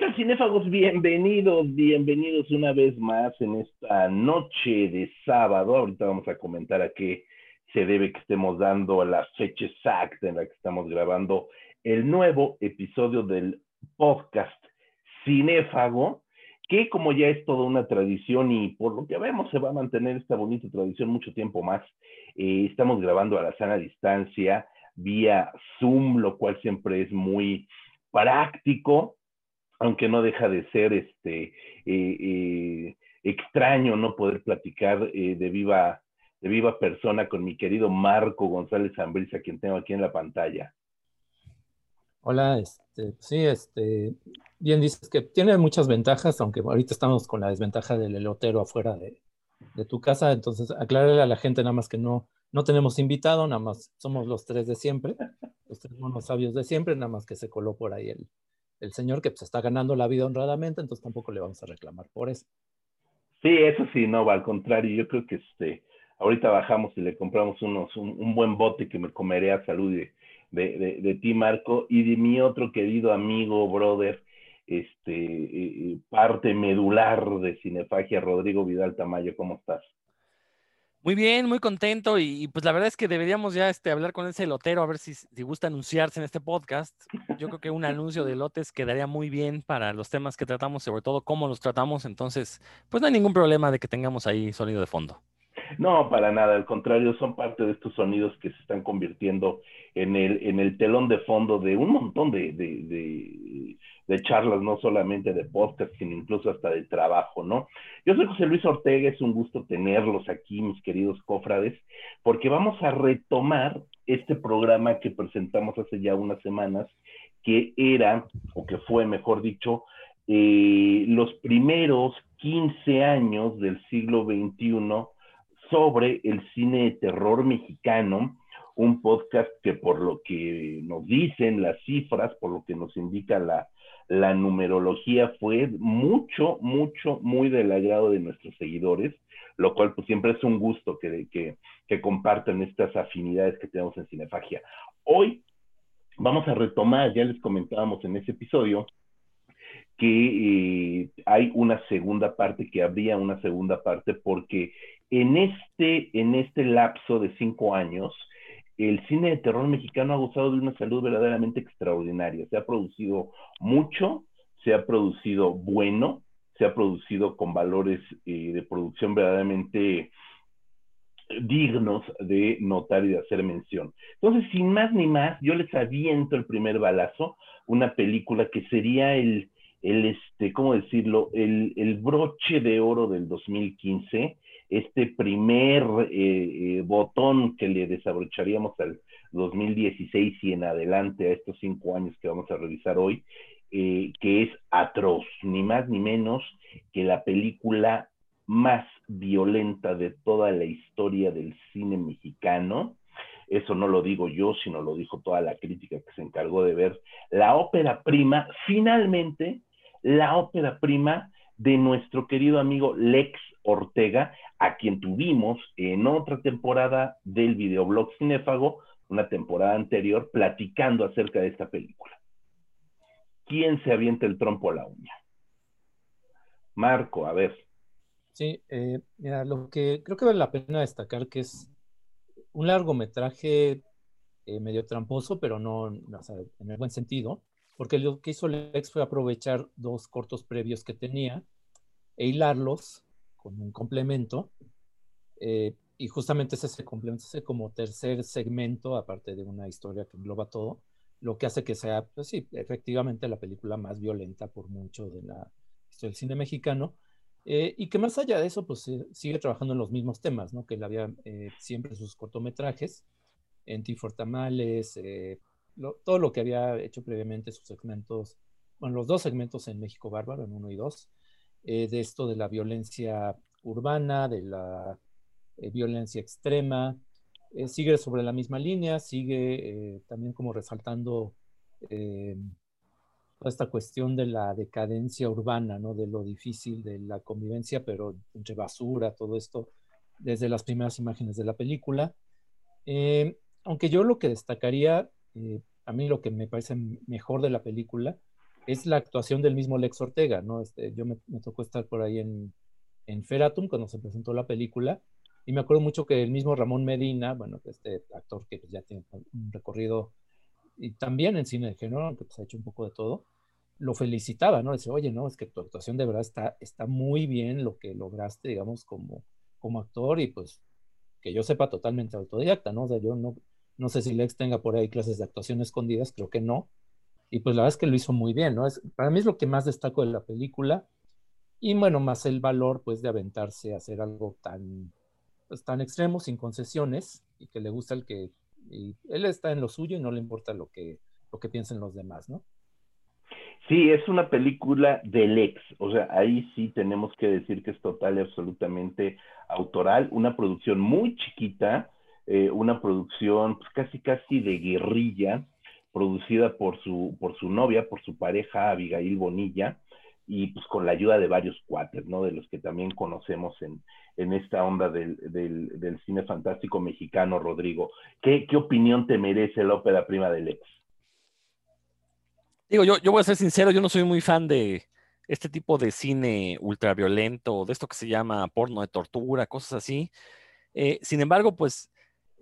tal, cinéfagos? Bienvenidos, bienvenidos una vez más en esta noche de sábado. Ahorita vamos a comentar a qué se debe que estemos dando la fecha exacta en la que estamos grabando el nuevo episodio del podcast Cinéfago, que como ya es toda una tradición y por lo que vemos se va a mantener esta bonita tradición mucho tiempo más, eh, estamos grabando a la sana distancia vía Zoom, lo cual siempre es muy práctico, aunque no deja de ser este eh, eh, extraño no poder platicar de viva de viva persona con mi querido Marco González Zambrisa, quien tengo aquí en la pantalla. Hola, este, sí, este, bien dices que tiene muchas ventajas, aunque ahorita estamos con la desventaja del elotero afuera de, tu casa, entonces aclararle a la gente nada más que no, no tenemos invitado, nada más somos los tres de siempre, los tres monos sabios de siempre, nada más que se coló por ahí el, el señor que pues está ganando la vida honradamente, entonces tampoco le vamos a reclamar por eso. Sí, eso sí, no, va al contrario, yo creo que este, ahorita bajamos y le compramos unos, un, buen bote que me comeré a salud de, de, ti, Marco, y de mi otro querido amigo, brother, este, eh, eh, parte medular de Cinefagia, Rodrigo Vidal Tamayo, ¿cómo estás? Muy bien, muy contento y, pues la verdad es que deberíamos ya este, hablar con ese lotero a ver si, si, gusta anunciarse en este podcast. Yo creo que un anuncio de lotes quedaría muy bien para los temas que tratamos, sobre todo cómo los tratamos. Entonces, pues no hay ningún problema de que tengamos ahí sonido de fondo. No, para nada, al contrario, son parte de estos sonidos que se están convirtiendo en el, en el telón de fondo de un montón de, de, de, charlas, no solamente de podcast, sino incluso hasta de trabajo, ¿no? Yo soy José Luis Ortega, es un gusto tenerlos aquí, mis queridos cofrades, porque vamos a retomar este programa que presentamos hace ya unas semanas, que era, o que fue, mejor dicho, eh, los primeros 15 años del siglo XXI sobre el cine de terror mexicano, un podcast que por lo que nos dicen las cifras, por lo que nos indica la, numerología, fue mucho, mucho, muy del agrado de nuestros seguidores, lo cual pues siempre es un gusto que, que, que compartan estas afinidades que tenemos en Cinefagia. Hoy vamos a retomar, ya les comentábamos en ese episodio, que eh, hay una segunda parte, que habría una segunda parte, porque en este, en este lapso de cinco años, el cine de terror mexicano ha gozado de una salud verdaderamente extraordinaria. Se ha producido mucho, se ha producido bueno, se ha producido con valores eh, de producción verdaderamente dignos de notar y de hacer mención. Entonces, sin más ni más, yo les aviento el primer balazo, una película que sería el, el este, ¿cómo decirlo? El, el broche de oro del 2015, este primer eh, eh, botón que le desabrocharíamos al 2016 y en adelante a estos cinco años que vamos a revisar hoy, eh, que es atroz, ni más ni menos que la película más violenta de toda la historia del cine mexicano. Eso no lo digo yo, sino lo dijo toda la crítica que se encargó de ver la ópera prima, finalmente, la ópera prima de nuestro querido amigo Lex Ortega, a quien tuvimos en otra temporada del videoblog Cinéfago, una temporada anterior, platicando acerca de esta película. ¿Quién se avienta el trompo a la uña? Marco, a ver. Sí, eh, mira, lo que creo que vale la pena destacar que es un largometraje eh, medio tramposo, pero no, en el buen sentido, porque lo que hizo Lex fue aprovechar dos cortos previos que tenía e hilarlos con un complemento. Eh, y justamente ese se complemento, ese como tercer segmento, aparte de una historia que engloba todo, lo que hace que sea, pues sí, efectivamente la película más violenta por mucho de la historia del cine mexicano. Eh, y que más allá de eso, pues sigue trabajando en los mismos temas, ¿no? Que él había eh, siempre sus cortometrajes, en Tifortamales, eh, todo lo que había hecho previamente, sus segmentos, bueno, los dos segmentos en México Bárbaro, en uno y dos, eh, de esto de la violencia urbana, de la eh, violencia extrema, eh, sigue sobre la misma línea, sigue también como resaltando toda esta cuestión de la decadencia urbana, ¿no? de lo difícil de la convivencia, pero entre basura, todo esto, desde las primeras imágenes de la película. aunque yo lo que destacaría, a mí lo que me parece mejor de la película, es la actuación del mismo Lex Ortega, ¿no? Este, yo me, tocó estar por ahí en, en Feratum cuando se presentó la película y me acuerdo mucho que el mismo Ramón Medina, bueno, este actor que ya tiene un recorrido y también en cine de género, que pues, ha hecho un poco de todo, lo felicitaba, ¿no? Dice, oye, no, es que tu actuación de verdad está, está muy bien lo que lograste, digamos, como, como actor y pues que yo sepa totalmente autodidacta, ¿no? O sea, yo no, no sé si Lex tenga por ahí clases de actuación escondidas, creo que no. Y pues la verdad es que lo hizo muy bien, ¿no? Es, para mí es lo que más destaco de la película. Y bueno, más el valor pues de aventarse a hacer algo tan, pues, tan extremo, sin concesiones, y que le gusta el que... Y él está en lo suyo y no le importa lo que, lo que piensen los demás, ¿no? Sí, es una película del ex, o sea, ahí sí tenemos que decir que es total y absolutamente autoral, una producción muy chiquita, eh, una producción pues, casi casi de guerrilla, producida por su, por su novia, por su pareja Abigail Bonilla, y pues con la ayuda de varios cuates, ¿no? De los que también conocemos en, en esta onda del, del, cine fantástico mexicano, Rodrigo. ¿Qué, ¿Qué opinión te merece la ópera prima del ex? Digo, yo, yo voy a ser sincero, yo no soy muy fan de este tipo de cine ultraviolento, de esto que se llama porno de tortura, cosas así. Eh, sin embargo, pues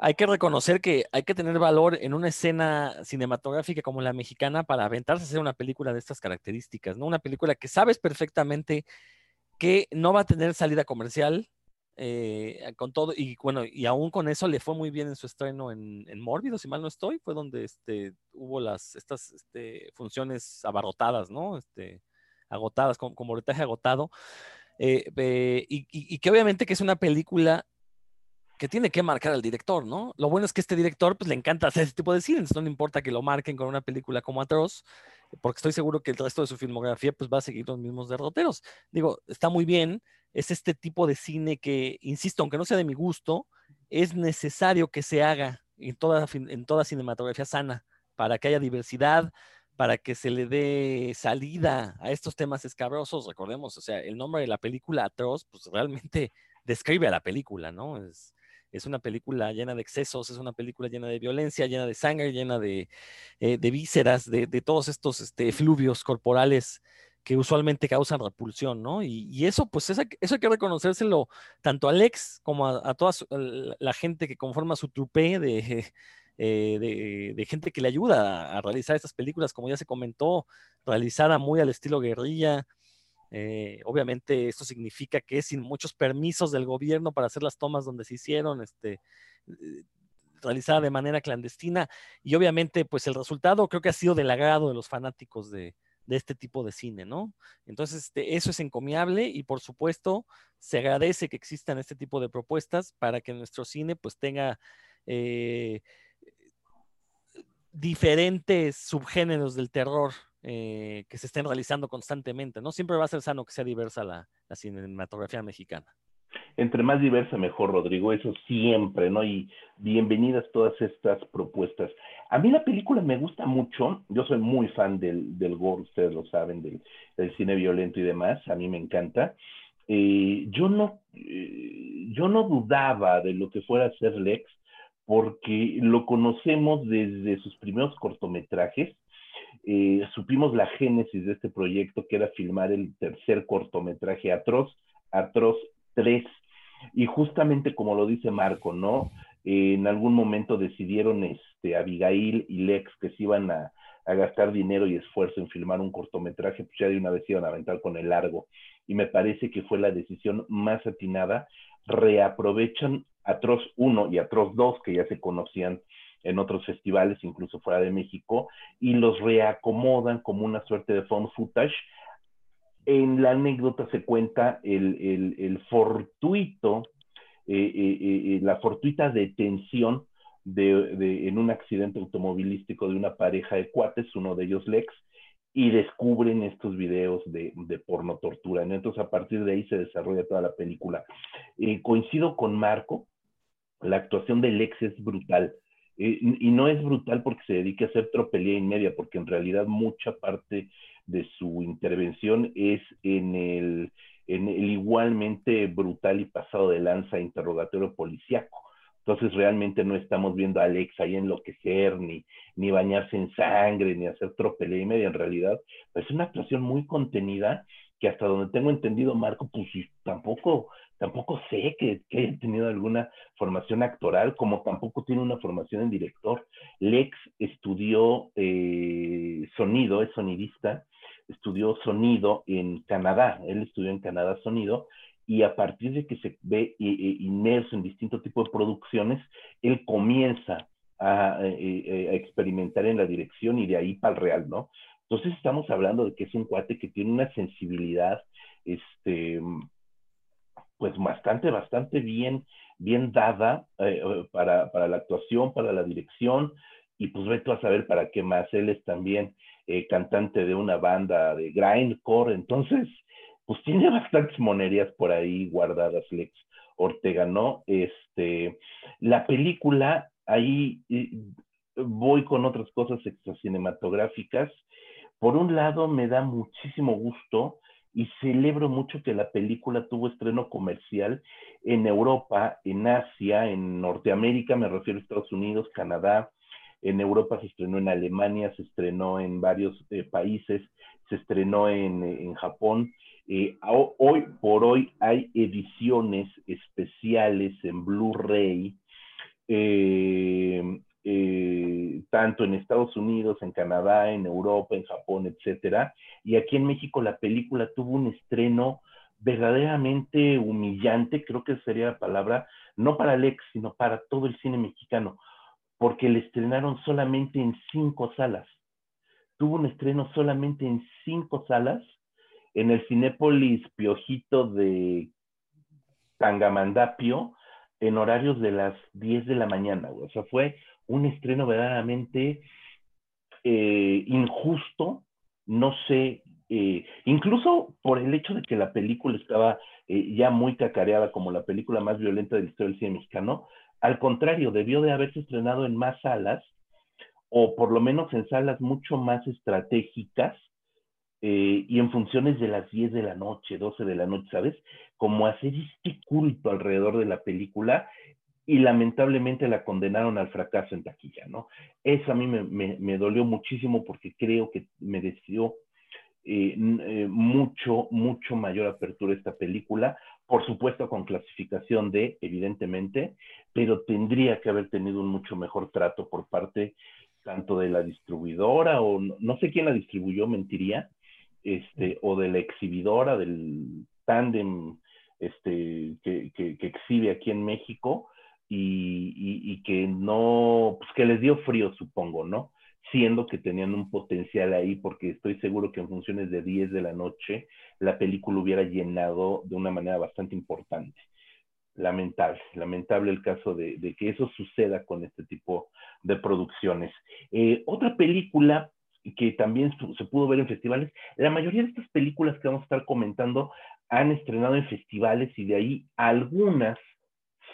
hay que reconocer que hay que tener valor en una escena cinematográfica como la mexicana para aventarse a hacer una película de estas características, ¿no? Una película que sabes perfectamente que no va a tener salida comercial, eh, con todo, y bueno, y aún con eso le fue muy bien en su estreno en, en Mórbido, si mal no estoy, fue donde este, hubo las, estas este, funciones abarrotadas, ¿no? Este, agotadas, con, con agotado, eh, y, y, que obviamente que es una película que tiene que marcar al director, ¿no? Lo bueno es que este director, pues le encanta hacer ese tipo de cine, no le importa que lo marquen con una película como Atroz, porque estoy seguro que el resto de su filmografía, pues va a seguir los mismos derroteros. Digo, está muy bien, es este tipo de cine que, insisto, aunque no sea de mi gusto, es necesario que se haga en toda, en toda cinematografía sana para que haya diversidad, para que se le dé salida a estos temas escabrosos. Recordemos, o sea, el nombre de la película Atroz, pues realmente describe a la película, ¿no? Es, es una película llena de excesos, es una película llena de violencia, llena de sangre, llena de, eh, vísceras, de, todos estos este, fluvios corporales que usualmente causan repulsión, ¿no? Y, eso, pues eso hay que reconocérselo tanto a Alex como a, toda la gente que conforma su trupe eh, de, de, gente que le ayuda a, realizar estas películas, como ya se comentó, realizada muy al estilo guerrilla. Eh, obviamente esto significa que sin muchos permisos del gobierno para hacer las tomas donde se hicieron, este, eh, realizada de manera clandestina y obviamente pues el resultado creo que ha sido del agrado de los fanáticos de, de este tipo de cine, ¿no? Entonces, este, eso es encomiable y por supuesto se agradece que existan este tipo de propuestas para que nuestro cine pues tenga eh, diferentes subgéneros del terror eh, que se estén realizando constantemente, ¿no? Siempre va a ser sano que sea diversa la cinematografía mexicana entre más diversa mejor, Rodrigo, eso siempre, ¿no? Y bienvenidas todas estas propuestas. A mí la película me gusta mucho, yo soy muy fan del, del gore, ustedes lo saben, del, cine violento y demás, a mí me encanta. Eh, yo, no, eh, yo no dudaba de lo que fuera a ser Lex, porque lo conocemos desde sus primeros cortometrajes, eh, supimos la génesis de este proyecto, que era filmar el tercer cortometraje Atroz, Atroz 3, y justamente como lo dice Marco, ¿no? en algún momento decidieron este, Abigail y Lex que se iban a, gastar dinero y esfuerzo en filmar un cortometraje, pues ya de una vez iban a aventar con el largo. Y me parece que fue la decisión más atinada. Reaprovechan Atroz 1 y Atroz 2, que ya se conocían en otros festivales, incluso fuera de México, y los reacomodan como una suerte de phone footage en la anécdota se cuenta el, fortuito, eh, eh, eh, la fortuita detención de, en un accidente automovilístico de una pareja de cuates, uno de ellos Lex, y descubren estos videos de, porno tortura. Entonces, a partir de ahí se desarrolla toda la película. coincido con Marco, la actuación de Lex es brutal. Y no es brutal porque se dedique a hacer tropelía y media, porque en realidad mucha parte de su intervención es en el, en el igualmente brutal y pasado de lanza interrogatorio policiaco, Entonces realmente no estamos viendo a Alex ahí enloquecer, ni, ni bañarse en sangre, ni hacer tropelea y media. En realidad, es una actuación muy contenida que hasta donde tengo entendido, Marco, pues tampoco, tampoco sé que, haya tenido alguna formación actoral, como tampoco tiene una formación en director. Lex estudió eh, sonido, es sonidista, estudió sonido en Canadá, él estudió en Canadá sonido, y a partir de que se ve inmerso en distintos tipos de producciones, él comienza a, eh, eh, a, experimentar en la dirección y de ahí para el real, ¿no? Entonces estamos hablando de que es un cuate que tiene una sensibilidad, este, pues bastante, bastante bien, bien dada eh, para, para, la actuación, para la dirección, y pues ve a saber para qué más. Él es también eh, cantante de una banda de grindcore, entonces, pues tiene bastantes monerías por ahí guardadas, Lex Ortega, ¿no? Este, la película, ahí eh, voy con otras cosas extracinematográficas. Por un lado, me da muchísimo gusto y celebro mucho que la película tuvo estreno comercial en Europa, en Asia, en Norteamérica, me refiero a Estados Unidos, Canadá, en Europa se estrenó en Alemania, se estrenó en varios eh, países, se estrenó en, en Japón. Eh, hoy por hoy hay ediciones especiales en Blu-ray, eh, tanto en Estados Unidos, en Canadá, en Europa, en Japón, etcétera. Y aquí en México la película tuvo un estreno verdaderamente humillante, creo que sería la palabra, no para Alex, sino para todo el cine mexicano porque le estrenaron solamente en cinco salas. Tuvo un estreno solamente en cinco salas en el Cinépolis Piojito de Tangamandapio en horarios de las 10 de la mañana. O sea, fue un estreno verdaderamente eh, injusto, no sé, eh, incluso por el hecho de que la película estaba eh, ya muy cacareada como la película más violenta de la historia del cine mexicano, al contrario, debió de haberse estrenado en más salas, o por lo menos en salas mucho más estratégicas, y en funciones de las 10 de la noche, 12 de la noche, ¿sabes? Como hacer este culto alrededor de la película y lamentablemente la condenaron al fracaso en taquilla, ¿no? Eso a mí me, dolió muchísimo porque creo que mereció eh, eh, mucho, mucho mayor apertura esta película, por supuesto con clasificación D, evidentemente, pero tendría que haber tenido un mucho mejor trato por parte tanto de la distribuidora o no, sé quién la distribuyó, mentiría, este, o de la exhibidora del tándem este, que, exhibe aquí en México y, y, que no, pues que les dio frío, supongo, ¿no? siendo que tenían un potencial ahí, porque estoy seguro que en funciones de 10 de la noche la película hubiera llenado de una manera bastante importante. Lamentable, lamentable el caso de, que eso suceda con este tipo de producciones. Eh, otra película que también se pudo ver en festivales, la mayoría de estas películas que vamos a estar comentando han estrenado en festivales y de ahí algunas,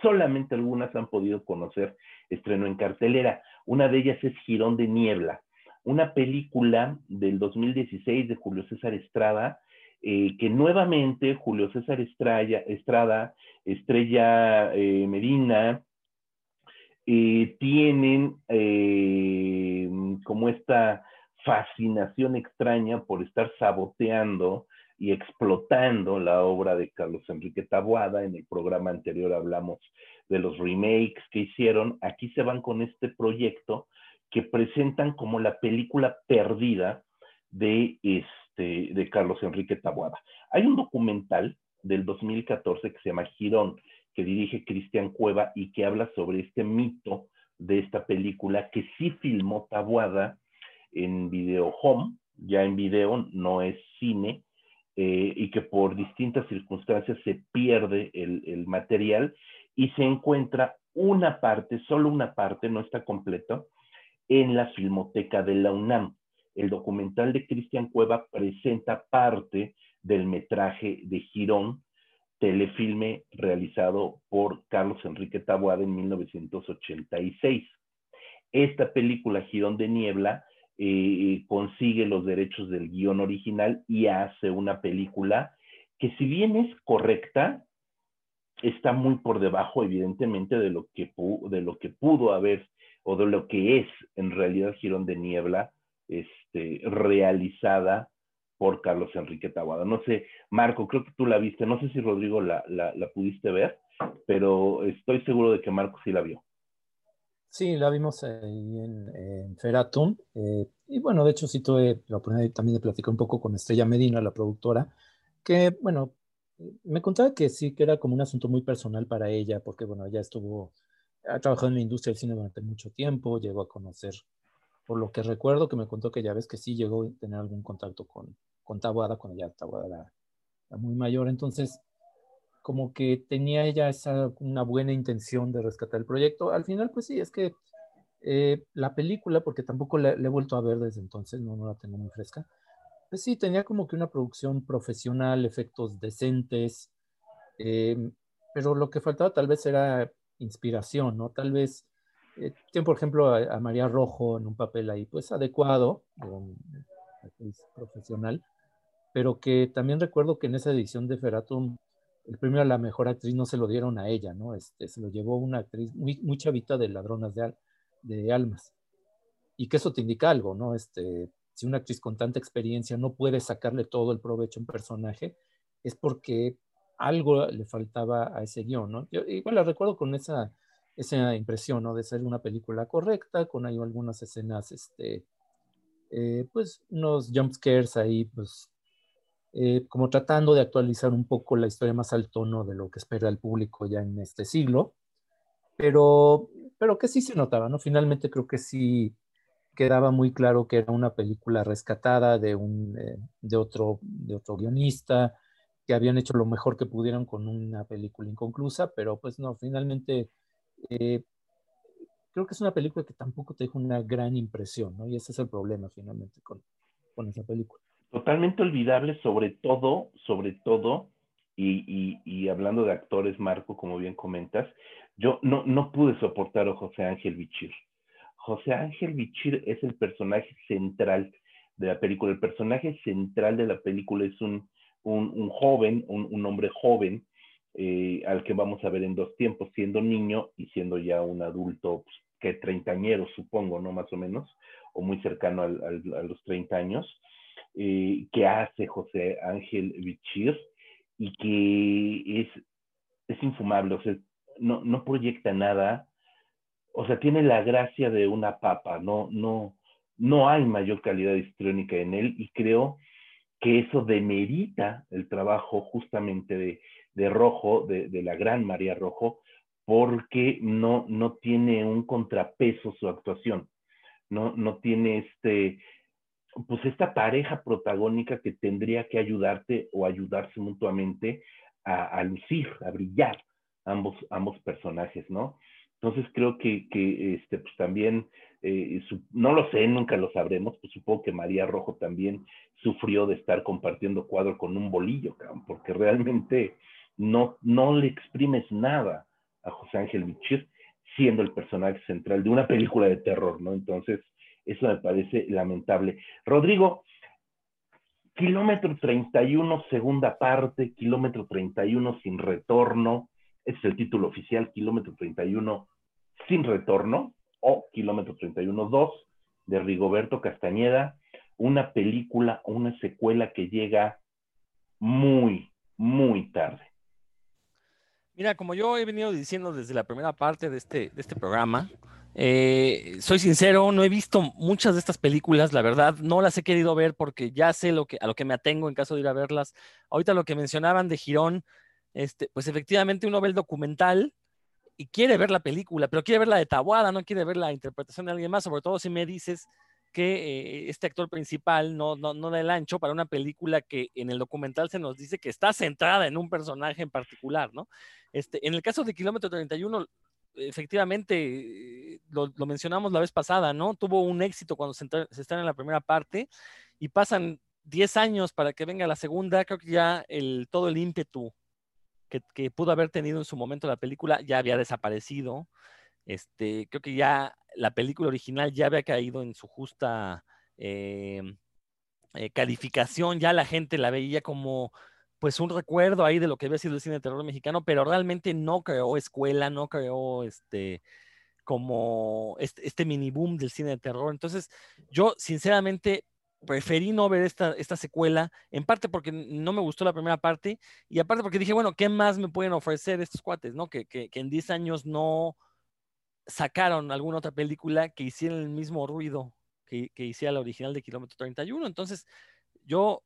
solamente algunas han podido conocer estreno en cartelera. Una de ellas es Girón de Niebla, una película del 2016 de Julio César Estrada, eh, que nuevamente Julio César Estrella, Estrada, Estrella eh, Medina, eh, tienen como esta fascinación extraña por estar saboteando y explotando la obra de Carlos Enrique Taboada. En el programa anterior hablamos de los remakes que hicieron. Aquí se van con este proyecto que presentan como la película perdida de, este, de Carlos Enrique Taboada. Hay un documental del 2014 que se llama Girón, que dirige Cristian Cueva y que habla sobre este mito de esta película que sí filmó Taboada en Video Home, ya en video, no es cine, eh, y que por distintas circunstancias se pierde el, material y se encuentra una parte, solo una parte, no está completo, en la Filmoteca de la UNAM. El documental de Cristian Cueva presenta parte del metraje de Girón, telefilme realizado por Carlos Enrique Taboada en 1986. Esta película, Girón de Niebla, consigue los derechos del guion original y hace una película que si bien es correcta, está muy por debajo, evidentemente, de lo que, de lo que pudo haber o de lo que es en realidad Girón de Niebla, este, realizada por Carlos Enrique Taboada. No sé, Marco, creo que tú la viste, no sé si Rodrigo la, la, pudiste ver, pero estoy seguro de que Marco sí la vio. Sí, la vimos ahí en, Feratum. Eh, y bueno, de hecho sí tuve la oportunidad también de platicar un poco con Estrella Medina, la productora, que bueno, me contaba que sí, que era como un asunto muy personal para ella, porque bueno, ella estuvo, ha trabajado en la industria del cine durante mucho tiempo, llegó a conocer, por lo que recuerdo que me contó que ya ves que sí llegó a tener algún contacto con, con Tabuada cuando ya Tabuada era, muy mayor, entonces como que tenía ella esa, una buena intención de rescatar el proyecto. Al final, pues sí, es que eh, la película, porque tampoco la, he vuelto a ver desde entonces, no, no la tengo muy fresca, pues sí, tenía como que una producción profesional, efectos decentes, em, pero lo que faltaba tal vez era inspiración, ¿no? Tal vez, eh, por ejemplo a, María Rojo en un papel ahí, pues adecuado, profesional, pero que también recuerdo que en esa edición de Feratum, el premio a la mejor actriz no se lo dieron a ella, ¿no? Este, se lo llevó una actriz muy, muy chavita de Ladronas de, de Almas. Y que eso te indica algo, ¿no? Este, si una actriz con tanta experiencia no puede sacarle todo el provecho a un personaje, es porque algo le faltaba a ese guion, ¿no? Yo igual la recuerdo con esa, esa impresión, ¿no? De ser una película correcta, con ahí algunas escenas, este, eh, pues unos jump scares ahí, pues, eh, como tratando de actualizar un poco la historia más al tono de lo que espera el público ya en este siglo, pero, pero que sí se notaba, ¿no? Finalmente creo que sí quedaba muy claro que era una película rescatada de, un, eh, de, otro, de otro guionista, que habían hecho lo mejor que pudieron con una película inconclusa, pero pues no, finalmente eh, creo que es una película que tampoco te deja una gran impresión, ¿no? Y ese es el problema finalmente con, con esa película. Totalmente olvidable, sobre todo, sobre todo, y, hablando de actores, Marco, como bien comentas, yo no, no pude soportar a José Ángel Bichir. José Ángel Bichir es el personaje central de la película. El personaje central de la película es un, un, joven, un, hombre joven, eh, al que vamos a ver en dos tiempos, siendo niño y siendo ya un adulto, pues, que treintañero, supongo, ¿no? Más o menos, o muy cercano a los 30 años, eh, que hace José Ángel Bichir y que es, es infumable, o sea, no, no proyecta nada, o sea, tiene la gracia de una papa, no, no, no hay mayor calidad histriónica en él y creo que eso demerita el trabajo justamente de, de Rojo, de, de, la gran María Rojo, porque no, no tiene un contrapeso su actuación, no, no tiene este, pues esta pareja protagónica que tendría que ayudarte o ayudarse mutuamente a, lucir, a brillar ambos, ambos personajes, ¿no? Entonces creo que, que este, pues también, eh, no lo sé, nunca lo sabremos, pues supongo que María Rojo también sufrió de estar compartiendo cuadro con un bolillo, porque realmente no, no le exprimes nada a José Ángel Bichir siendo el personaje central de una película de terror, ¿no? Entonces, eso me parece lamentable. Rodrigo, kilómetro 31, segunda parte, kilómetro 31 sin retorno, es el título oficial, kilómetro 31 sin retorno o Kilómetro 31-2 de Rigoberto Castañeda, una película, una secuela que llega muy, muy tarde. Mira, como yo he venido diciendo desde la primera parte de este, de este programa, eh, soy sincero, no he visto muchas de estas películas, la verdad, no las he querido ver porque ya sé lo que, a lo que me atengo en caso de ir a verlas. Ahorita lo que mencionaban de Girón, este, pues efectivamente uno ve el documental y quiere ver la película, pero quiere ver la de Tabuada, no quiere ver la interpretación de alguien más, sobre todo si me dices que eh, este actor principal no, no, no da el ancho para una película que en el documental se nos dice que está centrada en un personaje en particular, ¿no? Este, en el caso de Kilómetro 31, efectivamente, lo, mencionamos la vez pasada, ¿no? Tuvo un éxito cuando se, se está en la primera parte y pasan 10 años para que venga la segunda, creo que ya el, todo el ímpetu que, pudo haber tenido en su momento la película ya había desaparecido. Este, creo que ya la película original ya había caído en su justa eh, eh, calificación, ya la gente la veía como pues un recuerdo ahí de lo que había sido el cine de terror mexicano, pero realmente no creó escuela, no creó este como este, mini boom del cine de terror. Entonces, yo sinceramente preferí no ver esta, esta secuela, en parte porque no me gustó la primera parte y aparte porque dije, bueno, ¿qué más me pueden ofrecer estos cuates, no? Que, que, que en 10 años no sacaron alguna otra película que hiciera el mismo ruido que, que hiciera la original de Kilómetro 31. Entonces, yo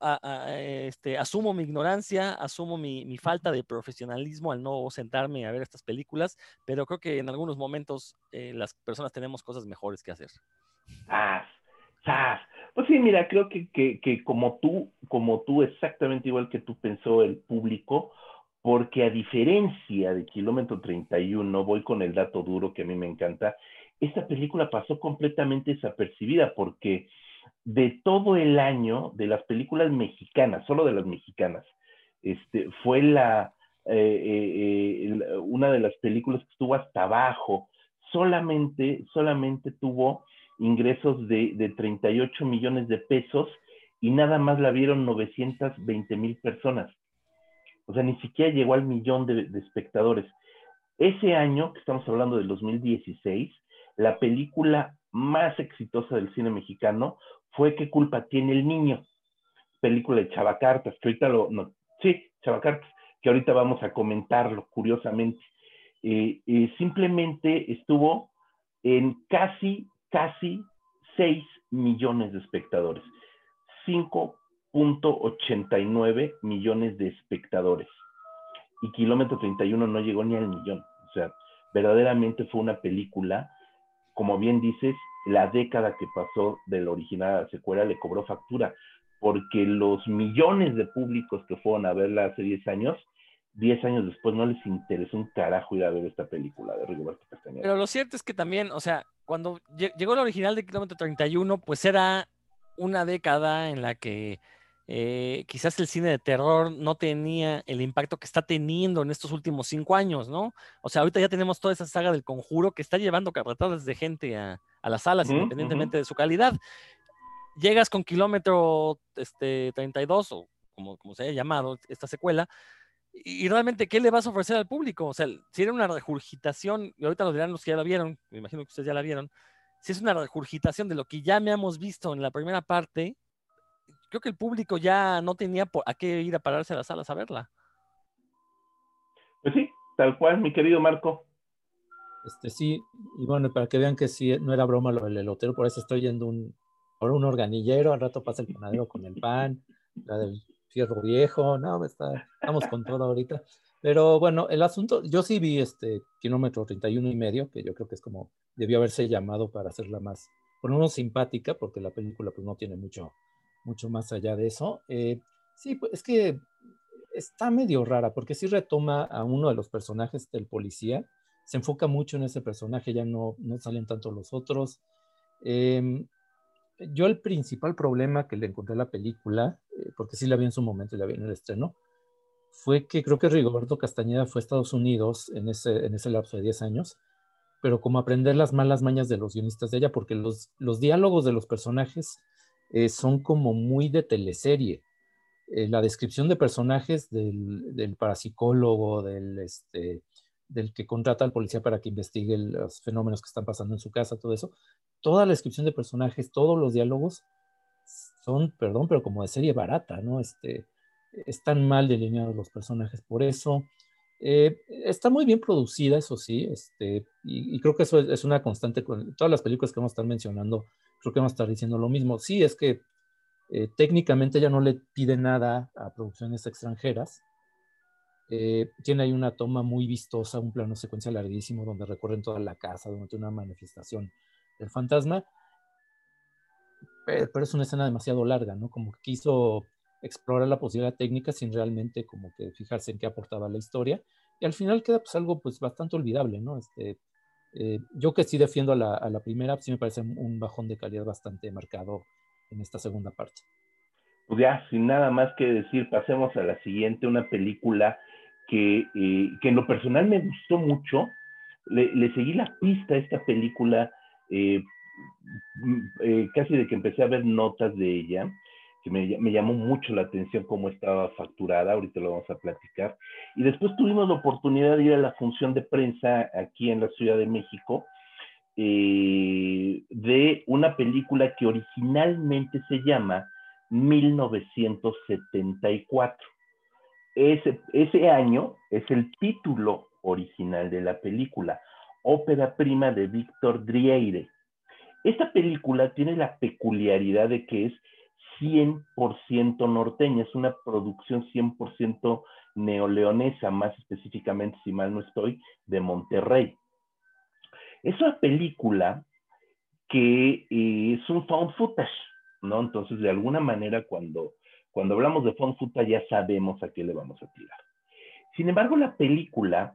este, asumo mi ignorancia, asumo mi, falta de profesionalismo al no sentarme a ver estas películas, pero creo que en algunos momentos eh, las personas tenemos cosas mejores que hacer. ¡Sas! ¡Sas! Pues sí, mira, creo que, que, como tú, como tú, exactamente igual que tú pensó el público, porque a diferencia de Kilómetro 31, voy con el dato duro que a mí me encanta, esta película pasó completamente desapercibida porque de todo el año de las películas mexicanas, solo de las mexicanas, este, fue la, eh, eh, eh, una de las películas que estuvo hasta abajo, solamente, solamente tuvo ingresos de, de 38 millones de pesos y nada más la vieron 920 mil personas. O sea, ni siquiera llegó al millón de, espectadores. Ese año, que estamos hablando del 2016, la película más exitosa del cine mexicano fue ¿Qué culpa tiene el niño? Película de Chavacartas, que ahorita lo, no, sí, Chavacartas, que ahorita vamos a comentarlo, curiosamente. Eh, eh, simplemente estuvo en casi, casi 6 millones de espectadores. 5.89 millones de espectadores. Y Kilómetro 31 no llegó ni al millón. O sea, verdaderamente fue una película, como bien dices, la década que pasó del original a la secuela le cobró factura, porque los millones de públicos que fueron a verla hace 10 años, 10 años después no les interesó un carajo ir a ver esta película de Rigoberto Castañeda. Pero lo cierto es que también, o sea, cuando llegó la original de Kilómetro 31, pues era una década en la que eh, quizás el cine de terror no tenía el impacto que está teniendo en estos últimos cinco años, ¿no? O sea, ahorita ya tenemos toda esa saga del conjuro que está llevando carretadas de gente a, las salas, independientemente de su calidad. Llegas con kilómetro este, 32, o como, como se haya llamado esta secuela, y, realmente, ¿qué le vas a ofrecer al público? O sea, si era una regurgitación, y ahorita lo dirán los que ya la vieron, me imagino que ustedes ya la vieron, si es una regurgitación de lo que ya me hemos visto en la primera parte, creo que el público ya no tenía por, a qué ir a pararse a las salas a verla. Pues sí, tal cual, mi querido Marco. Este sí, y bueno, para que vean que sí, no era broma lo del elotero, por eso estoy yendo un, por un organillero, al rato pasa el panadero con el pan, la del fierro viejo, no, está, estamos con todo ahorita. Pero bueno, el asunto, yo sí vi este kilómetro 31 y medio, que yo creo que es como debió haberse llamado para hacerla más, por lo menos simpática, porque la película pues no tiene mucho, mucho más allá de eso. Eh, sí, pues es que está medio rara porque sí retoma a uno de los personajes del policía, se enfoca mucho en ese personaje, ya no, no salen tanto los otros. Em, yo el principal problema que le encontré a la película, eh, porque sí la vi en su momento y la vi en el estreno, fue que creo que Rigoberto Castañeda fue a Estados Unidos en ese, en ese lapso de 10 años, pero como aprender las malas mañas de los guionistas de ella, porque los, los diálogos de los personajes eh, son como muy de teleserie. Eh, la descripción de personajes del, parapsicólogo, del, este, del que contrata al policía para que investigue los fenómenos que están pasando en su casa, todo eso, toda la descripción de personajes, todos los diálogos son, perdón, pero como de serie barata, ¿no? Este, están mal delineados los personajes por eso. Eh, está muy bien producida, eso sí, este, y, creo que eso es, una constante con todas las películas que vamos a estar mencionando creo que vamos a estar diciendo lo mismo. Sí, es que eh, técnicamente ya no le pide nada a producciones extranjeras. Eh, tiene ahí una toma muy vistosa, un plano secuencia larguísimo donde recorren toda la casa durante una manifestación del fantasma. Pero, es una escena demasiado larga, ¿no? Como que quiso explorar la posibilidad técnica sin realmente como que fijarse en qué aportaba la historia. Y al final queda pues algo pues bastante olvidable, ¿no? Este, eh, yo que sí defiendo a la, primera, sí me parece un bajón de calidad bastante marcado en esta segunda parte. Pues ya, sin nada más que decir, pasemos a la siguiente, una película que, eh, que en lo personal me gustó mucho. Le, seguí la pista a esta película eh, casi de que empecé a ver notas de ella, me, llamó mucho la atención cómo estaba facturada, ahorita lo vamos a platicar. Y después tuvimos la oportunidad de ir a la función de prensa aquí en la Ciudad de México eh, de una película que originalmente se llama 1974. Ese, ese año es el título original de la película, ópera prima de Víctor Drieire. Esta película tiene la peculiaridad de que es 100% norteña, es una producción 100% neoleonesa, más específicamente, si mal no estoy, de Monterrey. Es una película que eh, es un found footage, ¿no? Entonces, de alguna manera, cuando, cuando hablamos de found footage, ya sabemos a qué le vamos a tirar. Sin embargo, la película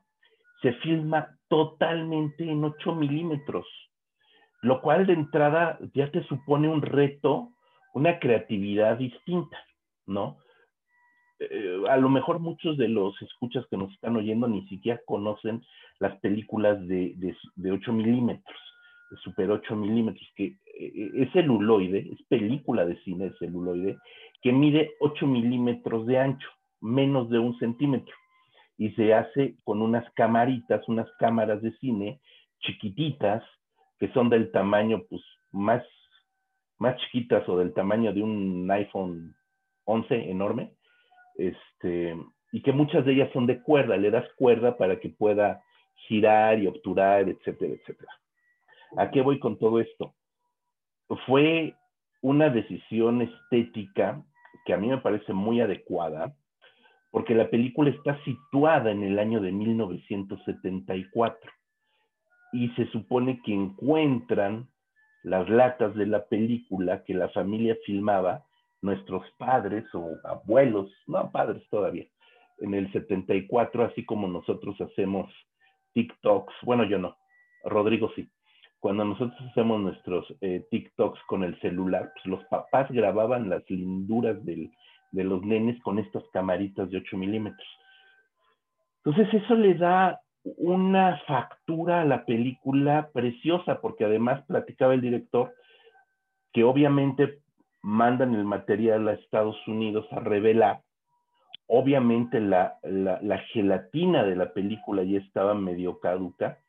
se filma totalmente en 8 milímetros, lo cual de entrada ya te supone un reto, una creatividad distinta, ¿no? Eh, a lo mejor muchos de los escuchas que nos están oyendo ni siquiera conocen las películas de, de, 8 milímetros, de super 8 milímetros, que eh, es celuloide, es película de cine de celuloide, que mide 8 milímetros de ancho, menos de un centímetro y se hace con unas camaritas, unas cámaras de cine chiquititas, que son del tamaño, pues, más, más chiquitas o del tamaño de un iPhone 11 enorme, este, y que muchas de ellas son de cuerda, le das cuerda para que pueda girar y obturar, etcétera, etcétera. ¿A qué voy con todo esto? Fue una decisión estética que a mí me parece muy adecuada, porque la película está situada en el año de 1974 y se supone que encuentran las latas de la película que la familia filmaba, nuestros padres o abuelos, no padres todavía, en el 74, así como nosotros hacemos TikToks, bueno, yo no, Rodrigo sí. Cuando nosotros hacemos nuestros eh, TikToks con el celular, pues los papás grababan las linduras del, de los nenes con estas camaritas de 8 milímetros. Entonces eso le da una factura a la película preciosa, porque además platicaba el director que obviamente mandan el material a Estados Unidos a revelar. Obviamente la, la gelatina de la película ya estaba medio caduca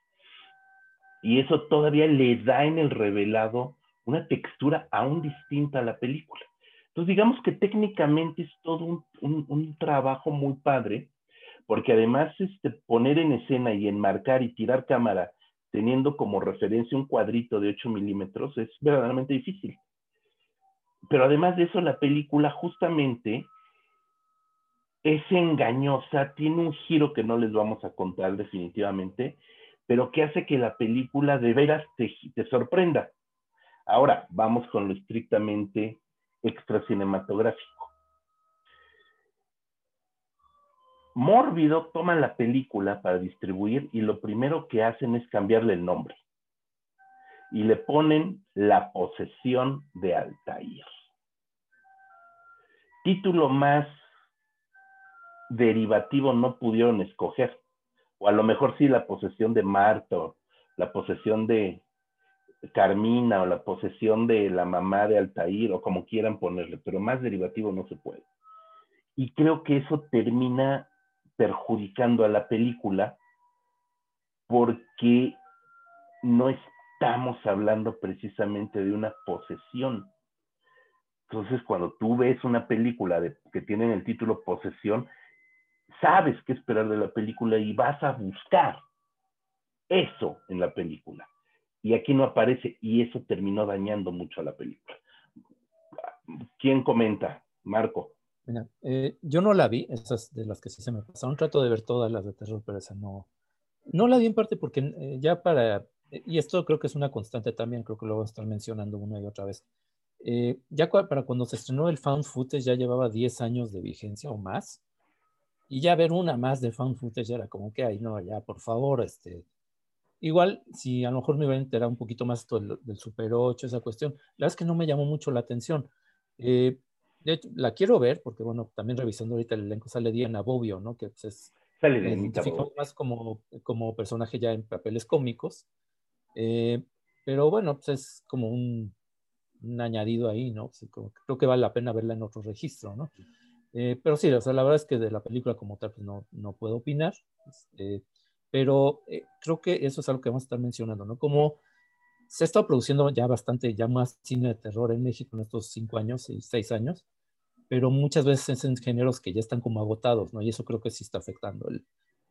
y eso todavía le da en el revelado una textura aún distinta a la película. Entonces, digamos que técnicamente es todo un, trabajo muy padre, porque además este, poner en escena y enmarcar y tirar cámara teniendo como referencia un cuadrito de 8 milímetros es verdaderamente difícil. Pero además de eso, la película justamente es engañosa, tiene un giro que no les vamos a contar definitivamente, pero que hace que la película de veras te, te sorprenda. Ahora, vamos con lo estrictamente extracinematográfico. Mórbido toma la película para distribuir y lo primero que hacen es cambiarle el nombre. Y le ponen La posesión de Altair. Título más derivativo no pudieron escoger. O a lo mejor sí la posesión de Marta, la posesión de, Carmina o la posesión de la mamá de Altair o como quieran ponerle, pero más derivativo no se puede. Y creo que eso termina perjudicando a la película porque no estamos hablando precisamente de una posesión. Entonces, cuando tú ves una película que tiene el título Posesión, sabes qué esperar de la película y vas a buscar eso en la película y aquí no aparece y eso terminó dañando mucho a la película. ¿Quién comenta? Marco. Eh, yo no la vi, esas de las que sí se me pasaron. Trato de ver todas las de terror, pero esa no. No la vi en parte porque eh, ya para. Y esto creo que es una constante también, creo que lo voy a estar mencionando una y otra vez. Eh, ya para cuando se estrenó el Found Footage ya llevaba 10 años de vigencia o más. Y ya ver una más de Found Footage era como que, ay, no, ya, por favor, este, Igual, si a lo mejor me hubiera enterado un poquito más del, del Super 8, esa cuestión, la verdad es que no me llamó mucho la atención. Eh, de hecho, la quiero ver porque, bueno, también revisando ahorita el elenco sale Diana Bobbio, ¿no? Que pues, es identificado más como, como personaje ya en papeles cómicos. Eh, pero bueno, pues es como un un añadido ahí, ¿no? creo que vale la pena verla en otro registro, ¿no? Eh, pero sí, o sea, la verdad es que de la película como tal pues no, no puedo opinar, este, pero eh, creo que eso es algo que vamos a estar mencionando, ¿no? Como se ha estado produciendo ya bastante, ya más cine de terror en México en estos cinco años y seis años, pero muchas veces es en géneros que ya están como agotados, ¿no? Y eso creo que sí está afectando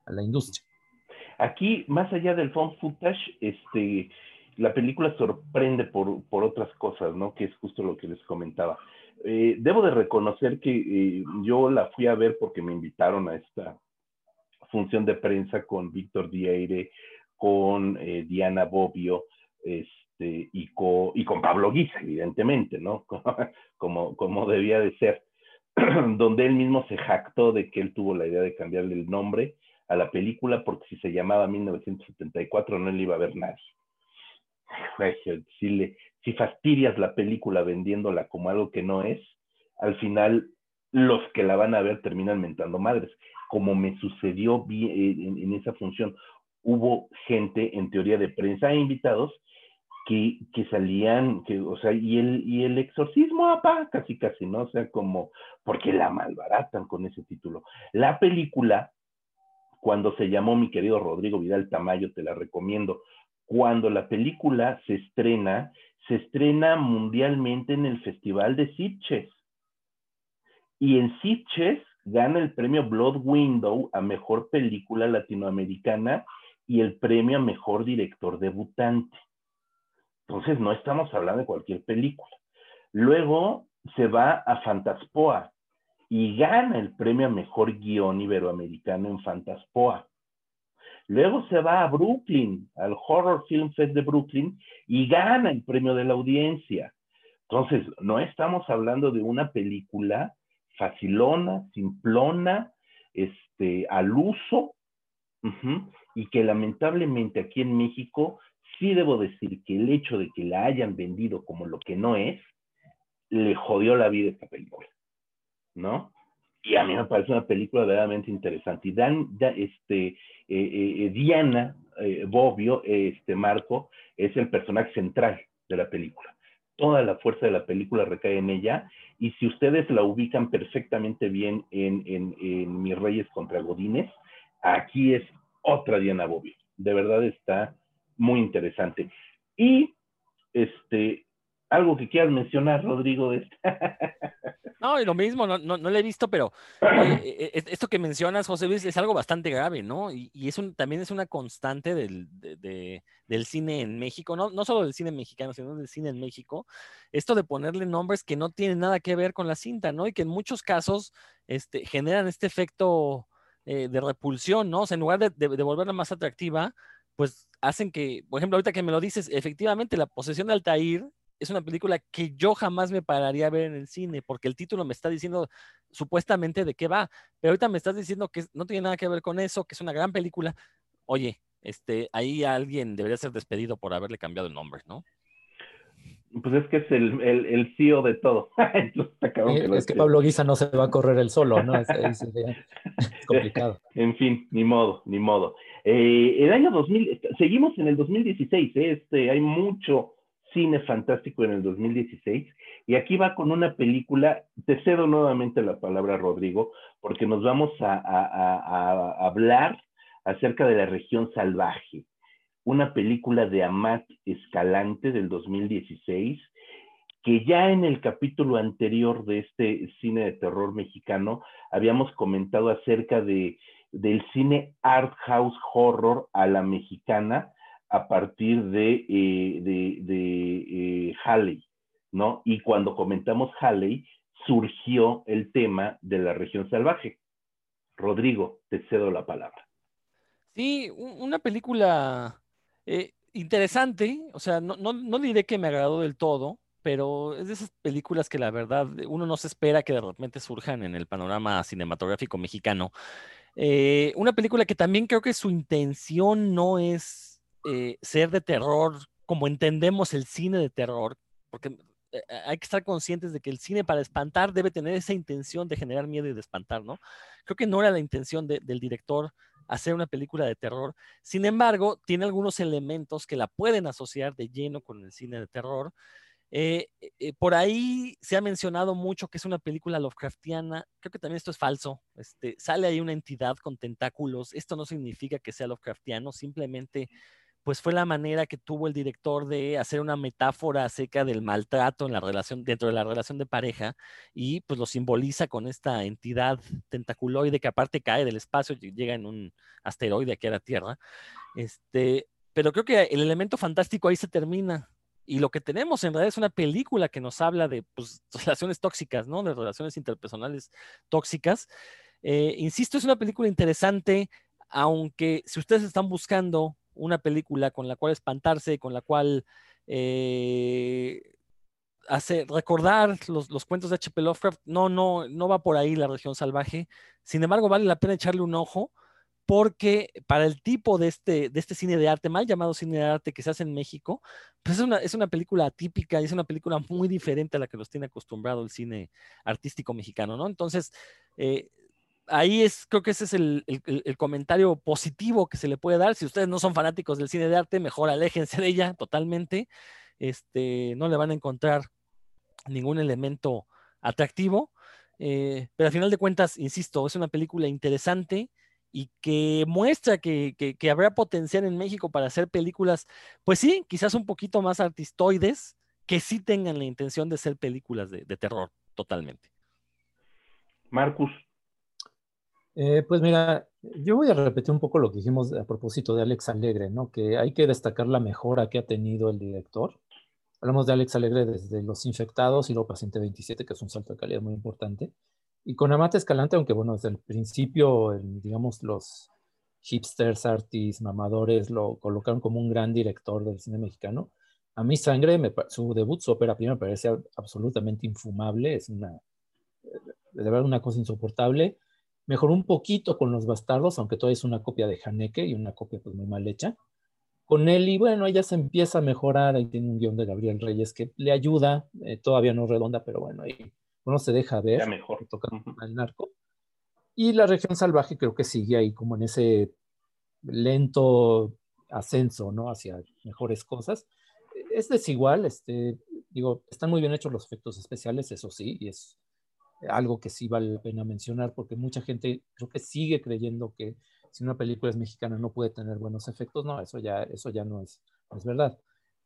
a la industria. Aquí, más allá del phone footage, este, la película sorprende por, por otras cosas, ¿no? Que es justo lo que les comentaba. Eh, debo de reconocer que eh, yo la fui a ver porque me invitaron a esta función de prensa con Víctor Dieire, con eh, Diana Bobbio, este, y, y con Pablo Guisa, evidentemente, ¿no? como, como debía de ser, donde él mismo se jactó de que él tuvo la idea de cambiarle el nombre a la película porque si se llamaba 1974 no le iba a ver nadie. Si, si fastidias la película vendiéndola como algo que no es, al final los que la van a ver terminan mentando madres, como me sucedió en esa función. Hubo gente, en teoría de prensa e invitados, que, salían, que, o sea, y el, y el exorcismo, apá, casi casi, ¿no? O sea, como, porque la malbaratan con ese título. La película cuando se llamó mi querido Rodrigo Vidal Tamayo, te la recomiendo. Cuando la película se estrena, se estrena mundialmente en el Festival de Sitges. Y en Sitges gana el premio Blood Window a Mejor Película Latinoamericana y el premio a Mejor Director Debutante. Entonces, no estamos hablando de cualquier película. Luego se va a Fantaspoa, y gana el premio a mejor guion iberoamericano en Fantaspoa. Luego se va a Brooklyn, al Horror Film Fest de Brooklyn, y gana el premio de la audiencia. Entonces, no estamos hablando de una película facilona, simplona, este, al uso, y que lamentablemente aquí en México sí debo decir que el hecho de que la hayan vendido como lo que no es, le jodió la vida a esta película. ¿no? Y a mí me parece una película verdaderamente interesante. Y Dan, este, eh, eh, Diana eh, Bobbio, este Marco, es el personaje central de la película. Toda la fuerza de la película recae en ella. Y si ustedes la ubican perfectamente bien en, en, en Mis Reyes contra Godines, aquí es otra Diana Bobbio. De verdad está muy interesante. Y este, algo que quieras mencionar, Rodrigo, de esta. No, y lo mismo, no, no, lo he visto, pero eh, eh, esto que mencionas, José Luis, es algo bastante grave, ¿no? Y, es un, también es una constante del, del cine en México, no, no solo del cine mexicano, sino del cine en México, esto de ponerle nombres que no tienen nada que ver con la cinta, ¿no? Y que en muchos casos este, generan este efecto eh, de repulsión, ¿no? O sea, en lugar de, de volverla más atractiva, pues hacen que, por ejemplo, ahorita que me lo dices, efectivamente, la posesión de Altair es una película que yo jamás me pararía a ver en el cine, porque el título me está diciendo supuestamente de qué va, pero ahorita me estás diciendo que no tiene nada que ver con eso, que es una gran película. Oye, este, ahí alguien debería ser despedido por haberle cambiado el nombre, ¿no? Pues es que es el, el, CEO de todo. Eh, es que Pablo Guisa no se va a correr el solo, ¿no? Es, complicado. En fin, ni modo, ni modo. Eh, el año 2000, seguimos en el 2016, ¿eh? este, hay mucho, cine fantástico en el 2016. Y aquí va con una película, te cedo nuevamente la palabra, Rodrigo, porque nos vamos a, hablar acerca de la región salvaje. Una película de Amat Escalante del 2016, que ya en el capítulo anterior de este cine de terror mexicano habíamos comentado acerca de, del cine art house horror a la mexicana, a partir de, eh, de, eh, Halley, ¿no? Y cuando comentamos Halley, surgió el tema de la región salvaje. Rodrigo, te cedo la palabra. Sí, una película eh, interesante, o sea, no, no, diré que me agradó del todo, pero es de esas películas que la verdad uno no se espera que de repente surjan en el panorama cinematográfico mexicano. una película que también creo que su intención no es eh, ser de terror como entendemos el cine de terror, porque eh, hay que estar conscientes de que el cine para espantar debe tener esa intención de generar miedo y de espantar, ¿no? Creo que no era la intención del director hacer una película de terror. Sin embargo, tiene algunos elementos que la pueden asociar de lleno con el cine de terror. Eh, eh, por ahí se ha mencionado mucho que es una película Lovecraftiana. Creo que también esto es falso. Este, sale ahí una entidad con tentáculos. Esto no significa que sea Lovecraftiano, simplemente pues fue la manera que tuvo el director de hacer una metáfora acerca del maltrato en la relación, dentro de la relación de pareja, y pues lo simboliza con esta entidad tentaculoide que aparte cae del espacio y llega en un asteroide aquí a la Tierra. Este, pero creo que el elemento fantástico ahí se termina. Y lo que tenemos en realidad es una película que nos habla de pues, relaciones tóxicas, ¿no? De relaciones interpersonales tóxicas. Eh, insisto, es una película interesante, aunque si ustedes están buscando una película con la cual espantarse, con la cual eh, hacer, recordar los, cuentos de H.P. Lovecraft. No, no, no va por ahí la región salvaje. Sin embargo, vale la pena echarle un ojo porque para el tipo de este, de este cine de arte, mal llamado cine de arte que se hace en México, pues es una, es una película atípica y es una película muy diferente a la que nos tiene acostumbrado el cine artístico mexicano, ¿no? Entonces, eh, ahí es, creo que ese es el, comentario positivo que se le puede dar. Si ustedes no son fanáticos del cine de arte, mejor aléjense de ella totalmente. Este, no le van a encontrar ningún elemento atractivo. Eh, pero al final de cuentas, insisto, es una película interesante y que muestra que, habrá potencial en México para hacer películas, pues sí, quizás un poquito más artistoides, que sí tengan la intención de ser películas de, de terror totalmente. Marcus, eh, pues mira, yo voy a repetir un poco lo que dijimos a propósito de Alex Alegre, ¿no? Que hay que destacar la mejora que ha tenido el director. Hablamos de Alex Alegre desde Los Infectados y luego Paciente 27, que es un salto de calidad muy importante. Y con Amate Escalante, aunque bueno, desde el principio, digamos, los hipsters, artistas, mamadores lo colocaron como un gran director del cine mexicano. A mí Sangre, su debut, su ópera prima, me parece absolutamente infumable, es una, de verdad una cosa insoportable Mejoró un poquito con Los Bastardos, aunque todavía es una copia de Haneke y una copia pues muy mal hecha. Con él, y bueno, ella se empieza a mejorar, ahí tiene un guion de Gabriel Reyes que le ayuda, eh, todavía no redonda, pero bueno, ahí uno se deja ver, ya mejor. toca el narco. Y la región salvaje creo que sigue ahí como en ese lento ascenso, ¿no? Hacia mejores cosas. Es desigual, este, digo, están muy bien hechos los efectos especiales, eso sí, y es algo que sí vale la pena mencionar, porque mucha gente creo que sigue creyendo que si una película es mexicana no puede tener buenos efectos. No, eso ya, eso ya no es, es verdad.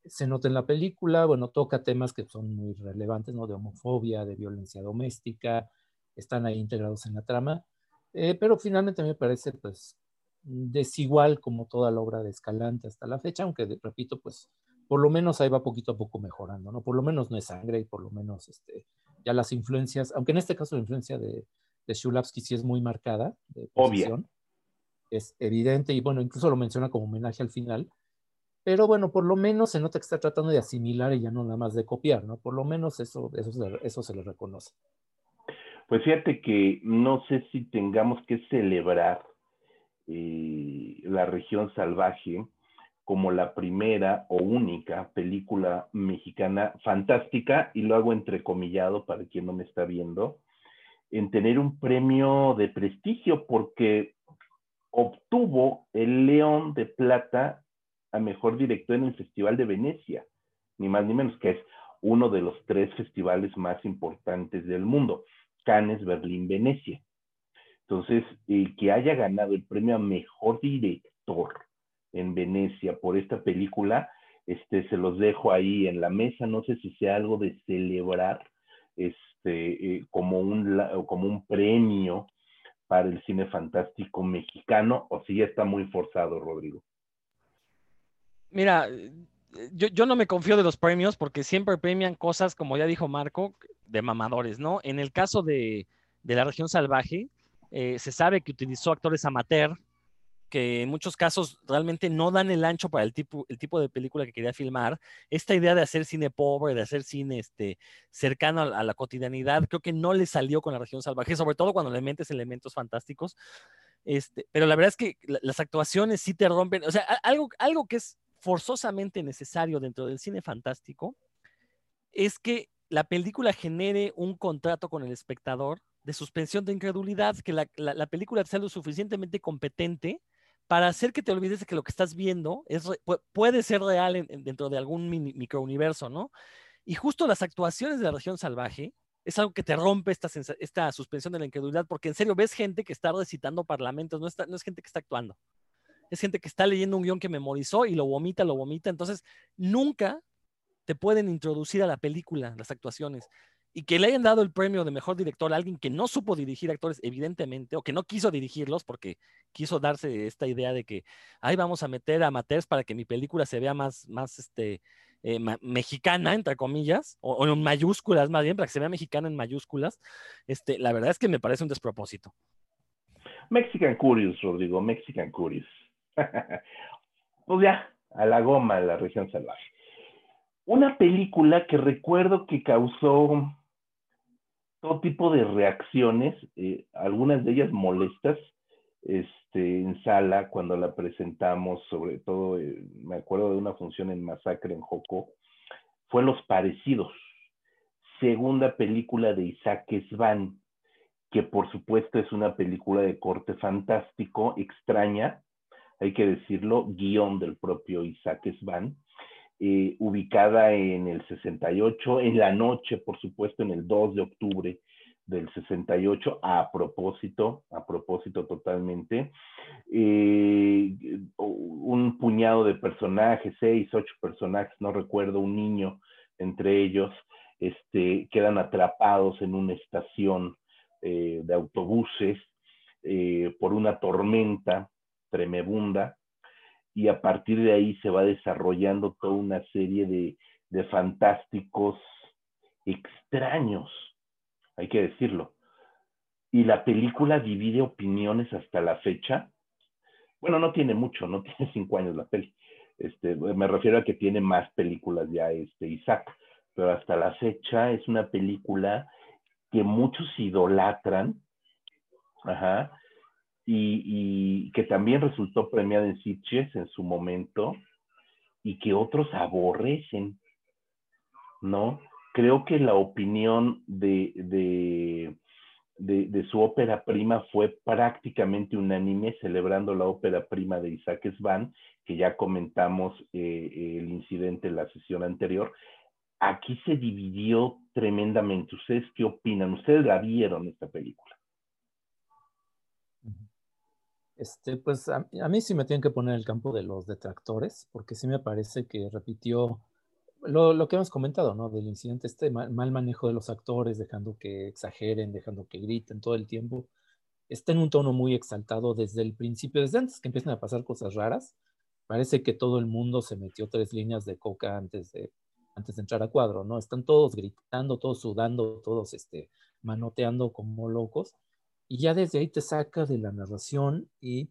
Se nota en la película, bueno, toca temas que son muy relevantes, ¿no? De homofobia, de violencia doméstica, están ahí integrados en la trama, eh, pero finalmente me parece, pues, desigual como toda la obra de Escalante hasta la fecha, aunque, repito, pues, por lo menos ahí va poquito a poco mejorando, ¿no? Por lo menos no es sangre y por lo menos, este, ya las influencias, aunque en este caso la influencia de, de Shulapsky sí es muy marcada, de Obvia. es evidente y bueno, incluso lo menciona como homenaje al final, pero bueno, por lo menos se nota que está tratando de asimilar y ya no nada más de copiar, ¿no? Por lo menos eso, eso, eso se le reconoce. Pues fíjate que no sé si tengamos que celebrar eh, la región salvaje como la primera o única película mexicana fantástica, y lo hago entrecomillado para quien no me está viendo, en tener un premio de prestigio porque obtuvo el León de Plata a Mejor Director en el Festival de Venecia, ni más ni menos, que es uno de los tres festivales más importantes del mundo, Cannes, Berlín, Venecia. Entonces, el que haya ganado el premio a Mejor Director en Venecia por esta película, este, se los dejo ahí en la mesa, no sé si sea algo de celebrar, este, eh, como, un, como un premio para el cine fantástico mexicano, o si ya está muy forzado, Rodrigo. Mira, yo, yo, no me confío de los premios porque siempre premian cosas, como ya dijo Marco, de mamadores, ¿no? En el caso de, de la región salvaje, eh, se sabe que utilizó actores amateur que en muchos casos realmente no dan el ancho para el tipo, el tipo de película que quería filmar. Esta idea de hacer cine pobre, de hacer cine este, cercano a, la cotidianidad, creo que no le salió con la región salvaje, sobre todo cuando le metes elementos fantásticos. Este, pero la verdad es que las actuaciones sí te rompen, o sea, algo, algo que es forzosamente necesario dentro del cine fantástico es que la película genere un contrato con el espectador de suspensión de incredulidad, que la, la película sea lo suficientemente competente para hacer que te olvides de que lo que estás viendo es, puede ser real dentro de algún microuniverso, ¿no? Y justo las actuaciones de la región salvaje es algo que te rompe esta, suspensión de la incredulidad, porque en serio ves gente que está recitando parlamentos, no, no es gente que está actuando. Es gente que está leyendo un guion que memorizó y lo vomita, lo vomita. Entonces, nunca te pueden introducir a la película, las actuaciones. Y que le hayan dado el premio de mejor director a alguien que no supo dirigir actores, evidentemente, o que no quiso dirigirlos porque quiso darse esta idea de que, ahí vamos a meter a amateurs para que mi película se vea más, más este, eh, mexicana, entre comillas, o, en mayúsculas más bien, para que se vea mexicana en mayúsculas, este, la verdad es que me parece un despropósito. Mexican Curious, Rodrigo, Mexican Curious. pues ya, a la goma, la región salvaje. Una película que recuerdo que causó todo tipo de reacciones, eh, algunas de ellas molestas, este, en sala cuando la presentamos, sobre todo, eh, me acuerdo de una función en Masacre en Joco, fue Los Parecidos, segunda película de Isaac Svan, que por supuesto es una película de corte fantástico, extraña, hay que decirlo, guion del propio Isaac Svan, eh, ubicada en el 68, en la noche, por supuesto, en el 2 de octubre del 68, a propósito, a propósito totalmente, eh, un puñado de personajes, seis, ocho personajes, no recuerdo, un niño entre ellos, este, quedan atrapados en una estación eh, de autobuses por una tormenta tremebunda y a partir de ahí se va desarrollando toda una serie de, de fantásticos extraños, hay que decirlo. Y la película divide opiniones hasta la fecha. Bueno, no tiene mucho, no tiene cinco años la peli. Este, me refiero a que tiene más películas ya este Isaac, pero hasta la fecha es una película que muchos idolatran, ajá, y, que también resultó premiada en Sitges en su momento y que otros aborrecen, ¿no? Creo que la opinión de, de, de, su ópera prima fue prácticamente unánime, celebrando la ópera prima de Isaac Svan, que ya comentamos eh, el incidente en la sesión anterior. Aquí se dividió tremendamente. ¿Ustedes qué opinan? ¿Ustedes la vieron esta película? Este, pues a, mí sí me tienen que poner el campo de los detractores, porque sí me parece que repitió lo, que hemos comentado, ¿no? Del incidente, este mal, manejo de los actores, dejando que exageren, dejando que griten todo el tiempo. Está en un tono muy exaltado desde el principio, desde antes que empiezan a pasar cosas raras. Parece que todo el mundo se metió tres líneas de coca antes de, antes de entrar a cuadro, ¿no? Están todos gritando, todos sudando, todos este, manoteando como locos y ya desde ahí te saca de la narración y,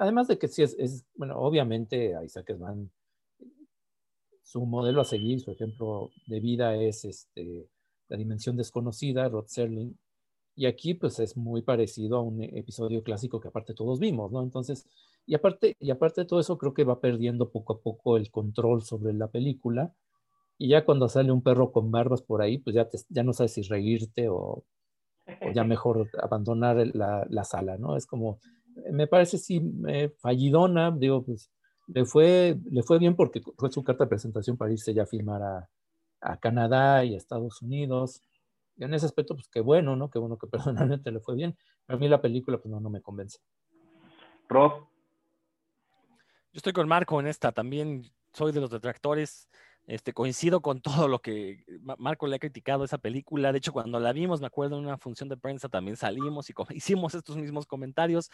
además de que sí es, bueno, obviamente Isaac Esman, su modelo a seguir, su ejemplo de vida es este, La Dimensión Desconocida, Rod Serling, y aquí pues es muy parecido a un episodio clásico que aparte todos vimos, ¿no? Entonces, y aparte, y aparte de todo eso creo que va perdiendo poco a poco el control sobre la película, y ya cuando sale un perro con barbas por ahí, pues ya, ya no sabes si reírte o o ya mejor abandonar la, la, sala, ¿no? Es como, me parece sí, eh, fallidona, digo, pues le fue, le fue bien porque fue su carta de presentación para irse ya a filmar a, a Canadá y a Estados Unidos. Y en ese aspecto, pues qué bueno, ¿no? Qué bueno que personalmente le fue bien. a mí la película, pues no, no me convence. Rob. Yo estoy con Marco en esta, también soy de los detractores. Este, coincido con todo lo que Marco le ha criticado esa película. De hecho, cuando la vimos, me acuerdo en una función de prensa también salimos y hicimos estos mismos comentarios.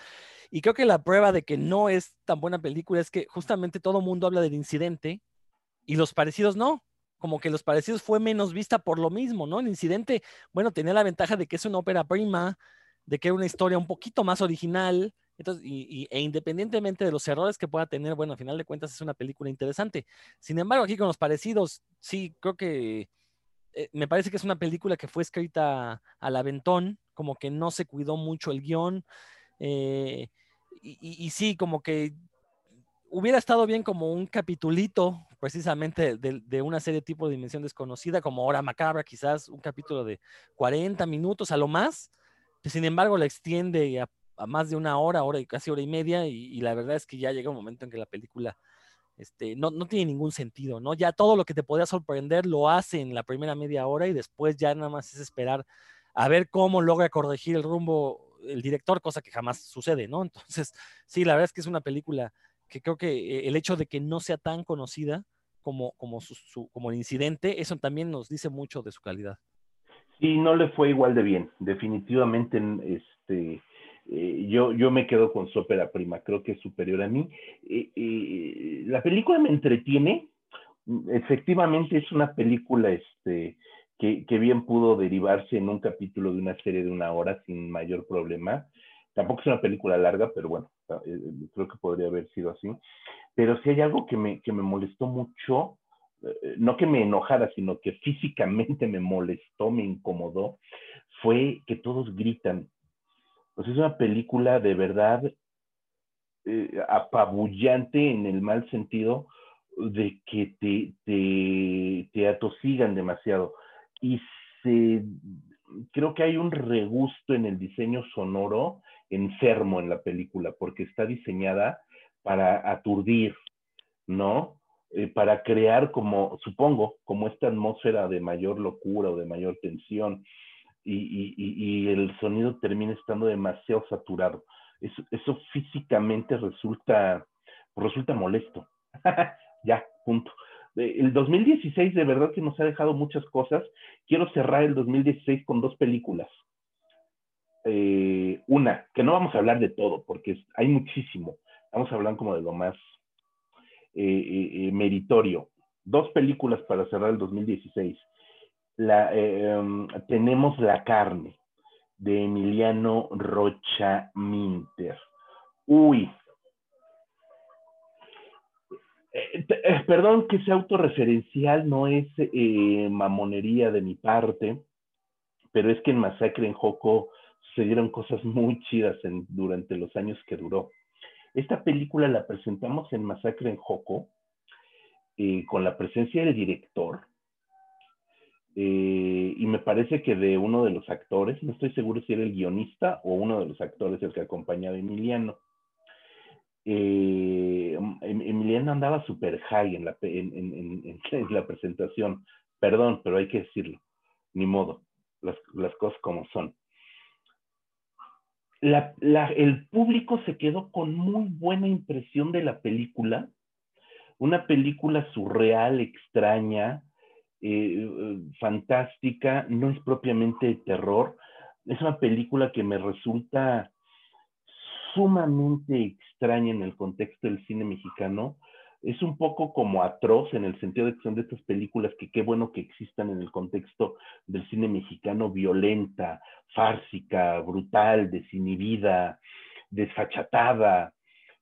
Y creo que la prueba de que no es tan buena película es que justamente todo mundo habla del incidente y los parecidos no. Como que los parecidos fue menos vista por lo mismo, ¿no? El incidente, bueno, tenía la ventaja de que es una ópera prima, de que era una historia un poquito más original, entonces, y, e independientemente de los errores que pueda tener, bueno, a final de cuentas es una película interesante. Sin embargo, aquí con los parecidos, sí, creo que eh, me parece que es una película que fue escrita al aventón, como que no se cuidó mucho el guion. Eh, y, sí, como que hubiera estado bien como un capitulito precisamente de, de, una serie tipo de dimensión desconocida, como Hora Macabra, quizás un capítulo de 40 minutos a lo más. Sin embargo, la extiende a más de una hora, hora y casi hora y media, y, la verdad es que ya llega un momento en que la película este, no, no tiene ningún sentido, ¿no? Ya todo lo que te podía sorprender lo hace en la primera media hora y después ya nada más es esperar a ver cómo logra corregir el rumbo el director, cosa que jamás sucede, ¿no? Entonces, sí, la verdad es que es una película que creo que eh, el hecho de que no sea tan conocida como, como, su, como el incidente, eso también nos dice mucho de su calidad. Sí, no le fue igual de bien. Definitivamente, este, eh, yo, yo me quedo con su ópera prima, creo que es superior a mí. La película me entretiene, efectivamente es una película este, que, que, bien pudo derivarse en un capítulo de una serie de una hora sin mayor problema. Tampoco es una película larga, pero bueno, eh, creo que podría haber sido así. Pero si hay algo que me, que me molestó mucho, no que me enojara, sino que físicamente me molestó, me incomodó, fue que todos gritan. Pues es una película de verdad eh, apabullante en el mal sentido de que te, te, te atosigan demasiado. Y creo que hay un regusto en el diseño sonoro enfermo en la película, porque está diseñada para aturdir, ¿no? Eh, para crear como, supongo, como esta atmósfera de mayor locura o de mayor tensión, y, el sonido termina estando demasiado saturado. Eso, eso físicamente resulta, resulta molesto. ya, punto. El 2016 de verdad que nos ha dejado muchas cosas. Quiero cerrar el 2016 con dos películas. Eh, una, que no vamos a hablar de todo, porque hay muchísimo. Vamos a hablar como de lo más eh, eh, meritorio. Dos películas para cerrar el 2016. La, em, tenemos La carne, de Emiliano Rocha Minter. Uy. perdón que sea autorreferencial, no es mamonería de mi parte, pero es que en Masacre en Joco sucedieron cosas muy chidas durante los años que duró. Esta película la presentamos en Masacre en Joco, eh, con la presencia del director, eh, y me parece que de uno de los actores, no estoy seguro si era el guionista o uno de los actores el que acompañaba a Emiliano. Eh, em, Emiliano andaba súper high en, la presentación, perdón, pero hay que decirlo, ni modo, las cosas como son el público se quedó con muy buena impresión de la película, una película surreal, extraña, eh, fantástica, no es propiamente de terror, es una película que me resulta sumamente extraña en el contexto del cine mexicano, es un poco como atroz en el sentido de que son de estas películas que qué bueno que existan en el contexto del cine mexicano violenta, fársica, brutal, desinhibida, desfachatada,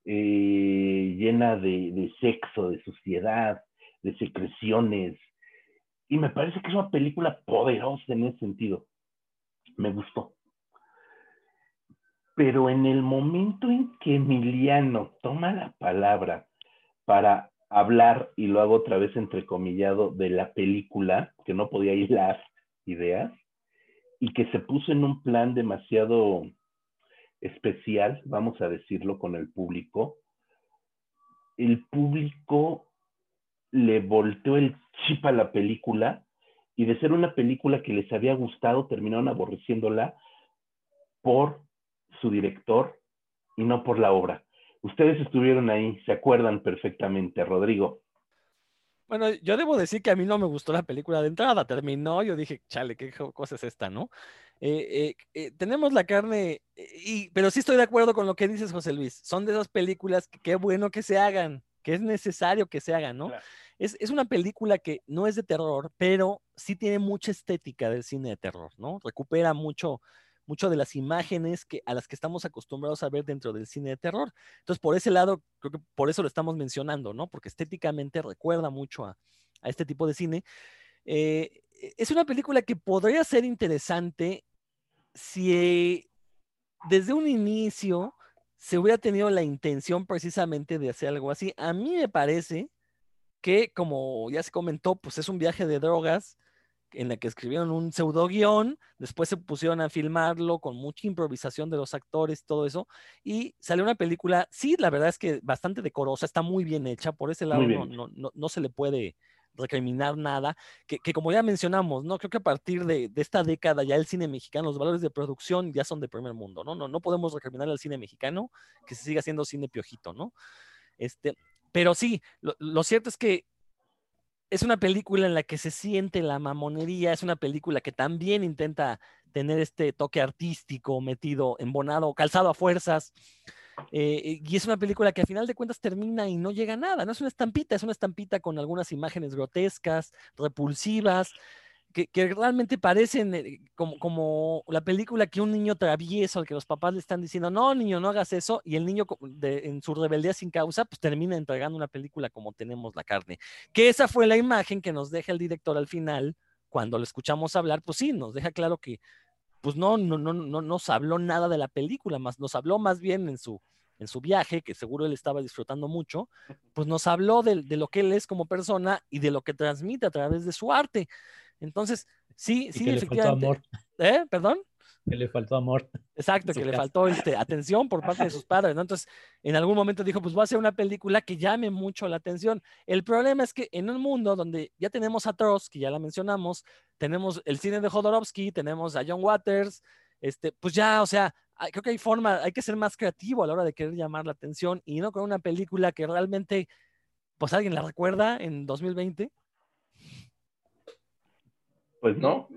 eh, llena de, de, sexo, de suciedad, de secreciones. Y me parece que es una película poderosa en ese sentido. Me gustó. Pero en el momento en que Emiliano toma la palabra para hablar, y lo hago otra vez entrecomillado, de la película, que no podía hilar ideas, y que se puso en un plan demasiado especial, vamos a decirlo, con el público. El público le volteó el chip a la película y de ser una película que les había gustado, terminaron aborreciéndola por su director y no por la obra. Ustedes estuvieron ahí, se acuerdan perfectamente, Rodrigo. Bueno, yo debo decir que a mí no me gustó la película de entrada. Terminó, yo dije, chale, qué cosa es esta, ¿no? Eh, eh, eh, tenemos la carne, y, pero sí estoy de acuerdo con lo que dices, José Luis. Son de esas películas que qué bueno que se hagan, que es necesario que se hagan, ¿no? Es, es, una película que no es de terror, pero sí tiene mucha estética del cine de terror, ¿no? Recupera mucho mucho de las imágenes que, a las que estamos acostumbrados a ver dentro del cine de terror. Entonces, por ese lado, creo que por eso lo estamos mencionando, ¿no? Porque estéticamente recuerda mucho a, este tipo de cine. Eh, es una película que podría ser interesante si desde un inicio se hubiera tenido la intención precisamente de hacer algo así. A mí me parece que, como ya se comentó, pues es un viaje de drogas en la que escribieron un pseudo guion, después se pusieron a filmarlo con mucha improvisación de los actores, todo eso, y salió una película, sí, la verdad es que bastante decorosa, está muy bien hecha, por ese lado no, no, no, no, se le puede recriminar nada, que, que, como ya mencionamos, ¿no? Creo que a partir de, de, esta década ya el cine mexicano, los valores de producción ya son de primer mundo, ¿no? No, no podemos recriminar al cine mexicano que se siga haciendo cine piojito, ¿no? Este, pero sí, lo, lo cierto es que es una película en la que se siente la mamonería, es una película que también intenta tener este toque artístico metido, embonado, calzado a fuerzas. Eh, y es una película que a final de cuentas termina y no llega a nada, no es una estampita, es una estampita con algunas imágenes grotescas, repulsivas, que, realmente parecen eh, como, como, la película que un niño travieso al que los papás le están diciendo, no, niño, no hagas eso, y el niño en su rebeldía sin causa, pues termina entregando una película como tenemos la carne. Que esa fue la imagen que nos deja el director al final, cuando lo escuchamos hablar, pues sí, nos deja claro que pues no, no, no, no nos habló nada de la película, más nos habló más bien en su, en su viaje, que seguro él estaba disfrutando mucho, pues nos habló de, lo que él es como persona y de lo que transmite a través de su arte. Entonces, sí, y sí, que efectivamente. Le faltó amor. ¿Eh? ¿Perdón? Que le faltó amor. Exacto, que le faltó este, atención por parte de sus padres, ¿no? Entonces, en algún momento dijo, pues voy a hacer una película que llame mucho la atención. El problema es que en un mundo donde ya tenemos a Trost, que ya la mencionamos, tenemos el cine de Jodorowsky, tenemos a John Waters, este, pues ya, o sea, creo que hay forma, hay que ser más creativo a la hora de querer llamar la atención y no con una película que realmente, pues alguien la recuerda en 2020. Pues no.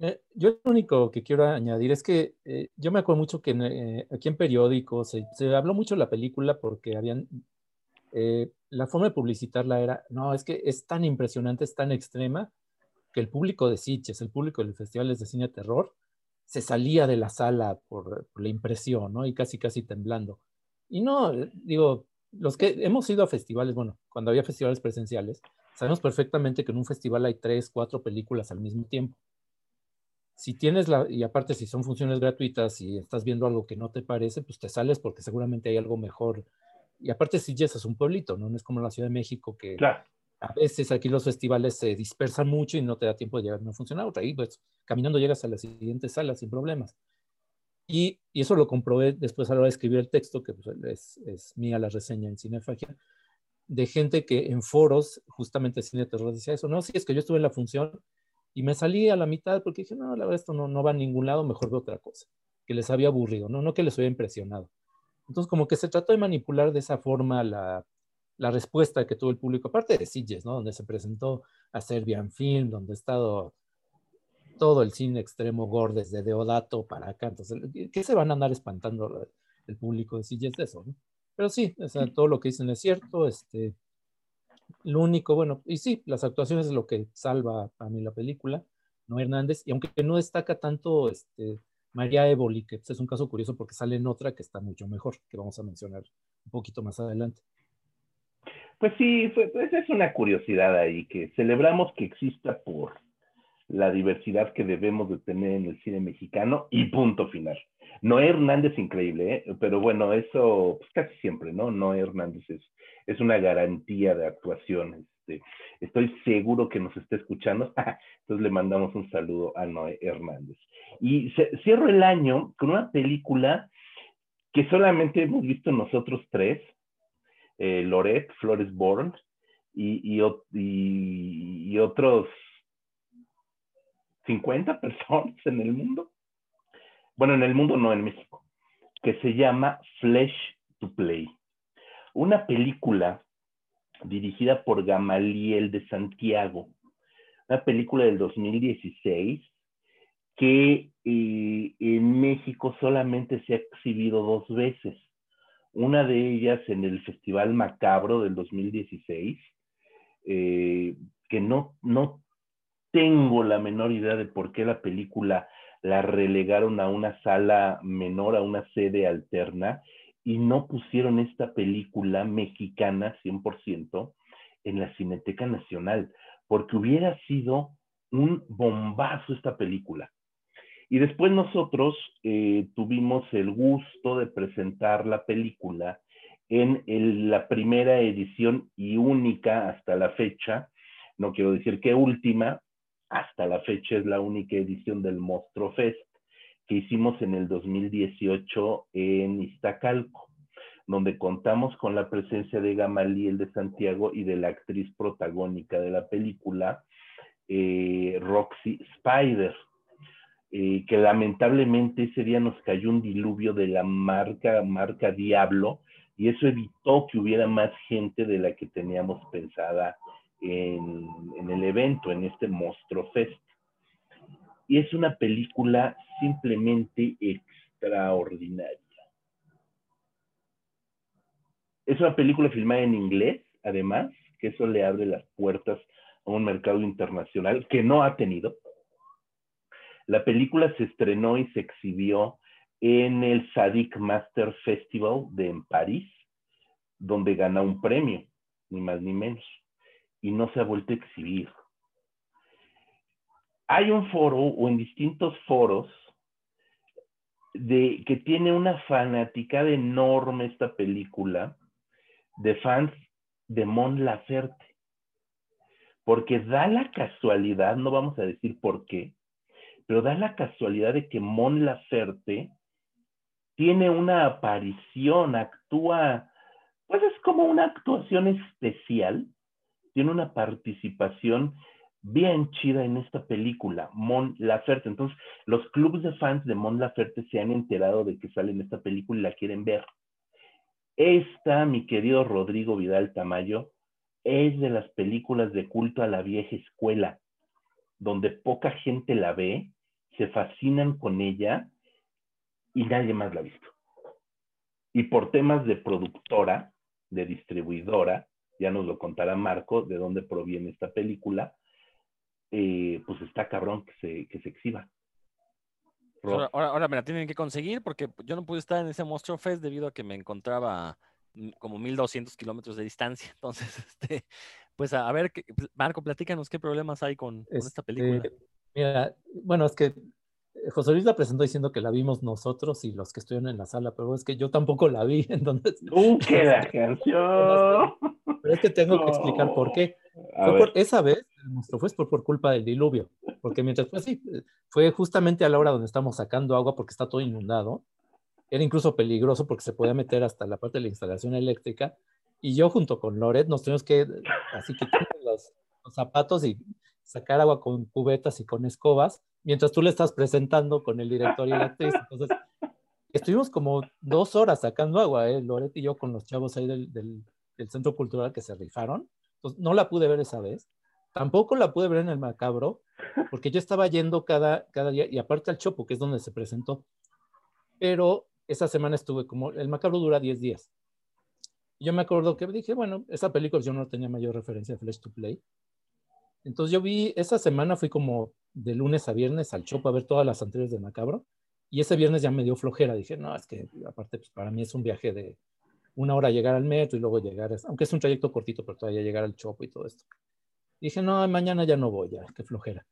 eh, yo lo único que quiero añadir es que eh, yo me acuerdo mucho que eh, aquí en periódicos se, se, habló mucho de la película porque habían, eh, la forma de publicitarla era, no, es que es tan impresionante, es tan extrema, que el público de Sitges, el público del Festival de Cine de Terror, se salía de la sala por, por la impresión, ¿no? Y casi, casi temblando. Y no, digo, los que hemos ido a festivales, bueno, cuando había festivales presenciales, sabemos perfectamente que en un festival hay tres, cuatro películas al mismo tiempo. Si tienes la, y aparte si son funciones gratuitas y estás viendo algo que no te parece, pues te sales porque seguramente hay algo mejor. Y aparte si ya es un pueblito, ¿no? No es como la Ciudad de México que claro. a veces aquí los festivales se dispersan mucho y no te da tiempo de llegar a una función a otra. Y pues caminando llegas a la siguiente sala sin problemas. Y, y, eso lo comprobé después a la hora de escribir el texto, que pues, es, es, mía la reseña en Cinefagia, de gente que en foros, justamente Cine Terror, decía eso, no, sí, es que yo estuve en la función y me salí a la mitad porque dije, no, la verdad esto no, no va a ningún lado, mejor veo otra cosa, que les había aburrido, no, no que les había impresionado. Entonces, como que se trató de manipular de esa forma la, la respuesta que tuvo el público, aparte de Sitges, ¿no? Donde se presentó a Serbian Film, donde ha estado todo el cine extremo gore desde Deodato para acá. Entonces, ¿qué se van a andar espantando el público de Sitges de eso? ¿no? Pero sí, o sea, todo lo que dicen es cierto. Este, lo único, bueno, y sí, las actuaciones es lo que salva a mí la película, no Hernández, y aunque no destaca tanto este, María Évoli, que es un caso curioso porque sale en otra que está mucho mejor, que vamos a mencionar un poquito más adelante. Pues sí, pues es una curiosidad ahí, que celebramos que exista por la diversidad que debemos de tener en el cine mexicano y punto final. Noé Hernández increíble, ¿eh? pero bueno, eso pues casi siempre, ¿no? Noé Hernández es, es una garantía de actuación. Este, estoy seguro que nos está escuchando, entonces le mandamos un saludo a Noé Hernández. Y cierro el año con una película que solamente hemos visto nosotros tres, eh, Loret, Flores Born, y, y otros 50 personas en el mundo. Bueno, en el mundo no, en México. Que se llama Flesh to Play. Una película dirigida por Gamaliel de Santiago. Una película del 2016 que eh, en México solamente se ha exhibido dos veces. Una de ellas en el Festival Macabro del 2016, eh, que no, no tengo la menor idea de por qué la película la relegaron a una sala menor, a una sede alterna, y no pusieron esta película mexicana 100% en la Cineteca Nacional, porque hubiera sido un bombazo esta película. Y después nosotros eh, tuvimos el gusto de presentar la película en la primera edición y única hasta la fecha, no quiero decir que última, hasta la fecha es la única edición del Monstruo Fest que hicimos en el 2018 en Iztacalco, donde contamos con la presencia de Gamaliel de Santiago y de la actriz protagónica de la película, eh, Roxy Spider, eh, que lamentablemente ese día nos cayó un diluvio de la marca, marca Diablo, y eso evitó que hubiera más gente de la que teníamos pensada en, el evento, en este Monstruo Fest. Y es una película simplemente extraordinaria. Es una película filmada en inglés, además, que eso le abre las puertas a un mercado internacional que no ha tenido. La película se estrenó y se exhibió en el Sadik Master Festival de en París, donde gana un premio, ni más ni menos, y no se ha vuelto a exhibir. Hay un foro o en distintos foros de que tiene una fanática enorme esta película de fans de Mon Laferte. Porque da la casualidad, no vamos a decir por qué, pero da la casualidad de que Mon Laferte tiene una aparición, actúa, pues es como una actuación especial, tiene una participación bien chida en esta película, Mon Laferte. Entonces, los clubes de fans de Mon Laferte se han enterado de que sale en esta película y la quieren ver. Esta, mi querido Rodrigo Vidal Tamayo, es de las películas de culto a la vieja escuela, donde poca gente la ve, se fascinan con ella y nadie más la ha visto. Y por temas de productora, de distribuidora, ya nos lo contará Marco de dónde proviene esta película, eh, pues está cabrón que se, que se exhiba. Ahora, ahora, me la tienen que conseguir porque yo no pude estar en ese Monstruo Fest debido a que me encontraba como 1200 kilómetros de distancia. Entonces, este, pues a, ver, pues, Marco, platícanos qué problemas hay con, esta este, película. Mira, bueno, es que José Luis la presentó diciendo que la vimos nosotros y los que estuvieron en la sala, pero es que yo tampoco la vi, entonces... ¡Uh, qué la canción! Es que tengo que explicar por qué. esa vez el fue por, por culpa del diluvio, porque mientras fue así, fue justamente a la hora donde estamos sacando agua porque está todo inundado. Era incluso peligroso porque se podía meter hasta la parte de la instalación eléctrica. Y yo junto con Loret nos tuvimos que, así que los, los zapatos y sacar agua con cubetas y con escobas, mientras tú le estás presentando con el director y la actriz. Entonces, estuvimos como dos horas sacando agua, ¿eh? Loret y yo con los chavos ahí del, del, del Centro Cultural que se rifaron. Entonces, no la pude ver esa vez. Tampoco la pude ver en el Macabro, porque yo estaba yendo cada, cada día, y aparte al Chopo, que es donde se presentó. Pero esa semana estuve como, el Macabro dura 10 días. Yo me acuerdo que dije, bueno, esa película yo no tenía mayor referencia de Flash to Play. Entonces yo vi, esa semana fui como de lunes a viernes al Chopo a ver todas las anteriores de Macabro. Y ese viernes ya me dio flojera. Dije, no, es que aparte pues, para mí es un viaje de una hora llegar al metro y luego llegar, aunque es un trayecto cortito, pero todavía llegar al Chopo y todo esto. Dije, no, mañana ya no voy, ya, qué flojera.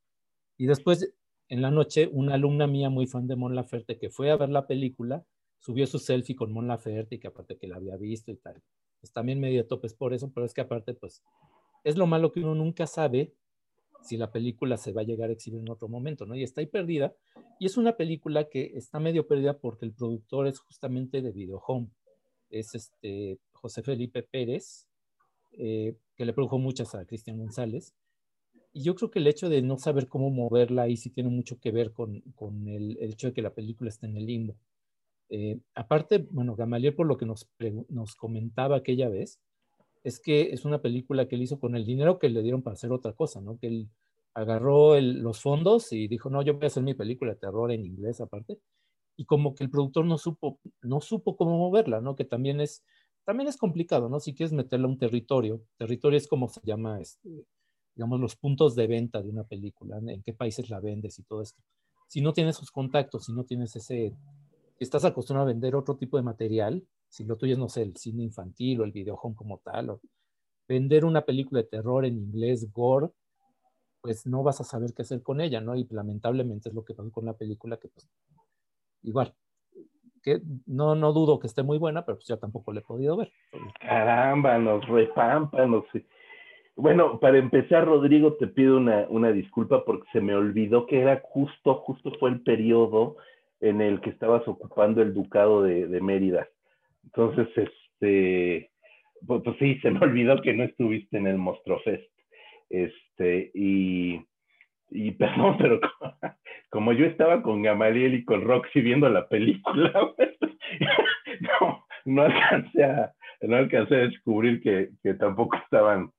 Y después, en la noche, una alumna mía muy fan de Mon Laferte que fue a ver la película, subió su selfie con Mon Laferte y que aparte que la había visto y tal. Pues también medio topes por eso, pero es que aparte, pues, es lo malo que uno nunca sabe si la película se va a llegar a exhibir en otro momento, ¿no? Y está ahí perdida. Y es una película que está medio perdida porque el productor es justamente de Video Home. Es este José Felipe Pérez, eh, que le produjo muchas a Cristian González. Y yo creo que el hecho de no saber cómo moverla ahí sí tiene mucho que ver con, con el, hecho de que la película está en el limbo. Eh, aparte, bueno, Gamaliel por lo que nos, nos comentaba aquella vez, es que es una película que él hizo con el dinero que le dieron para hacer otra cosa, ¿no? Que él agarró los fondos y dijo, no, yo voy a hacer mi película de terror en inglés aparte. Y como que el productor no supo, no supo cómo moverla, ¿no? Que también es, también es complicado, ¿no? Si quieres meterle a un territorio, territorio es como se llama, este, digamos, los puntos de venta de una película, en qué países la vendes y todo esto. Si no tienes esos contactos, si no tienes ese, estás acostumbrado a vender otro tipo de material, si lo tuyo es, no sé, el cine infantil o el videojuego como tal, o vender una película de terror en inglés, gore, pues no vas a saber qué hacer con ella, ¿no? Y lamentablemente es lo que pasó con la película, que pues igual, que no, no dudo que esté muy buena, pero pues ya tampoco la he podido ver. Caramba, nos repámpanos. Bueno, para empezar, Rodrigo, te pido una, una disculpa porque se me olvidó que era justo, justo fue el periodo en el que estabas ocupando el ducado de, de Mérida. Entonces, este, pues, pues, sí, se me olvidó que no estuviste en el Mostrofest. Este, y, y perdón, pero como, yo estaba con Gamaliel y con Roxy viendo la película, no, no alcancé a, no alcancé a descubrir que, que tampoco estaban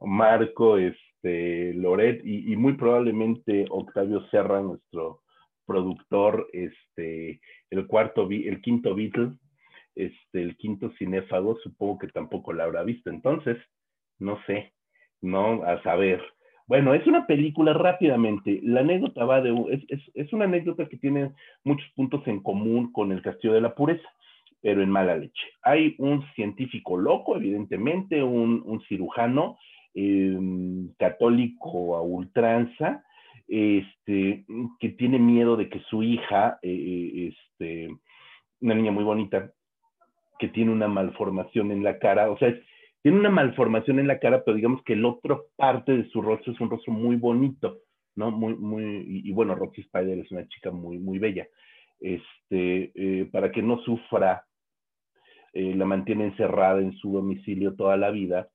Marco, este, Loret y, y, muy probablemente Octavio Serra, nuestro productor, este, el cuarto, el quinto Beatle, este, el quinto cinéfago, supongo que tampoco la habrá visto. Entonces, no sé, no, a saber. Bueno, es una película rápidamente. La anécdota va de, es, es, es una anécdota que tiene muchos puntos en común con el Castillo de la Pureza, pero en mala leche. Hay un científico loco, evidentemente, un, un cirujano eh, católico a ultranza, este, que tiene miedo de que su hija, eh, eh este, una niña muy bonita, que tiene una malformación en la cara, o sea, tiene una malformación en la cara, pero digamos que el otro parte de su rostro es un rostro muy bonito, ¿no? Muy, muy, y, bueno, Roxy Spider es una chica muy, muy bella. Este, eh, para que no sufra, eh, la mantiene encerrada en su domicilio toda la vida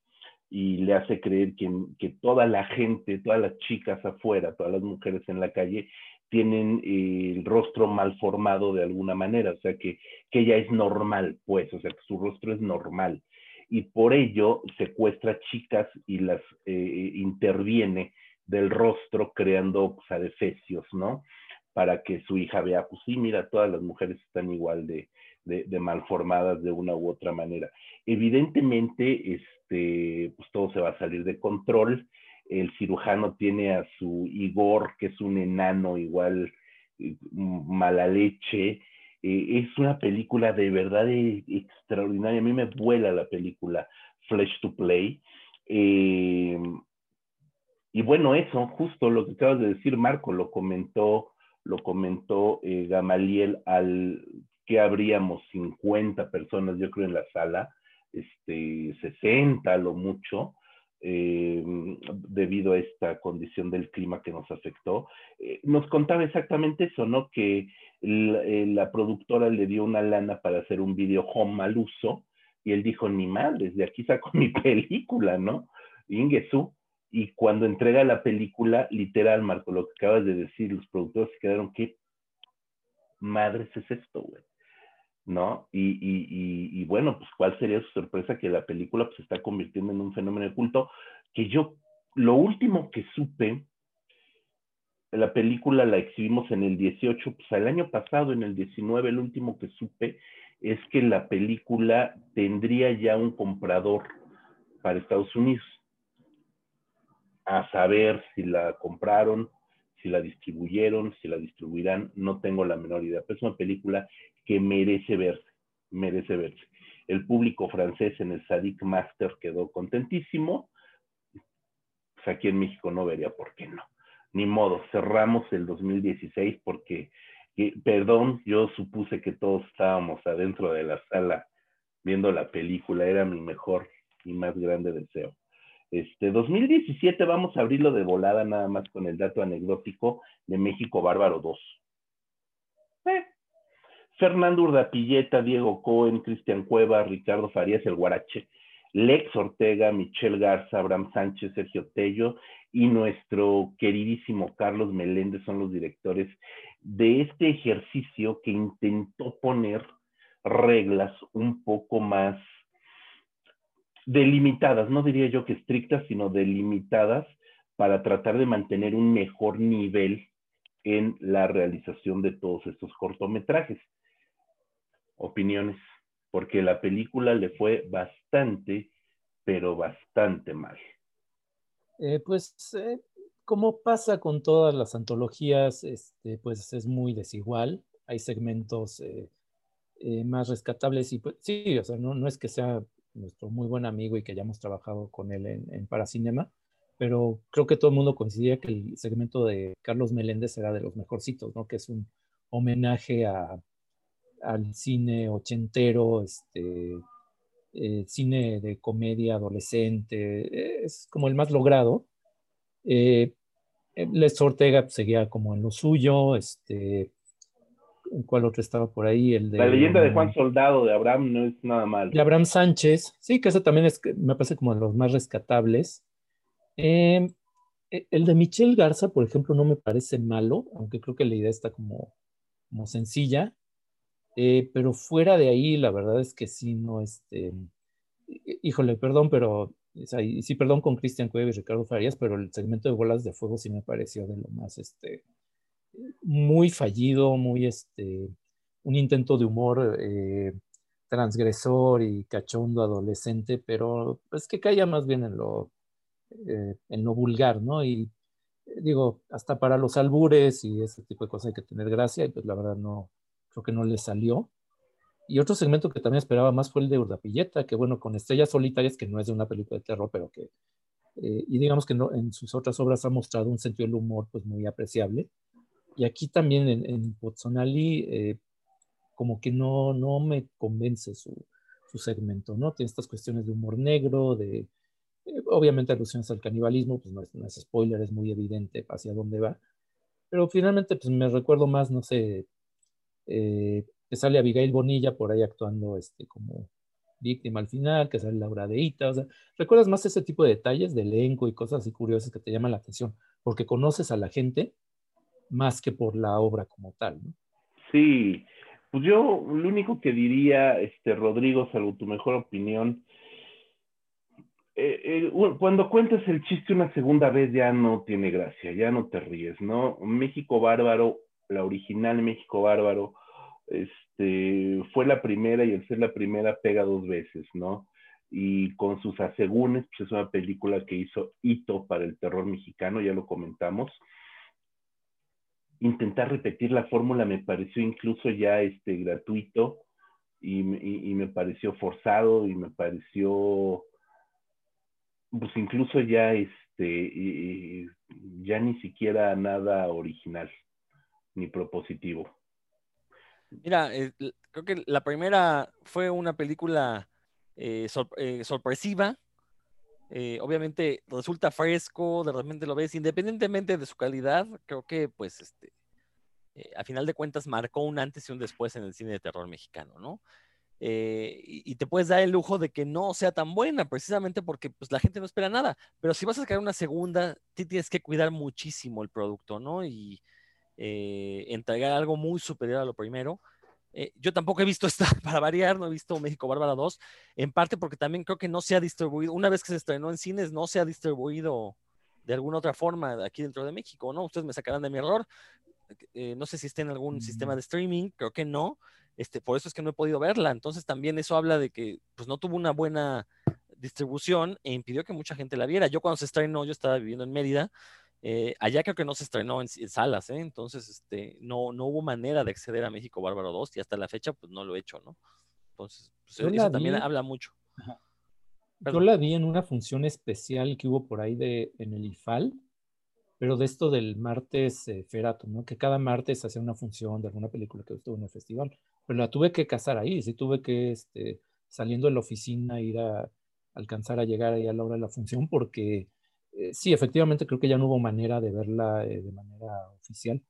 y le hace creer que, que toda la gente, todas las chicas afuera, todas las mujeres en la calle, tienen eh, el rostro mal formado de alguna manera, o sea, que, que ella es normal, pues, o sea, que su rostro es normal. Y por ello secuestra chicas y las eh, interviene del rostro creando pues, ¿no? Para que su hija vea, pues sí, mira, todas las mujeres están igual de, de, de malformadas de una u otra manera. Evidentemente, este, pues todo se va a salir de control el cirujano tiene a su Igor, que es un enano igual eh, mala leche. Eh, es una película de verdad extraordinaria. A mí me vuela la película Flesh to Play. Eh, y bueno, eso, justo lo que acabas de decir, Marco, lo comentó, lo comentó Gamaliel al que habríamos 50 personas, yo creo, en la sala, este, 60 a lo mucho, eh, debido a esta condición del clima que nos afectó. Eh, nos contaba exactamente eso, ¿no? Que eh, la, productora le dio una lana para hacer un video home al uso y él dijo, ni mal, desde aquí saco mi película, ¿no? Ingesu. Y cuando entrega la película, literal, Marco, lo que acabas de decir, los productores se quedaron, ¿qué madres es esto, güey? ¿no? Y, y, y, bueno, pues cuál sería su sorpresa que la película pues, se está convirtiendo en un fenómeno de culto, que yo, lo último que supe, la película la exhibimos en el 18, pues el año pasado, en el 19, el último que supe es que la película tendría ya un comprador para Estados Unidos. A saber si la compraron, si la distribuyeron, si la distribuirán, no tengo la menor idea, pero es una película que merece verse, merece verse. El público francés en el Sadik Master quedó contentísimo. Pues aquí en México no vería por qué no. Ni modo, cerramos el 2016 porque, perdón, yo supuse que todos estábamos adentro de la sala viendo la película, era mi mejor y más grande deseo. Este 2017 vamos a abrirlo de volada nada más con el dato anecdótico de México Bárbaro 2. Eh, Fernando Urdapilleta, Diego Cohen, Cristian Cueva, Ricardo Farías, el Guarache, Lex Ortega, Michelle Garza, Abraham Sánchez, Sergio Tello y nuestro queridísimo Carlos Meléndez son los directores de este ejercicio que intentó poner reglas un poco más delimitadas, no diría yo que estrictas, sino delimitadas para tratar de mantener un mejor nivel en la realización de todos estos cortometrajes. Opiniones, porque la película le fue bastante, pero bastante mal. Eh, pues eh, como pasa con todas las antologías, este, pues es muy desigual. Hay segmentos eh, más rescatables y pues sí, o sea, no, no, es que sea nuestro muy buen amigo y que hayamos trabajado con él en, en Paracinema, pero creo que todo el mundo coincidía que el segmento de Carlos Meléndez era de los mejorcitos, ¿no? Que es un homenaje a, al cine ochentero, este, eh, cine de comedia adolescente, es como el más logrado. Eh, Les Ortega seguía como en lo suyo, este, ¿cuál otro estaba por ahí? El de, la leyenda de Juan Soldado de Abraham no es nada mal. De Abraham Sánchez, sí, que ese también es, me parece como de los más rescatables. Eh, el de Michelle Garza, por ejemplo, no me parece malo, aunque creo que la idea está como, como sencilla. Eh, pero fuera de ahí, la verdad es que sí, no, este, híjole, perdón, pero, sí, perdón con Cristian Cueva y Ricardo Farías, pero el segmento de bolas de fuego sí me pareció de lo más, este, muy fallido, muy, este, un intento de humor eh, transgresor y cachondo adolescente, pero es que caía más bien en lo, eh, en lo vulgar, ¿no? Y digo, hasta para los albures y ese tipo de cosas hay que tener gracia, y pues la verdad no, creo que no le salió. Y otro segmento que también esperaba más fue el de Urdapilleta, que bueno, con Estrellas Solitarias, que no es de una película de terror, pero que, eh, y digamos que no, en sus otras obras ha mostrado un sentido del humor pues muy apreciable. Y aquí también en, en Pozzonali, eh, como que no, no me convence su, su, segmento, ¿no? Tiene estas cuestiones de humor negro, de, eh, obviamente alusiones al canibalismo, pues no es, no es spoiler, es muy evidente hacia dónde va. Pero finalmente, pues me recuerdo más, no sé, eh, que sale Abigail Bonilla por ahí actuando este, como víctima al final, que sale Laura de Ita, o sea, recuerdas más ese tipo de detalles de elenco y cosas así curiosas que te llaman la atención, porque conoces a la gente más que por la obra como tal, ¿no? Sí, pues yo lo único que diría, este, Rodrigo, salvo tu mejor opinión, eh, eh, cuando cuentas el chiste una segunda vez ya no tiene gracia, ya no te ríes, ¿no? México Bárbaro la original México Bárbaro, este, fue la primera y el ser la primera pega dos veces, ¿no? Y con sus asegúnes, pues es una película que hizo hito para el terror mexicano, ya lo comentamos. Intentar repetir la fórmula me pareció incluso ya este, gratuito y, y, me pareció forzado y me pareció, pues incluso ya, este, ya ni siquiera nada original ni propositivo. Mira, eh, creo que la primera fue una película eh, eh, sorpresiva. obviamente resulta fresco, de repente lo ves, independientemente de su calidad, creo que pues este, a final de cuentas marcó un antes y un después en el cine de terror mexicano, ¿no? y, te puedes dar el lujo de que no sea tan buena, precisamente porque pues, la gente no espera nada. Pero si vas a sacar una segunda, tienes que cuidar muchísimo el producto, ¿no? Y, eh, entregar algo muy superior a lo primero. Eh, yo tampoco he visto esta, para variar, no he visto México Bárbara 2, en parte porque también creo que no se ha distribuido, una vez que se estrenó en cines, no se ha distribuido de alguna otra forma aquí dentro de México, ¿no? Ustedes me sacarán de mi error. Eh, no sé si está en algún sistema mm. de streaming, creo que no. Este, por eso es que no he podido verla. Entonces también eso habla de que pues, no tuvo una buena distribución e impidió que mucha gente la viera. Yo cuando se estrenó, yo estaba viviendo en Mérida, eh, allá creo que no se estrenó en, salas, ¿eh? entonces este, no, no hubo manera de acceder a México Bárbaro 2 y hasta la fecha pues no lo he hecho, ¿no? Entonces, pues, eso también habla mucho. Yo la vi en una función especial que hubo por ahí de, en el IFAL, pero de esto del martes eh, Ferato, ¿no? Que cada martes hacía una función de alguna película que estuvo en el festival. Pero la tuve que casar ahí, sí tuve que, este, saliendo de la oficina, ir a alcanzar a llegar ahí a la hora de la función porque eh, sí, efectivamente creo que ya no hubo manera de verla eh, de manera oficial.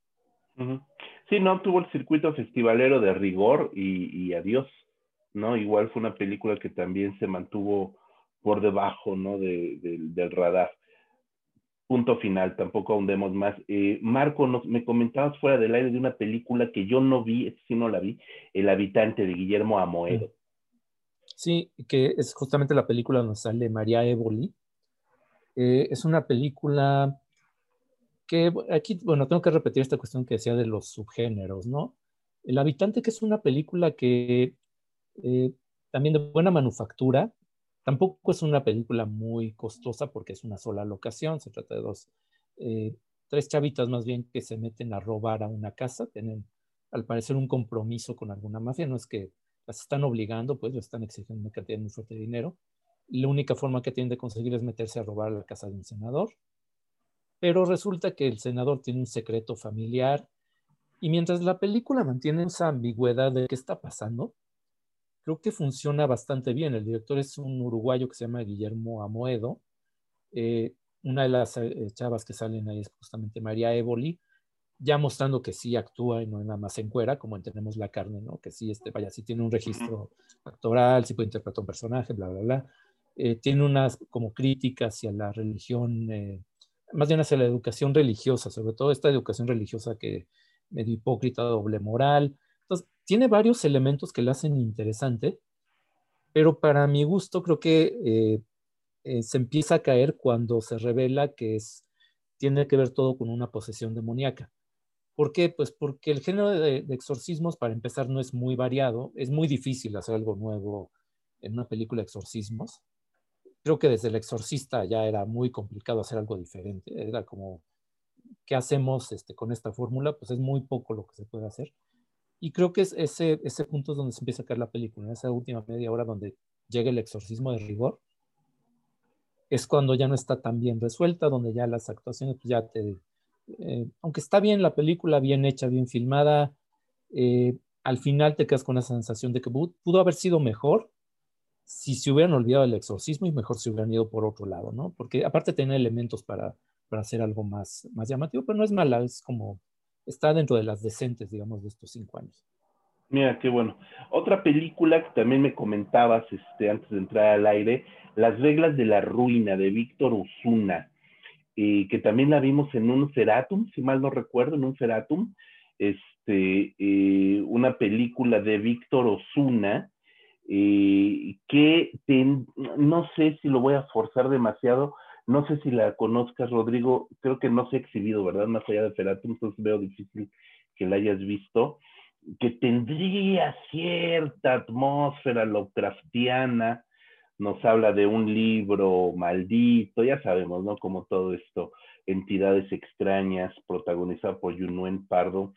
Sí, no tuvo el circuito festivalero de rigor y, adiós, ¿no? Igual fue una película que también se mantuvo por debajo, ¿no? del radar. Punto final, tampoco ahondemos más. Eh, Marco, nos, me comentabas fuera del aire de una película que yo no vi, sí no la vi, El habitante de Guillermo Amoedo. Sí, que es justamente la película donde sale María Évoli, eh, es una película que aquí, bueno, tengo que repetir esta cuestión que decía de los subgéneros, ¿no? El habitante, que es una película que eh, también de buena manufactura, tampoco es una película muy costosa porque es una sola locación, se trata de dos, eh, tres chavitas más bien que se meten a robar a una casa, tienen al parecer un compromiso con alguna mafia, no es que las están obligando, pues lo están exigiendo una cantidad muy fuerte de dinero, la única forma que tienen de conseguir es meterse a robar la casa de un senador. Pero resulta que el senador tiene un secreto familiar y mientras la película mantiene esa ambigüedad de qué está pasando, creo que funciona bastante bien. El director es un uruguayo que se llama Guillermo Amoedo. Eh, una de las eh, chavas que salen ahí es justamente María Évoli, ya mostrando que sí actúa y no nada más en cuera, como entendemos La Carne, ¿no? Que sí, este, vaya, sí tiene un registro actoral, sí puede interpretar un personaje, bla, bla, bla. Eh, tiene unas como críticas hacia la religión, más bien hacia la educación religiosa, sobre todo esta educación religiosa que medio hipócrita, doble moral. Entonces, tiene varios elementos que la hacen interesante, pero para mi gusto creo que eh, eh, se empieza a caer cuando se revela que es, tiene que ver todo con una posesión demoníaca. ¿Por qué? Pues porque el género de, de, exorcismos, para empezar, no es muy variado. Es muy difícil hacer algo nuevo en una película de exorcismos. Creo que desde El Exorcista ya era muy complicado hacer algo diferente. Era como, ¿qué hacemos este, con esta fórmula? Pues es muy poco lo que se puede hacer. Y creo que es ese, ese punto es donde se empieza a caer la película, en esa última media hora donde llega el exorcismo de rigor, es cuando ya no está tan bien resuelta, donde ya las actuaciones pues ya te... Eh, aunque está bien la película, bien hecha, bien filmada, eh, al final te quedas con la sensación de que pudo haber sido mejor si se hubieran olvidado el exorcismo y mejor se hubieran ido por otro lado, ¿no? Porque aparte tiene elementos para, para hacer algo más, más llamativo, pero no es mala, es como está dentro de las decentes, digamos, de estos cinco años. Mira, qué bueno. Otra película que también me comentabas este, antes de entrar al aire, Las reglas de la ruina, de Víctor Osuna, eh, que también la vimos en un Feratum, si mal no recuerdo, en un Feratum, este, eh, una película de Víctor Osuna, eh, que no sé si lo voy a forzar demasiado, no sé si la conozcas, Rodrigo, creo que no se ha exhibido, ¿verdad? Más allá de Feratum, entonces veo difícil que la hayas visto, que tendría cierta atmósfera Lovecraftiana, nos habla de un libro maldito, ya sabemos, ¿no? Como todo esto, entidades extrañas, protagonizado por Yunuen Pardo,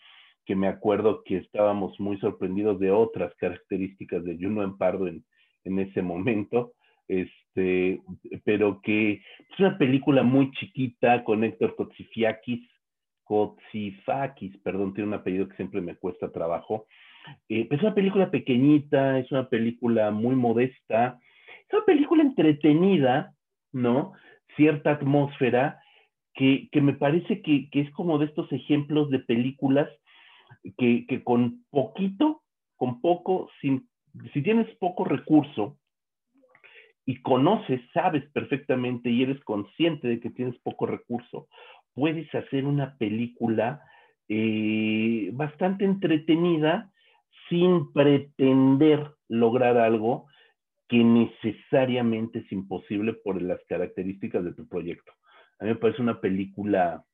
que me acuerdo que estábamos muy sorprendidos de otras características de Yunuen Pardo en, en ese momento este, pero que es una película muy chiquita con Héctor Kotsifiakis, Kotsifakis, perdón, tiene un apellido que siempre me cuesta trabajo. Eh, es una película pequeñita, es una película muy modesta, es una película entretenida, ¿no? Cierta atmósfera que, que me parece que, que, es como de estos ejemplos de películas que, con poquito, con poco, sin, si tienes poco recurso, y conoces, sabes perfectamente y eres consciente de que tienes poco recurso, puedes hacer una película eh, bastante entretenida sin pretender lograr algo que necesariamente es imposible por las características de tu proyecto. A mí me parece una película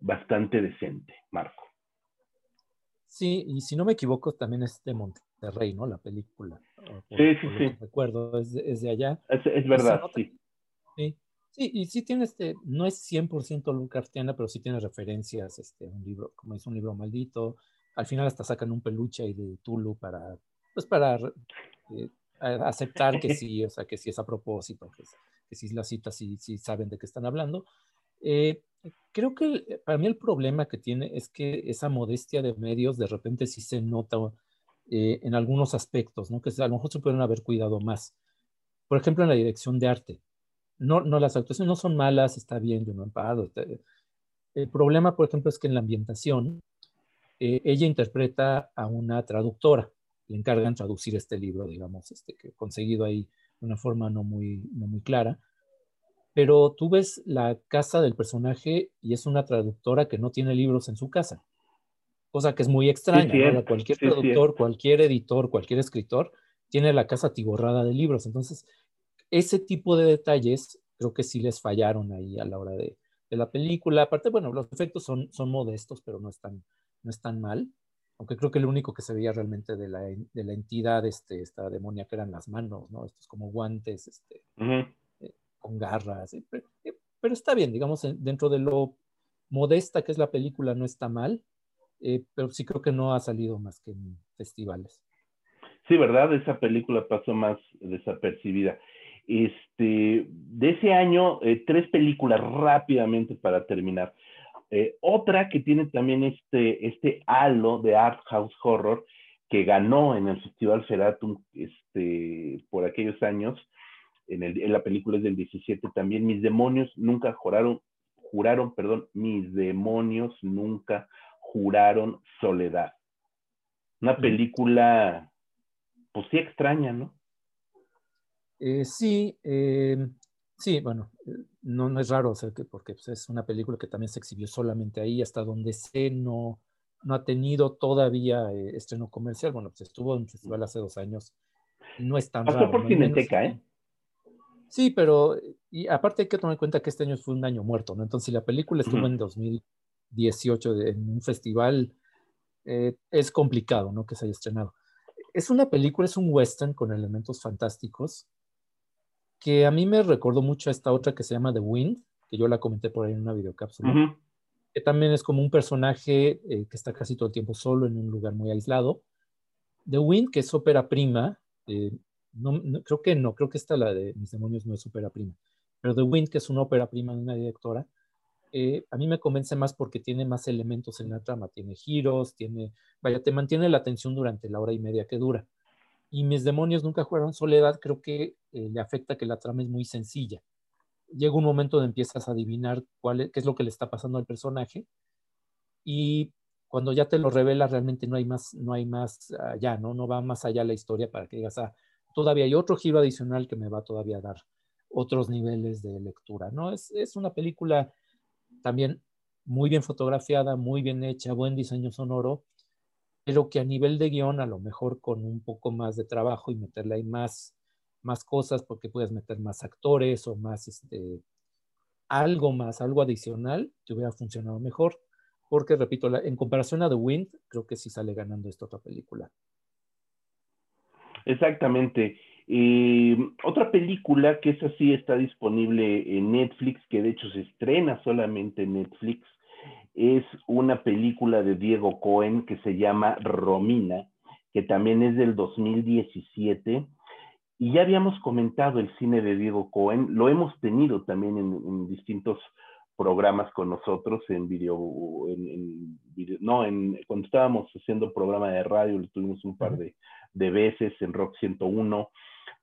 bastante decente, Marco. Sí, y si no me equivoco, también es de Monterrey, ¿no? La película. sí, sí, sí. Recuerdo, es de, es de allá. Es, verdad, sí. sí. Sí, y sí tiene este, no es 100% Lovecraftiana, pero sí tiene referencias, este, un libro, como es un libro maldito. Al final hasta sacan un peluche ahí de Tulu para, pues para eh, aceptar que sí, o sea, que sí es a propósito, que, que sí la cita, sí, sí saben de qué están hablando. Eh, creo que para mí el problema que tiene es que esa modestia de medios de repente sí se nota eh, en algunos aspectos, ¿no? que a lo mejor se pueden haber cuidado más. Por ejemplo, en la dirección de arte. No, no las actuaciones no son malas, está bien, yo no empado. El problema, por ejemplo, es que en la ambientación eh, ella interpreta a una traductora. Le encargan traducir este libro, digamos, este, que conseguido ahí de una forma no muy, no muy clara pero tú ves la casa del personaje y es una traductora que no tiene libros en su casa, cosa que es muy extraña. Cualquier traductor, cualquier editor, cualquier escritor tiene la casa atiborrada de libros. Entonces, ese tipo de detalles creo que sí les fallaron ahí a la hora de, la película. Aparte, bueno, los efectos son, son modestos, pero no están, no están mal. Aunque creo que lo único que se veía realmente de la, de la entidad, este, esta demoníaca, eran las manos, ¿no? Estos como guantes, este, con garras, eh, pero está bien, digamos, dentro de lo modesta que es la película no está mal, eh, pero sí creo que no ha salido más que en festivales. Sí, ¿verdad? Esa película pasó más desapercibida. Este, de ese año, eh, tres películas rápidamente para terminar. otra que tiene también este, este halo de art house horror que ganó en el Festival Feratum este, por aquellos años, en, el, en la película es del 17 también, mis demonios nunca juraron, juraron, perdón, mis demonios nunca juraron soledad. Una película, pues sí extraña, ¿no? Eh, sí, eh, sí, bueno, no, no es raro, que porque pues, es una película que también se exhibió solamente ahí, hasta donde sé, no, no ha tenido todavía eh, estreno comercial. Bueno, pues estuvo en un festival hace dos años. No es tan Pasó raro. por ¿no? Cineteca, ¿eh? Sí, pero y aparte hay que tomar en cuenta que este año fue un año muerto, ¿no? Entonces, si la película estuvo Ujú. en 2018 en un festival, eh, es complicado, ¿no? Que se haya estrenado. Es una película, es un western con elementos fantásticos que a mí me recordó mucho a esta otra que se llama The Wind, que yo la comenté por ahí en una videocápsula, Ujú. que también es como un personaje eh, que está casi todo el tiempo solo en un lugar muy aislado. The Wind, que es ópera prima, eh, no, no- creo que no, creo que esta, la de Mis demonios, no es ópera prima, pero The Wind, que es una ópera prima de una directora, eh, a mí me convence más porque tiene más elementos en la trama, tiene giros, tiene, vaya, te mantiene la atención durante la hora y media que dura. Y Mis demonios nunca jugaron soledad, creo que eh, le afecta que la trama es muy sencilla. Llega un momento donde empiezas a adivinar cuál es, qué es lo que le está pasando al personaje y cuando ya te lo revela realmente no hay más, no hay más allá, ¿no? No va más allá la historia para que digas, ah, todavía hay otro giro adicional que me va todavía a dar otros niveles de lectura, ¿no? Es, es una película también muy bien fotografiada, muy bien hecha, buen diseño sonoro, pero que a nivel de guion, a lo mejor con un poco más de trabajo y meterle ahí más, más cosas, porque puedes meter más actores o más, este, algo más, algo adicional, te hubiera funcionado mejor. Porque, repito, la- en comparación a The Wind, creo que sí sale ganando esta otra película. Exactamente. Eh, otra película que esa sí está disponible en Netflix, que de hecho se estrena solamente en Netflix, es una película de Diego Cohen que se llama Romina, que también es del 2017. Y ya habíamos comentado el cine de Diego Cohen, lo hemos tenido también en, en distintos programas con nosotros en video, en, en video, no, en, cuando estábamos haciendo programa de radio, lo tuvimos un par de, de veces en Rock 101.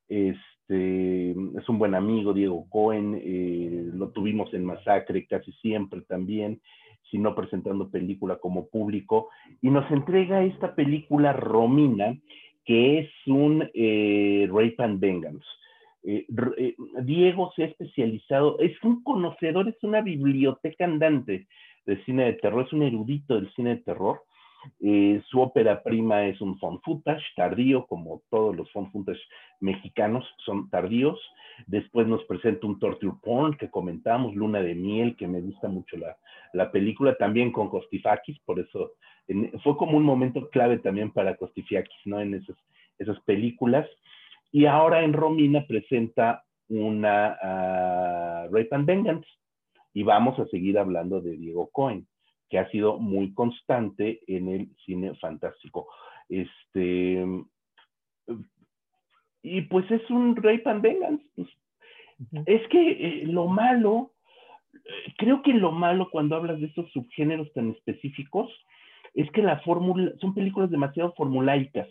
Este, es un buen amigo, Diego Cohen, eh, lo tuvimos en Masacre casi siempre también, si no presentando película como público, y nos entrega esta película Romina, que es un eh, Rape and Vengeance. Eh, eh, Diego se ha especializado, es un conocedor, es una biblioteca andante de cine de terror, es un erudito del cine de terror. Eh, su ópera prima es un found footage tardío, como todos los found footage mexicanos son tardíos. Después nos presenta un torture porn que comentamos, Luna de Miel, que me gusta mucho la, la película, también con Kostifakis, por eso fue como un momento clave también para Kostifakis, ¿no? En esas, esas películas. Y ahora en Romina presenta una uh, Rape and Vengeance. Y vamos a seguir hablando de Diego Cohen, que ha sido muy constante en el cine fantástico. Este. Y pues es un Rape and Vengeance. Pues. Es que eh, lo malo, creo que lo malo cuando hablas de estos subgéneros tan específicos es que la fórmula, son películas demasiado formulaicas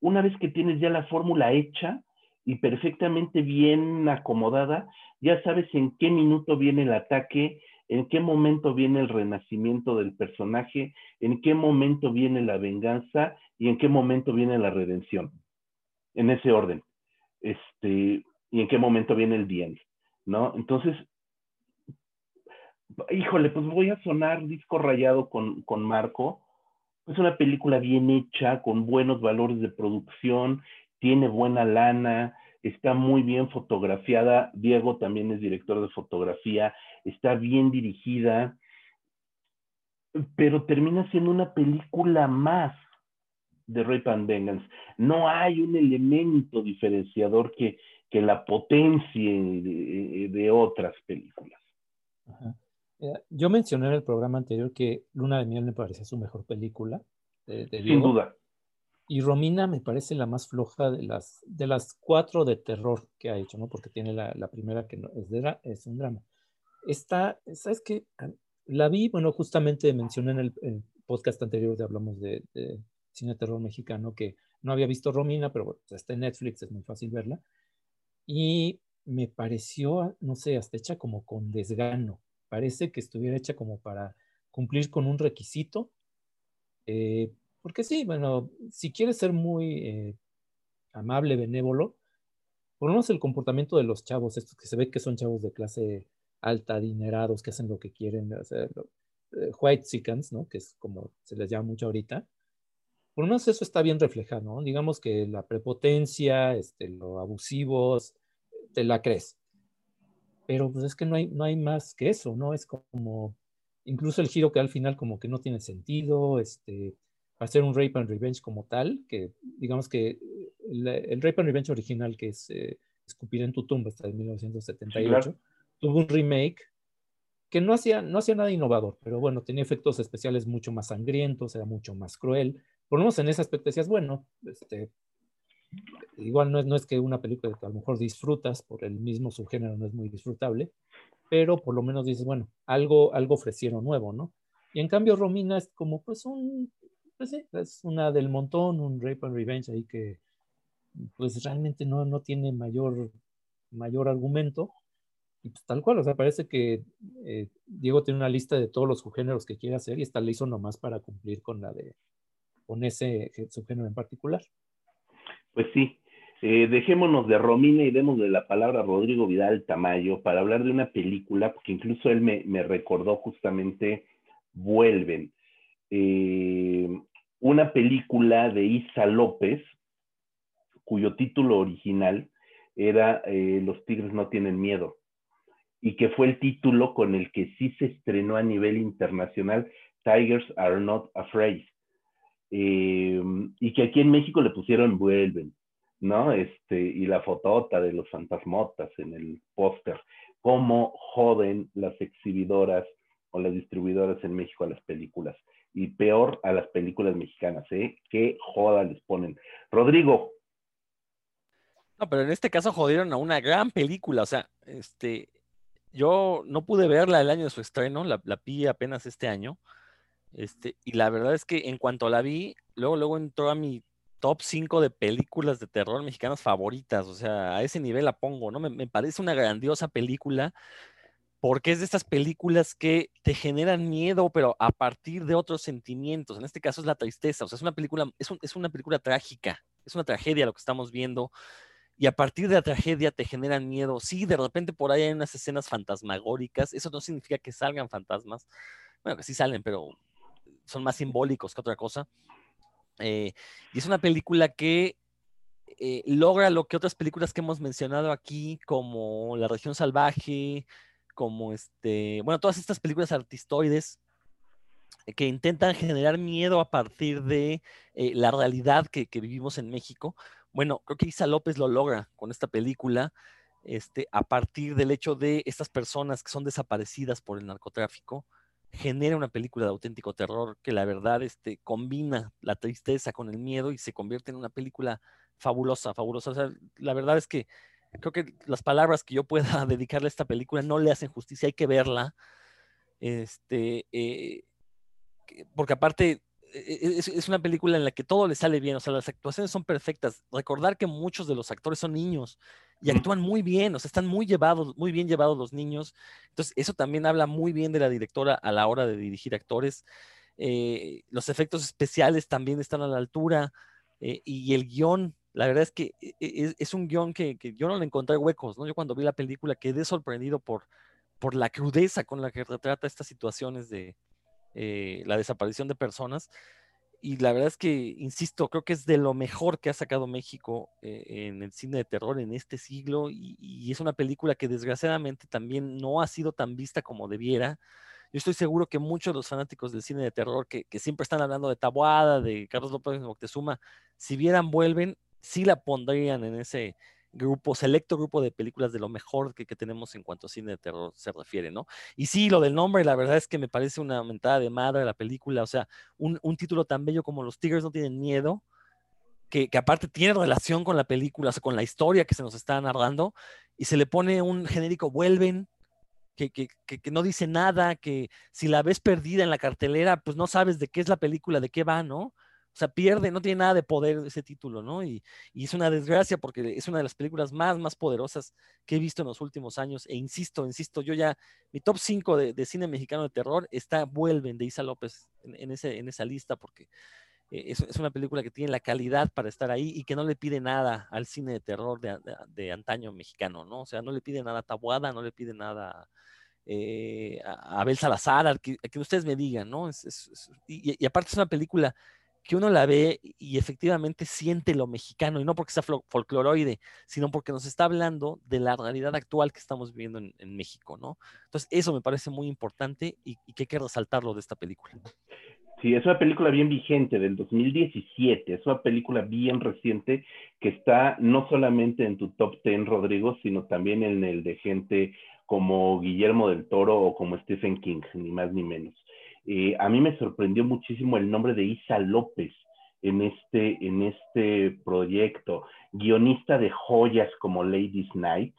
una vez que tienes ya la fórmula hecha y perfectamente bien acomodada, ya sabes en qué minuto viene el ataque, en qué momento viene el renacimiento del personaje, en qué momento viene la venganza y en qué momento viene la redención. En ese orden. Este, y en qué momento viene el bien, ¿no? Entonces, híjole, pues voy a sonar disco rayado con, con Marco, es una película bien hecha, con buenos valores de producción, tiene buena lana, está muy bien fotografiada. Diego también es director de fotografía, está bien dirigida, pero termina siendo una película más de Rape and Vengeance. No hay un elemento diferenciador que, que la potencie de, de otras películas. Ajá. Yo mencioné en el programa anterior que Luna de Miel me parecía su mejor película. De, de Sin duda. Y Romina me parece la más floja de las, de las cuatro de terror que ha hecho, ¿no? Porque tiene la, la primera que no, es, de, es un drama. Esta, ¿sabes qué? La vi, bueno, justamente mencioné en el, podcast anterior de hablamos de, cine terror mexicano que no había visto Romina, pero está en Netflix, es muy fácil verla. Y me pareció, no sé, hasta hecha como con desgano. Parece que estuviera hecha como para cumplir con un requisito. Eh, porque sí, bueno, si quieres ser muy eh, amable, benévolo, por lo menos el comportamiento de los chavos, estos que se ve que son chavos de clase alta, adinerados, que hacen lo que quieren, hacer, eh, white chickens, ¿no? Que es como se les llama mucho ahorita. Por lo menos eso está bien reflejado, ¿no? Digamos que la prepotencia, este, lo abusivos, te la crees. Pero pues es que no hay, no hay más que eso, ¿no? Es como, incluso el giro que al final como que no tiene sentido, este, hacer un Rape and Revenge como tal, que digamos que el, Rape and Revenge original, que es eh, Escupir en tu tumba, hasta de 1978, tuvo un remake que no hacía, no hacía nada innovador, pero bueno, tenía efectos especiales mucho más sangrientos, era mucho más cruel. Por lo menos en ese aspecto decías, bueno, este, igual no es, no es que una película que a lo mejor disfrutas por el mismo subgénero no es muy disfrutable, pero por lo menos dices, bueno, algo, algo ofrecieron nuevo, ¿no? Y en cambio Romina es como pues un, pues sí, es una del montón, un Rape and Revenge ahí que pues realmente no, no tiene mayor, mayor argumento. Y pues tal cual, o sea, parece que eh, Diego tiene una lista de todos los subgéneros que quiere hacer y esta le hizo nomás para cumplir con la de, con ese subgénero en particular. Pues sí, eh, dejémonos de Romina y demos de la palabra a Rodrigo Vidal Tamayo para hablar de una película, porque incluso él me, recordó justamente Vuelven, eh, una película de Isa López, cuyo título original era Los tigres no tienen miedo, y que fue el título con el que sí se estrenó a nivel internacional Tigers Are Not Afraid. Eh, y que aquí en México le pusieron Vuelven, ¿no? Este, y la fotota de los fantasmotas en el póster. Cómo joden las exhibidoras o las distribuidoras en México a las películas. Y peor a las películas mexicanas, ¿eh? Qué joda les ponen. Rodrigo. No, pero en este caso jodieron a una gran película. O sea, este, yo no pude verla el año de su estreno, la, la apenas este año. Este, y la verdad es que en cuanto la vi, luego, luego entró a mi top 5 de películas de terror mexicanas favoritas. O sea, a ese nivel la pongo, ¿no? Me, parece una grandiosa película porque es de estas películas que te generan miedo, pero a partir de otros sentimientos. En este caso es la tristeza. O sea, es una película, es, es una película trágica, es una tragedia lo que estamos viendo. Y a partir de la tragedia te generan miedo. Sí, de repente por ahí hay unas escenas fantasmagóricas. Eso no significa que salgan fantasmas. Bueno, que sí salen, pero son más simbólicos que otra cosa. Eh, y es una película que eh, logra lo que otras películas que hemos mencionado aquí, como La región salvaje, como este, bueno, todas estas películas artistoides eh, que intentan generar miedo a partir de la realidad que, que, vivimos en México. Bueno, creo que Isa López lo logra con esta película, este, a partir del hecho de estas personas que son desaparecidas por el narcotráfico, genera una película de auténtico terror que la verdad este, combina la tristeza con el miedo y se convierte en una película fabulosa, fabulosa. O sea, la verdad es que creo que las palabras que yo pueda dedicarle a esta película no le hacen justicia, hay que verla. Este, eh, porque aparte e, e, es, una película en la que todo le sale bien, o sea, las actuaciones son perfectas. Recordar que muchos de los actores son niños y actúan muy bien, o sea, están muy llevados, muy bien llevados los niños. Entonces, eso también habla muy bien de la directora a la hora de dirigir actores. Eh, los efectos especiales también están a la altura eh, y el guion, la verdad es que e, es, un guion que, yo no le encontré huecos, ¿no? Yo cuando vi la película quedé sorprendido por, por la crudeza con la que retrata estas situaciones de, eh, la desaparición de personas. Y la verdad es que, insisto, creo que es de lo mejor que ha sacado México eh, en el cine de terror en este siglo y, es una película que desgraciadamente también no ha sido tan vista como debiera. Yo estoy seguro que muchos de los fanáticos del cine de terror que, siempre están hablando de Tabuada, de Carlos López Moctezuma, si vieran Vuelven, sí la pondrían en ese, grupo, selecto grupo de películas de lo mejor que, tenemos en cuanto a cine de terror se refiere, ¿no? Y sí, lo del nombre, la verdad es que me parece una mentada de madre la película, o sea, un, título tan bello como Los Tigres no tienen miedo, que, aparte tiene relación con la película, o sea, con la historia que se nos está narrando, y se le pone un genérico vuelven, que, que, que, no dice nada, que si la ves perdida en la cartelera, pues no sabes de qué es la película, de qué va, ¿no? O sea, pierde, no tiene nada de poder ese título, ¿no? Y, es una desgracia porque es una de las películas más, más poderosas que he visto en los últimos años. E insisto, insisto, yo ya, mi top 5 de, cine mexicano de terror está Vuelven de Isa López en, ese, en esa lista porque eh, es, una película que tiene la calidad para estar ahí y que no le pide nada al cine de terror de, antaño mexicano, ¿no? O sea, no le pide nada a Tabuada, no le pide nada eh, a Abel Salazar, a que, ustedes me digan, ¿no? y, aparte es una película que uno la ve y efectivamente siente lo mexicano, y no porque sea folcloroide, sino porque nos está hablando de la realidad actual que estamos viviendo en, México, ¿no? Entonces, eso me parece muy importante y, que hay que resaltarlo de esta película. Sí, es una película bien vigente del 2017, es una película bien reciente que está no solamente en tu top 10, Rodrigo, sino también en el de gente como Guillermo del Toro o como Stephen King, ni más ni menos. Eh, a mí me sorprendió muchísimo el nombre de Isa López en este, en este proyecto, guionista de joyas como Ladies Night,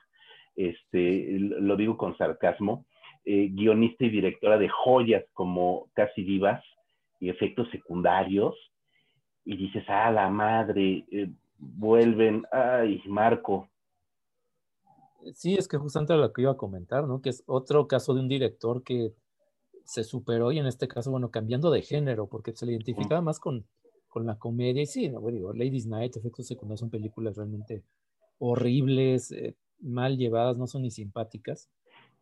este, lo digo con sarcasmo, eh, guionista y directora de joyas como Casi Vivas y efectos secundarios, y dices, ah, la madre, eh, vuelven, ay, Marco. Sí, es que justamente lo que iba a comentar, ¿no? Que es otro caso de un director que se superó y en este caso, bueno, cambiando de género, porque se le identificaba más con, con la comedia. Y sí, no, digo, Ladies Night, Efectos Secundarios son películas realmente horribles, eh, mal llevadas, no son ni simpáticas.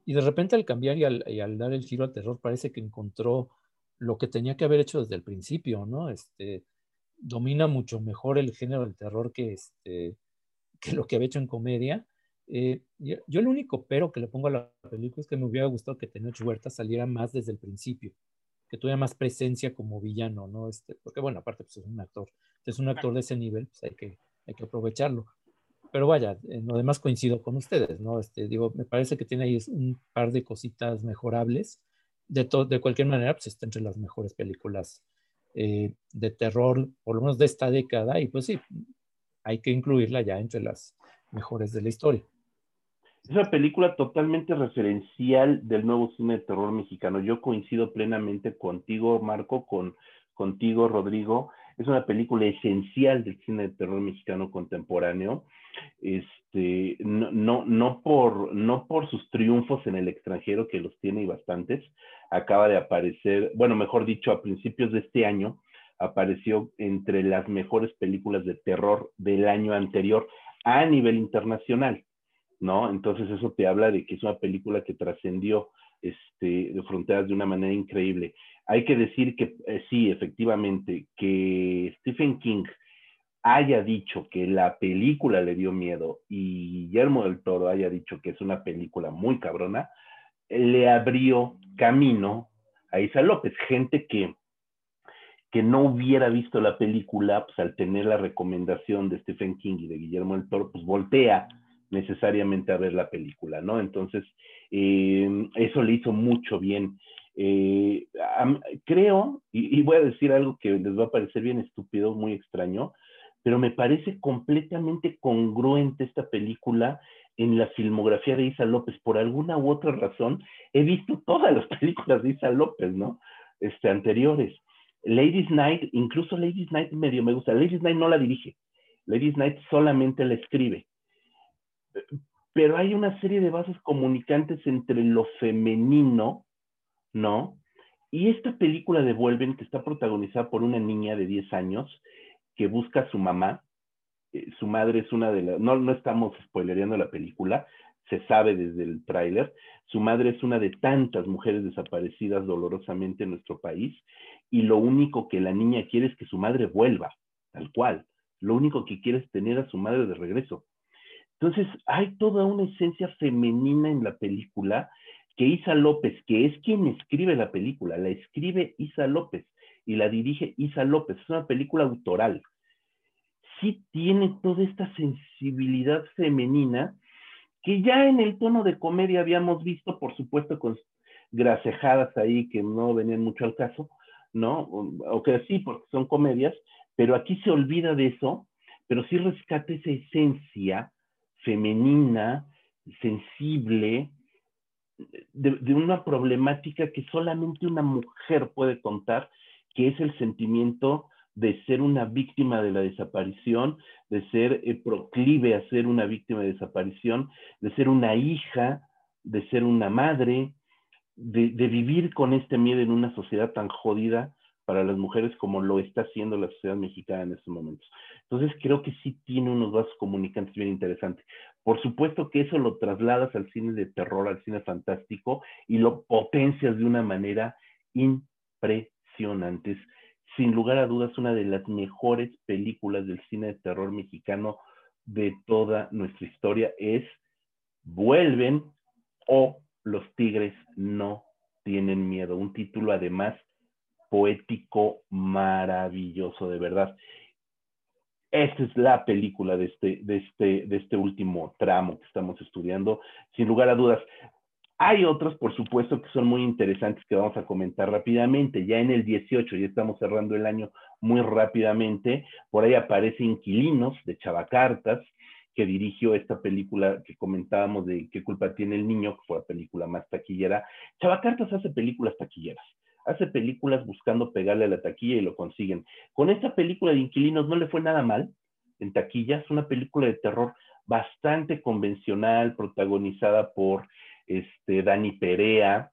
Y de repente al cambiar y al, y al, dar el giro al terror, parece que encontró lo que tenía que haber hecho desde el principio, ¿no? Este, domina mucho mejor el género del terror que, este, que lo que había hecho en comedia eh, yo, el único pero que le pongo a la película es que me hubiera gustado que Tenoch Huerta saliera más desde el principio, que tuviera más presencia como villano, ¿no? Este, porque bueno, aparte pues es un actor, es un actor de ese nivel, pues hay que, hay que aprovecharlo. Pero vaya, en lo demás coincido con ustedes, ¿no? Este, digo, me parece que tiene ahí un par de cositas mejorables. De, de cualquier manera, pues está entre las mejores películas eh, de terror, por lo menos de esta década, y pues sí, hay que incluirla ya entre las mejores de la historia. Es una película totalmente referencial del nuevo cine de terror mexicano. Yo coincido plenamente contigo, Marco, con contigo, Rodrigo. Es una película esencial del cine de terror mexicano contemporáneo. Este, no, no, no, por, no por sus triunfos en el extranjero, que los tiene y bastantes. Acaba de aparecer, bueno, mejor dicho, a principios de este año, apareció entre las mejores películas de terror del año anterior a nivel internacional. ¿No? Entonces eso te habla de que es una película que trascendió este, de fronteras de una manera increíble. Hay que decir que eh, sí, efectivamente, que Stephen King haya dicho que la película le dio miedo y Guillermo del Toro haya dicho que es una película muy cabrona, le abrió camino a Isa López, gente que, que no hubiera visto la película, pues al tener la recomendación de Stephen King y de Guillermo del Toro, pues voltea necesariamente a ver la película, ¿no? Entonces, eh, eso le hizo mucho bien. Eh, creo, y, voy a decir algo que les va a parecer bien estúpido, muy extraño, pero me parece completamente congruente esta película en la filmografía de Isa López. Por alguna u otra razón, he visto todas las películas de Isa López, ¿no? Este, anteriores. Ladies Night, incluso Ladies Night medio me gusta. Ladies Night no la dirige. Ladies Night solamente la escribe pero hay una serie de vasos comunicantes entre lo femenino, ¿no? Y esta película de Vuelven, que está protagonizada por una niña de 10 años que busca a su mamá, eh, su madre es una de las, no, no estamos spoilereando la película, se sabe desde el tráiler, su madre es una de tantas mujeres desaparecidas dolorosamente en nuestro país y lo único que la niña quiere es que su madre vuelva, tal cual. Lo único que quiere es tener a su madre de regreso. Entonces, hay toda una esencia femenina en la película que Isa López, que es quien escribe la película, la escribe Isa López y la dirige Isa López. Es una película autoral. Sí tiene toda esta sensibilidad femenina que ya en el tono de comedia habíamos visto, por supuesto, con gracejadas ahí que no venían mucho al caso, ¿no? O, que sí, porque son comedias, pero aquí se olvida de eso, pero sí rescata esa esencia femenina, sensible, de, una problemática que solamente una mujer puede contar, que es el sentimiento de ser una víctima de la desaparición, de ser eh, proclive a ser una víctima de desaparición, de ser una hija, de ser una madre, de, de, vivir con este miedo en una sociedad tan jodida para las mujeres como lo está haciendo la sociedad mexicana en estos momentos. Entonces creo que sí tiene unos vasos comunicantes bien interesantes. Por supuesto que eso lo trasladas al cine de terror, al cine fantástico y lo potencias de una manera impresionante sin lugar a dudas, una de las mejores películas del cine de terror mexicano de toda nuestra historia es Vuelven o Los Tigres no tienen miedo. Un título además poético maravilloso, de verdad. Esta es la película de este, de, este, de este último tramo que estamos estudiando. Sin lugar a dudas, hay otros, por supuesto, que son muy interesantes que vamos a comentar rápidamente. Ya en el 18, ya estamos cerrando el año muy rápidamente, por ahí aparece Inquilinos de Chavacartas, que dirigió esta película que comentábamos de qué culpa tiene el niño, que fue la película más taquillera. Chavacartas hace películas taquilleras, hace películas buscando pegarle a la taquilla y lo consiguen. Con esta película de Inquilinos no le fue nada mal en taquilla, es una película de terror bastante convencional, protagonizada por este, Dani Perea,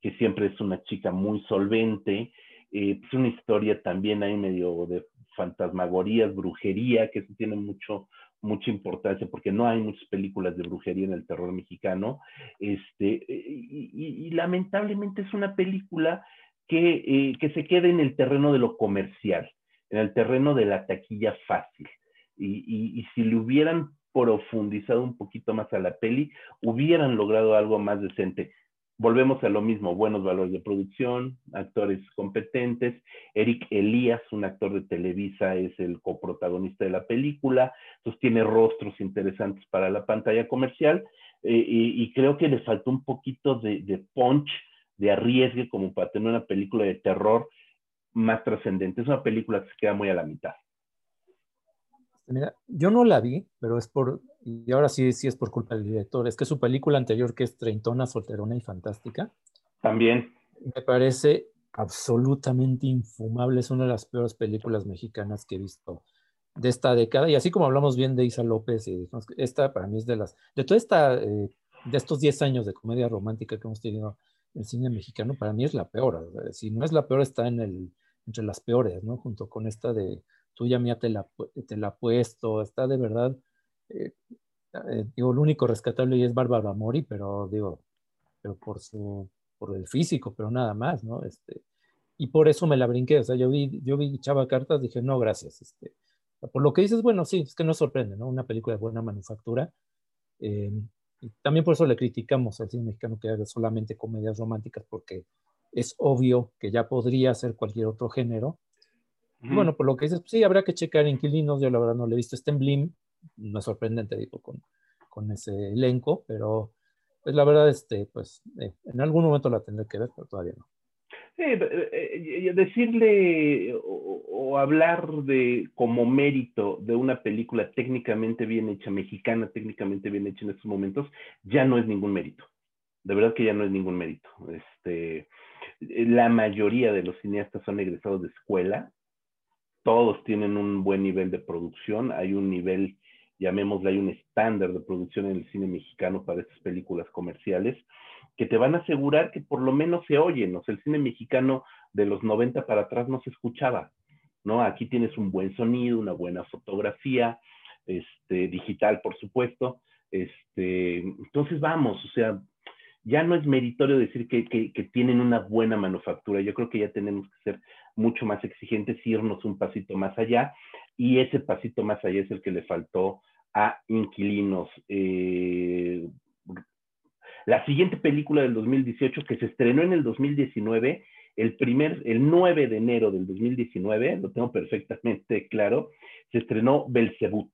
que siempre es una chica muy solvente. Eh, es una historia también ahí medio de fantasmagorías, brujería, que eso tiene mucho, mucha importancia porque no hay muchas películas de brujería en el terror mexicano. Este, y, lamentablemente es una película que, eh, que, se queda en el terreno de lo comercial, en el terreno de la taquilla fácil. Y, si le hubieran profundizado un poquito más a la peli, hubieran logrado algo más decente. Volvemos a lo mismo, buenos valores de producción, actores competentes. Eric Elías, un actor de Televisa, es el coprotagonista de la película, entonces tiene rostros interesantes para la pantalla comercial eh, y, creo que le faltó un poquito de punch, de arriesgue como para tener una película de terror más trascendente. Es una película que se queda muy a la mitad. Mira, yo no la vi, pero es por, y ahora sí, sí es por culpa del director, es que su película anterior, que es Treintona, Solterona y Fantástica, también. Me parece absolutamente infumable, es una de las peores películas mexicanas que he visto de esta década, y así como hablamos bien de Isa López, y esta para mí es de las, de toda esta, eh, de estos 10 años de comedia romántica que hemos tenido en el cine mexicano, para mí es la peor, si no es la peor, está en el, entre las peores, ¿no? Junto con esta de tuya mía te la, te la puesto, está de verdad, eh, eh, digo, lo único rescatable es Bárbara Mori, pero digo, pero por su, por el físico, pero nada más, ¿no? Este, y por eso me la brinqué, o sea, yo vi, yo vi Chava Cartas, dije, no, gracias, este, por lo que dices, bueno, sí, es que no sorprende, ¿no? Una película de buena manufactura, eh, y también por eso le criticamos al cine mexicano que haga solamente comedias románticas, porque es obvio que ya podría ser cualquier otro género, bueno, por lo que dices, pues sí, habrá que checar inquilinos. Yo la verdad no le he visto este en Blim. No es sorprendente, digo, con, con ese elenco, pero pues la verdad, este, pues eh, en algún momento la tendré que ver, pero todavía no. Eh, eh, decirle o, hablar de como mérito de una película técnicamente bien hecha, mexicana técnicamente bien hecha en estos momentos, ya no es ningún mérito. De verdad que ya no es ningún mérito. Este, la mayoría de los cineastas son egresados de escuela, todos tienen un buen nivel de producción, hay un nivel, llamémosle, hay un estándar de producción en el cine mexicano para estas películas comerciales que te van a asegurar que por lo menos se oyen, o sea, el cine mexicano de los 90 para atrás no se escuchaba, ¿no? Aquí tienes un buen sonido, una buena fotografía, este, digital, por supuesto, este, entonces vamos, o sea, ya no es meritorio decir que, tienen una buena manufactura. Yo creo que ya tenemos que ser mucho más exigentes, irnos un pasito más allá. Y ese pasito más allá es el que le faltó a Inquilinos. Eh, la siguiente película del 2018 que se estrenó en el 2019, el primer, el 9 de enero del 2019, lo tengo perfectamente claro, se estrenó Belzebut,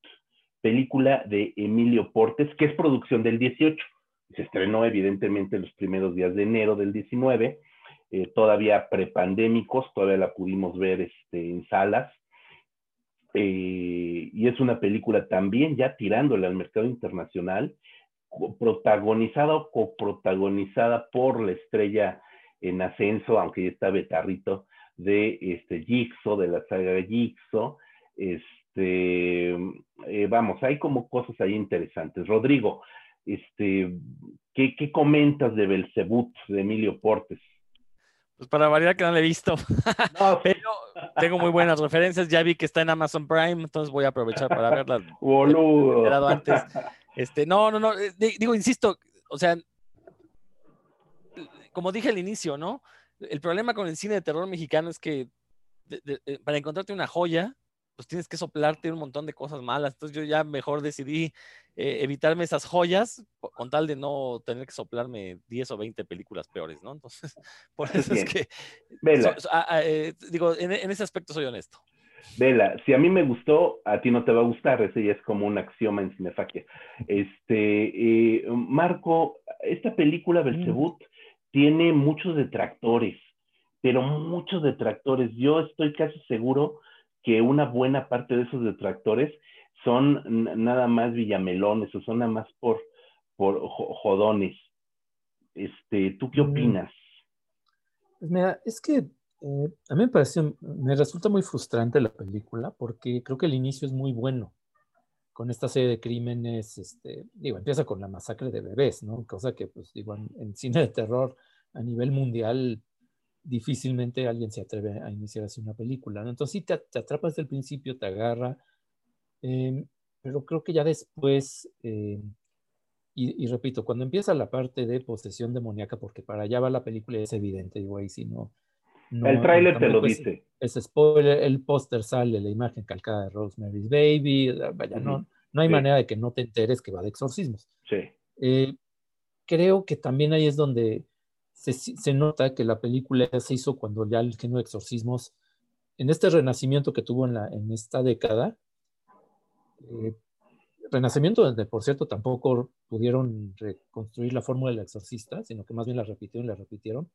película de Emilio Portes, que es producción del 18 se estrenó evidentemente los primeros días de enero del 19, eh, todavía prepandémicos, todavía la pudimos ver este, en salas. Eh, y es una película también ya tirándole al mercado internacional, protagonizada o coprotagonizada por la estrella en ascenso, aunque ya está Betarrito, de este, Jigsaw, de la saga Jigsaw. Este, eh, vamos, hay como cosas ahí interesantes. Rodrigo, este, ¿qué, qué comentas de Belcebut, de Emilio Portes? Pues para variar que no le he visto. Pero tengo muy buenas referencias. Ya vi que está en Amazon Prime, entonces voy a aprovechar para verla. Boludo. antes. Este, no, no, no. Eh, digo, insisto, o sea, como dije al inicio, ¿no? El problema con el cine de terror mexicano es que eh, para encontrarte una joya, pues tienes que soplarte un montón de cosas malas. Entonces yo ya mejor decidí eh, evitarme esas joyas con tal de no tener que soplarme 10 o 20 películas peores, ¿no? Entonces, por eso es que... Vela. Eh, digo, en, ese aspecto soy honesto. Vela, si a mí me gustó, a ti no te va a gustar, ese ya es como un axioma en Cinefaquia. Este, Marco, esta película, Belzebut, tiene muchos detractores, pero muchos detractores. Yo estoy casi seguro que una buena parte de esos detractores son nada más villamelones o son nada más por, por jodones. Este, ¿Tú qué mm. opinas? Pues mira, es que eh, a mí me parece, me resulta muy frustrante la película porque creo que el inicio es muy bueno con esta serie de crímenes, este, digo, empieza con la masacre de bebés, ¿no? Cosa que, pues, digo, en cine de terror a nivel mundial difícilmente alguien se atreve a iniciar así una película. Entonces sí te, atrapas desde el principio, te agarra, em, pero creo que ya después, em, y, repito, cuando empieza la parte de posesión demoníaca, porque para allá va la película, es evidente, digo, ahí si no... el tráiler te lo dice. Es, spoiler, el póster sale, la imagen calcada de Rosemary's Baby, vaya, no, no hay manera de que no te enteres que va de exorcismos. Sí. Eh, creo que también ahí es donde se, nota que la película se hizo cuando ya el género de exorcismos, en este renacimiento que tuvo en, la, en esta década, eh, renacimiento donde por cierto tampoco pudieron reconstruir la fórmula del exorcista, sino que más bien la repitieron y la repitieron,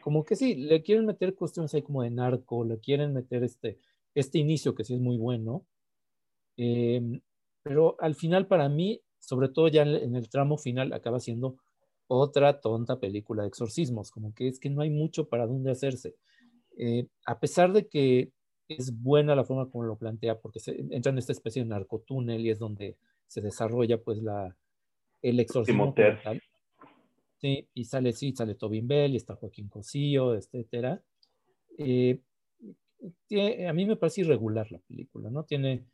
como que sí, le quieren meter cuestiones ahí como de narco, le quieren meter este, este inicio que sí es muy bueno, em, pero al final para mí, sobre todo ya en el tramo final, acaba siendo otra tonta película de exorcismos, como que es que no hay mucho para dónde hacerse. Eh, a pesar de que es buena la forma como lo plantea, porque se entra en esta especie de narcotúnel y es donde se desarrolla pues la, el exorcismo. Sí, y sale, sí, sale Tobin Bell y está Joaquín Cosío, etcétera. Eh, a mí me parece irregular la película, ¿no? Tiene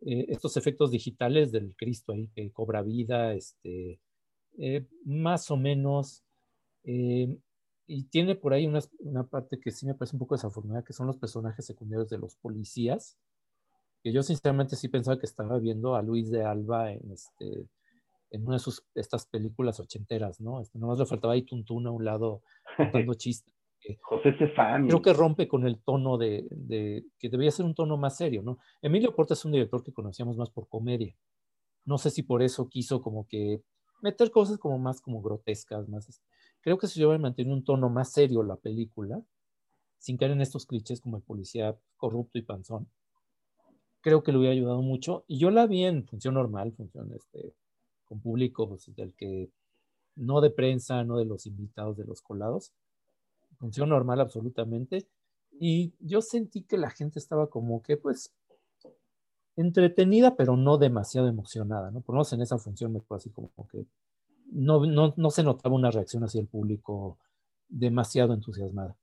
eh, estos efectos digitales del Cristo ahí que cobra vida, este, eh, más o menos, eh, y tiene por ahí una, una, parte que sí me parece un poco desafortunada, que son los personajes secundarios de los policías, que yo sinceramente sí pensaba que estaba viendo a Luis de Alba en, este, en una de sus, estas películas ochenteras, ¿no? Este, nomás le faltaba ahí Tuntún a un lado contando chistes. José Cefán. Creo que rompe con el tono de, de, que debía ser un tono más serio, ¿no? Emilio Porta es un director que conocíamos más por comedia. No sé si por eso quiso como que meter cosas como más como grotescas, más... Creo que si yo hubiera mantenido un tono más serio la película, sin caer en estos clichés como el policía corrupto y panzón, creo que le hubiera ayudado mucho. Y yo la vi en función normal, función este, con público pues, del que no de prensa, no de los invitados, de los colados, función normal absolutamente. Y yo sentí que la gente estaba como que, pues, entretenida, pero no demasiado emocionada, ¿no? Por lo menos en esa función me fue así como que no, no, no se notaba una reacción hacia el público demasiado entusiasmada.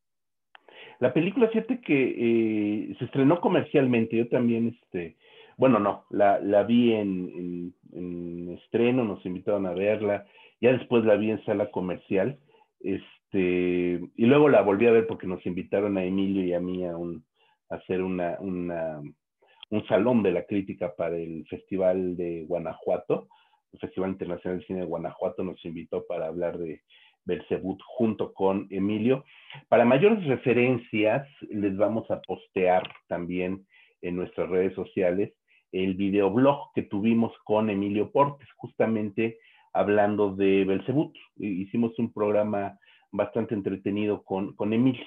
La película, fíjate que eh, se estrenó comercialmente, yo también, este, bueno, no, la, la vi en, en, estreno, nos invitaron a verla, ya después la vi en sala comercial, este, y luego la volví a ver porque nos invitaron a Emilio y a mí a, un, a hacer una, una un salón de la crítica para el Festival de Guanajuato. El Festival Internacional de Cine de Guanajuato nos invitó para hablar de Belzebut junto con Emilio. Para mayores referencias, les vamos a postear también en nuestras redes sociales el videoblog que tuvimos con Emilio Portes, justamente hablando de Belzebut. Hicimos un programa bastante entretenido con, con Emilio.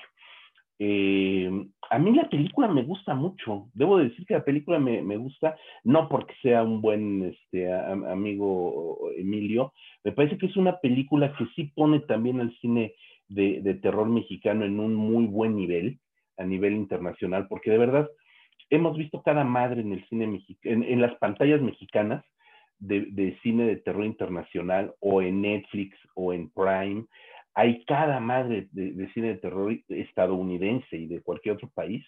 Eh, a mí la película me gusta mucho. Debo decir que la película me, gusta, no porque sea un buen este, amigo Emilio, me parece que es una película que sí pone también al cine de, terror mexicano en un muy buen nivel. a nivel internacional, porque de verdad hemos visto cada madre en el cine mexicano, en, las pantallas mexicanas de, cine de terror internacional o en Netflix o en Prime. Hay cada madre de, cine de terror estadounidense y de cualquier otro país.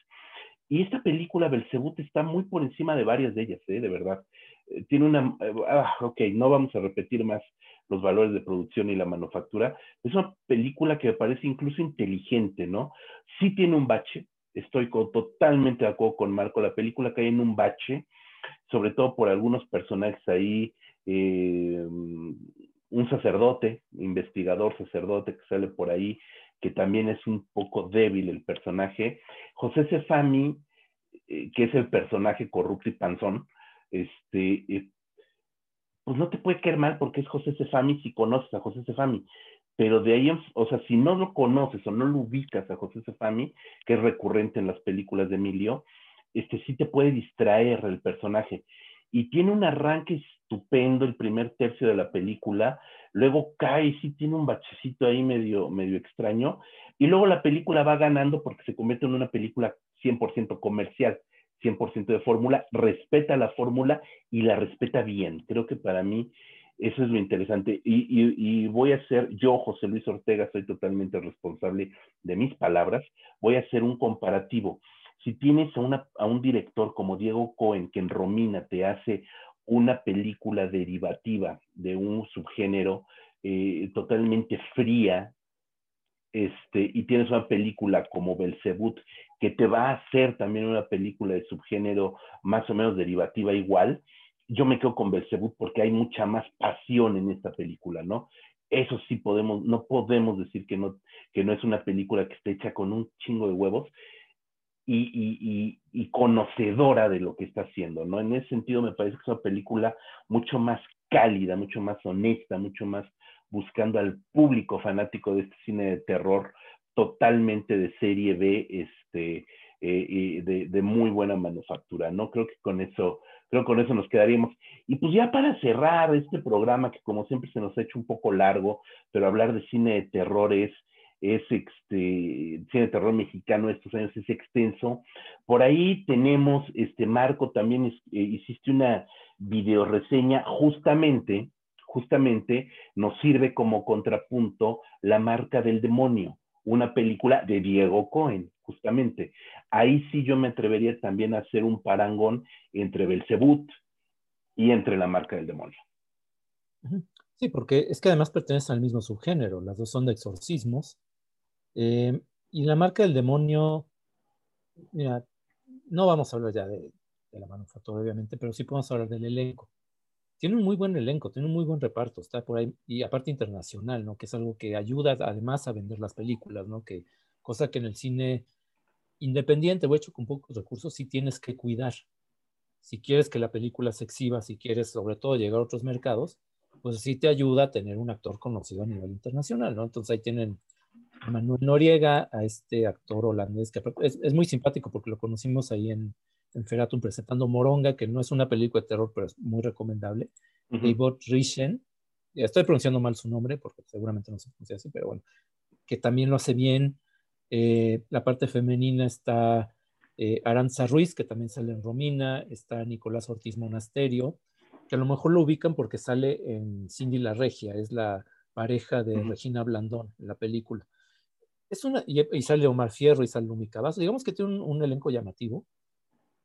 Y esta película, Belzebut, está muy por encima de varias de ellas, ¿eh? de verdad. Eh, tiene una, eh, ah, ok, no vamos a repetir más los valores de producción y la manufactura. Es una película que me parece incluso inteligente, ¿no? Sí tiene un bache, estoy totalmente de acuerdo con Marco, la película cae en un bache, sobre todo por algunos personajes ahí, eh, un sacerdote, investigador sacerdote que sale por ahí, que también es un poco débil el personaje. José Cefami, eh, que es el personaje corrupto y panzón, este, eh, pues no te puede caer mal porque es José Cefami si conoces a José Cefami. Pero de ahí, o sea, si no lo conoces o no lo ubicas a José Cefami, que es recurrente en las películas de Emilio, este sí te puede distraer el personaje. Y tiene un arranque estupendo el primer tercio de la película, luego cae y sí tiene un bachecito ahí medio, medio extraño, y luego la película va ganando porque se convierte en una película 100% comercial. 100% de fórmula, respeta la fórmula y la respeta bien. Creo que para mí eso es lo interesante. Y, voy a hacer, yo, José Luis Ortega, soy totalmente responsable de mis palabras, voy a hacer un comparativo. Si tienes a, a un director como Diego Cohen, que en Romina te hace una película derivativa de un subgénero eh, totalmente fría, este, y tienes una película como Belzebut, que te va a hacer también una película de subgénero más o menos derivativa igual, yo me quedo con Belzebut porque hay mucha más pasión en esta película, ¿no? Eso sí podemos, no podemos decir que no, que no es una película que esté hecha con un chingo de huevos y, y, y conocedora de lo que está haciendo, ¿no? En ese sentido me parece que es una película mucho más cálida, mucho más honesta, mucho más buscando al público fanático de este cine de terror totalmente de serie B, este, eh, de, muy buena manufactura, ¿no? Creo que con eso, creo que con eso nos quedaríamos. Y pues ya para cerrar este programa, que como siempre se nos ha hecho un poco largo, pero hablar de cine de terror es, es este, cine de terror mexicano estos años es extenso. Por ahí tenemos, este, Marco, también eh, hiciste una videoreseña justamente justamente nos sirve como contrapunto La marca del demonio, una película de Diego Cohen, justamente. Ahí sí yo me atrevería también a hacer un parangón entre Belzebut y entre La marca del demonio. Sí, porque es que además pertenecen al mismo subgénero, las dos son de exorcismos. Eh, y La marca del demonio, mira, no vamos a hablar ya de, de la manufactura, obviamente, pero sí podemos hablar del elenco tiene un muy buen elenco, tiene un muy buen reparto, está por ahí, y aparte internacional, ¿no? Que es algo que ayuda además a vender las películas, ¿no? Que, cosa que en el cine independiente o hecho con pocos recursos sí tienes que cuidar. Si quieres que la película se exhiba, si quieres sobre todo llegar a otros mercados, pues sí te ayuda a tener un actor conocido a nivel internacional, ¿no? Entonces ahí tienen a Manuel Noriega, a este actor holandés, que es, es muy simpático porque lo conocimos ahí en, Feratum presentando Moronga, que no es una película de terror, pero es muy recomendable. Uh Rishen, estoy pronunciando mal su nombre porque seguramente no se pronuncia así, pero bueno, que también lo hace bien. Eh, la parte femenina está eh, Aranza Ruiz, que también sale en Romina, está Nicolás Ortiz Monasterio, que a lo mejor lo ubican porque sale en Cindy la Regia, es la pareja de Regina Blandón en la película. Es una, y, sale Omar Fierro y sale Lumi Cavazo, digamos que tiene un elenco llamativo.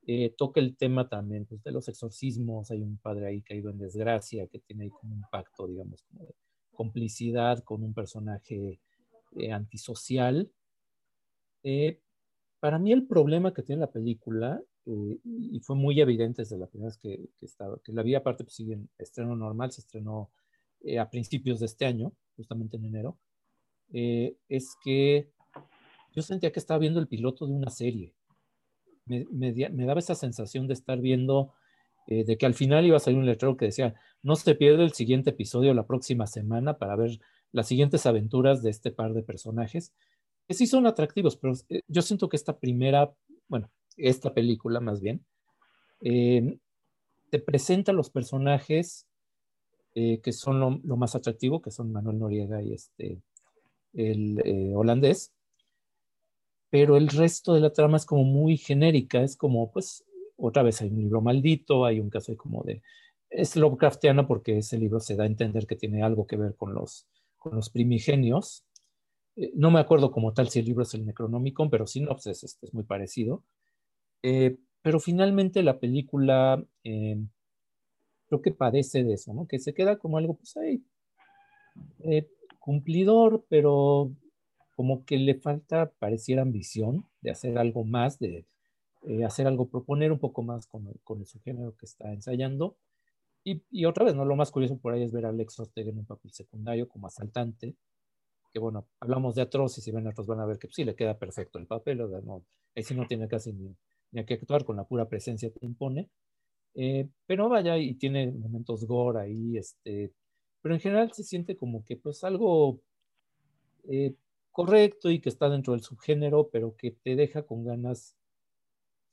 Eh, toca el tema también pues, de los exorcismos. Hay un padre ahí caído en desgracia que tiene ahí como un pacto, digamos, como de complicidad con un personaje eh, antisocial. Eh, para mí el problema que tiene la película, y fue muy evidente desde la primera vez que, estaba, que la vi aparte pues sigue en estreno normal, se estrenó a principios de este año, justamente en enero, es que yo sentía que estaba viendo el piloto de una serie me, daba esa sensación de estar viendo, eh, de que al final iba a salir un letrero que decía, no se pierde el siguiente episodio la próxima semana para ver las siguientes aventuras de este par de personajes, que sí son atractivos, pero eh, yo siento que esta primera, bueno, esta película más bien, em, te presenta los personajes eh, que son lo, más atractivo, que son Manuel Noriega y este, el holandés, pero el resto de la trama es como muy genérica, es como, pues, otra vez hay un libro maldito, hay un caso como de, es Lovecraftiana porque ese libro se da a entender que tiene algo que ver con los, con los primigenios. Eh, no me acuerdo como tal si el libro es el Necronomicon, pero sinopsis este es muy parecido. Eh, pero finalmente la película eh, creo que padece de eso, ¿no? Que se queda como algo, pues ahí, cumplidor, pero como que le falta, pareciera ambición de hacer algo más, de hacer algo, proponer un poco más con, con el subgénero que está ensayando. Y, otra vez, ¿no? Lo más curioso por ahí es ver a Alex Ortega en un papel secundario como asaltante, que bueno, hablamos de Atroz y si ven Atroz van a ver que pues, sí le queda perfecto el papel, o sea, no, ahí sí no tiene casi ni, ni que actuar con la pura presencia que impone, eh, pero vaya, y tiene momentos gore ahí, este, pero en general se siente como que pues algo eh, correcto y que está dentro del subgénero, pero que te deja con ganas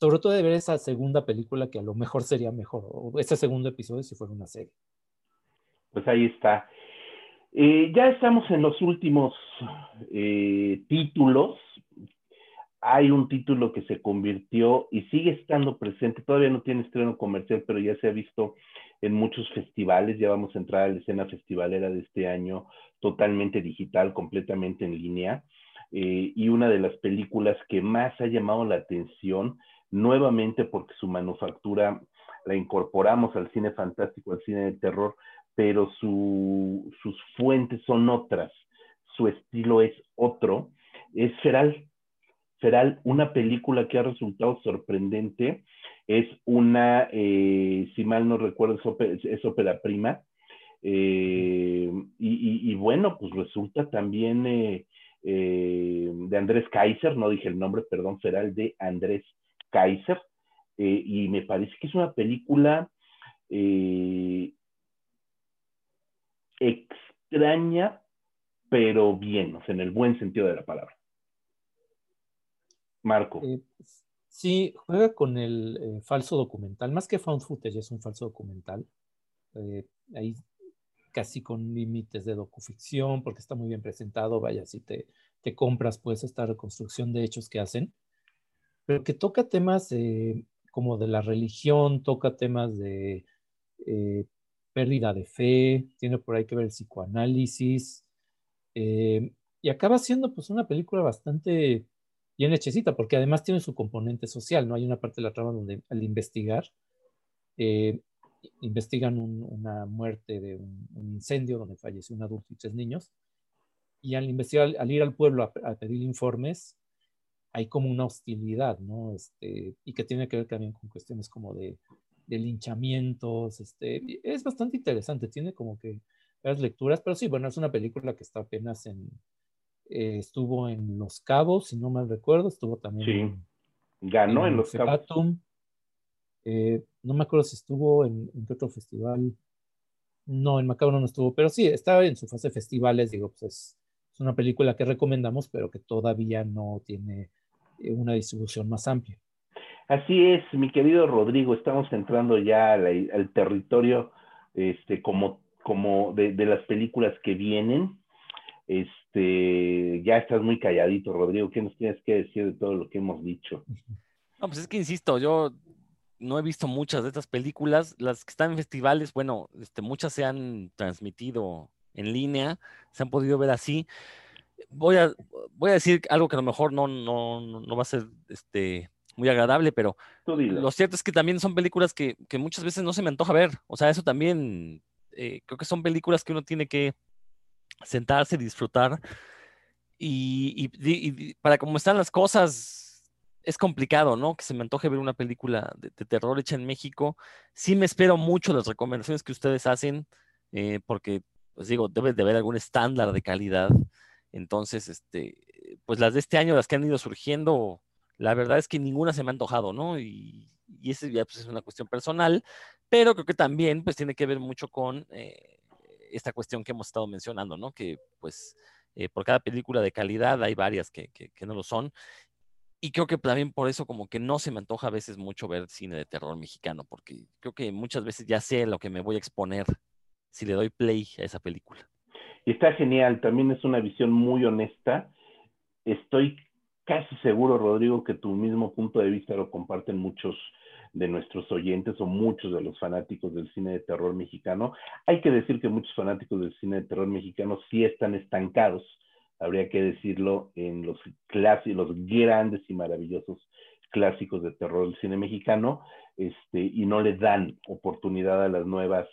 sobre todo de ver esa segunda película que a lo mejor sería mejor, o ese segundo episodio si fuera una serie. Pues ahí está. Eh, ya estamos en los últimos eh, títulos. Hay un título que se convirtió y sigue estando presente, todavía no tiene estreno comercial, pero ya se ha visto en muchos festivales, ya vamos a entrar a la escena festivalera de este año totalmente digital, completamente en línea. Eh, y una de las películas que más ha llamado la atención nuevamente porque su manufactura la incorporamos al cine fantástico, al cine de terror, pero sus fuentes son otras, su estilo es otro, es Feral. Feral, una película que ha resultado sorprendente, es una, eh, si mal no recuerdo, es ópera, prima, eh, y, bueno, pues resulta también eh, de Andrés Kaiser, no dije el nombre, perdón, Feral, de Andrés Kaiser, y me parece que es una película extraña, pero bien, o sea, en el buen sentido de la palabra. Marco. Eh, sí, juega con el falso documental, más que found footage, es un falso documental. ahí casi con límites de docuficción, porque está muy bien presentado, vaya, si te, te compras pues esta reconstrucción de hechos que hacen pero que toca temas como de la religión, toca temas de eh, pérdida de fe, tiene por ahí que ver el psicoanálisis, eh, y acaba siendo pues una película bastante bien hechecita, porque además tiene su componente social, ¿no? Hay una parte de la trama donde al investigar, eh, investigan una muerte de un, incendio donde falleció un adulto y tres niños, y al investigar, al ir al pueblo a pedir informes, hay como una hostilidad, ¿no? Este, y que tiene que ver también con cuestiones como de, linchamientos, este, es bastante interesante, tiene como que las lecturas, pero sí, bueno, es una película que está apenas en, eh, estuvo en Los Cabos, si no mal recuerdo, estuvo también sí. ganó en, Los Cabos. Eh, no me acuerdo si estuvo en, en, otro festival, no, en Macabro no estuvo, pero sí, estaba en su fase de festivales, digo, pues es, es una película que recomendamos, pero que todavía no tiene eh, una distribución más amplia. Así es, mi querido Rodrigo, estamos entrando ya al, territorio este, como, como de, las películas que vienen. Este, ya estás muy calladito, Rodrigo. ¿Qué nos tienes que decir de todo lo que hemos dicho? No, pues es que insisto, yo no he visto muchas de estas películas. Las que están en festivales, bueno, este, muchas se han transmitido en línea, se han podido ver así voy a, voy a decir algo que a lo mejor no, no, no va a ser este, muy agradable, pero lo cierto es que también son películas que, que, muchas veces no se me antoja ver. O sea, eso también eh, creo que son películas que uno tiene que sentarse, disfrutar. Y, para cómo están las cosas, es complicado, ¿no? Que se me antoje ver una película de, terror hecha en México. Sí me espero mucho las recomendaciones que ustedes hacen, eh, porque, pues digo, debe de haber algún estándar de calidad. Entonces, este, pues las de este año, las que han ido surgiendo, la verdad es que ninguna se me ha antojado, ¿no? Y, y ese ya pues, es una cuestión personal, pero creo que también pues tiene que ver mucho con eh, esta cuestión que hemos estado mencionando, ¿no? Que pues eh, por cada película de calidad hay varias que, que, que, no lo son. Y creo que también por eso como que no se me antoja a veces mucho ver cine de terror mexicano, porque creo que muchas veces ya sé lo que me voy a exponer si le doy play a esa película. Y está genial, también es una visión muy honesta. Estoy casi seguro, Rodrigo, que tu mismo punto de vista lo comparten muchos de nuestros oyentes o muchos de los fanáticos del cine de terror mexicano. Hay que decir que muchos fanáticos del cine de terror mexicano sí están estancados, habría que decirlo, en los clásicos, grandes y maravillosos clásicos de terror del cine mexicano, este, y no le dan oportunidad a las nuevas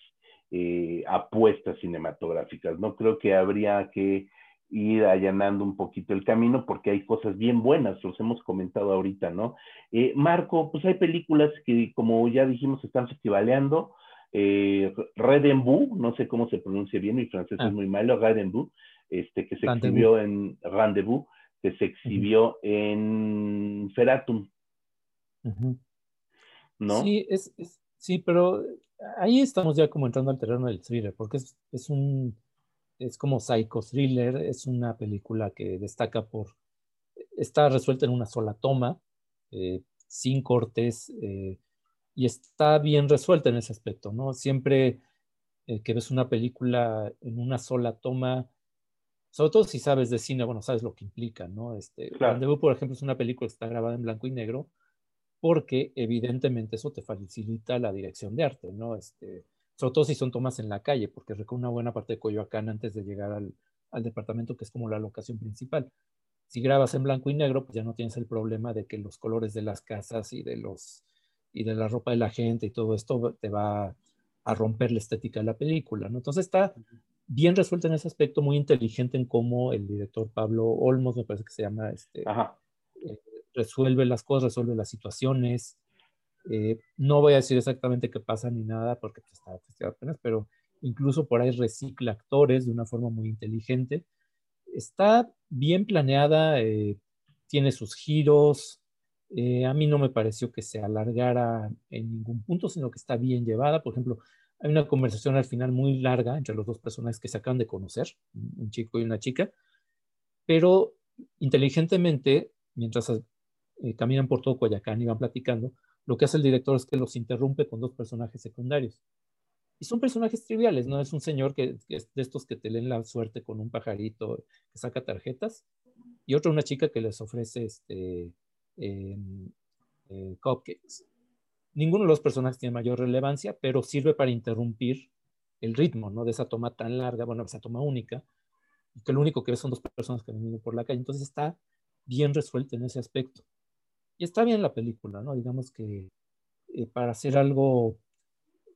eh, apuestas cinematográficas. No creo que habría que ir allanando un poquito el camino porque hay cosas bien buenas, los hemos comentado ahorita, ¿no? Eh, Marco, pues hay películas que, como ya dijimos, están festivaleando. Eh, no sé cómo se pronuncia bien, mi francés es ah. muy malo, Redembu, este, que se exhibió en Rendezvous, que se exhibió en Feratum. ¿No? Sí, es, sí, pero ahí estamos ya como entrando al terreno del thriller, porque es, es un es como psycho thriller, es una película que destaca por, está resuelta en una sola toma, eh, sin cortes, eh, y está bien resuelta en ese aspecto, ¿no? Siempre eh, que ves una película en una sola toma, sobre todo si sabes de cine, bueno, sabes lo que implica, ¿no? Este, claro. por ejemplo, es una película que está grabada en blanco y negro, porque evidentemente eso te facilita la dirección de arte, ¿no? Este, sobre todo si son tomas en la calle, porque recorre una buena parte de Coyoacán antes de llegar al, departamento, que es como la locación principal. Si grabas en blanco y negro, pues ya no tienes el problema de que los colores de las casas y de, los, y de la ropa de la gente y todo esto te va a romper la estética de la película, ¿no? Entonces está bien resuelta en ese aspecto, muy inteligente en cómo el director Pablo Olmos, me parece que se llama, este, eh, resuelve las cosas, resuelve las situaciones, eh, no voy a decir exactamente qué pasa ni nada porque pues, está festival apenas, pero incluso por ahí recicla actores de una forma muy inteligente. Está bien planeada, eh, tiene sus giros. Eh, a mí no me pareció que se alargara en ningún punto, sino que está bien llevada. Por ejemplo, hay una conversación al final muy larga entre los dos personajes que se acaban de conocer, un chico y una chica, pero inteligentemente, mientras caminan por todo Coyacán y van platicando, lo que hace el director es que los interrumpe con dos personajes secundarios. Y son personajes triviales, ¿no? Es un señor que, es de estos que te leen la suerte con un pajarito que saca tarjetas, y otra una chica que les ofrece este, em, eh, cupcakes. Ninguno de los personajes tiene mayor relevancia, pero sirve para interrumpir el ritmo, ¿no? De esa toma tan larga, bueno, esa toma única, que lo único que ves son dos personas caminando por la calle. Entonces está bien resuelto en ese aspecto. Y está bien la película, ¿no? Digamos que eh, para hacer algo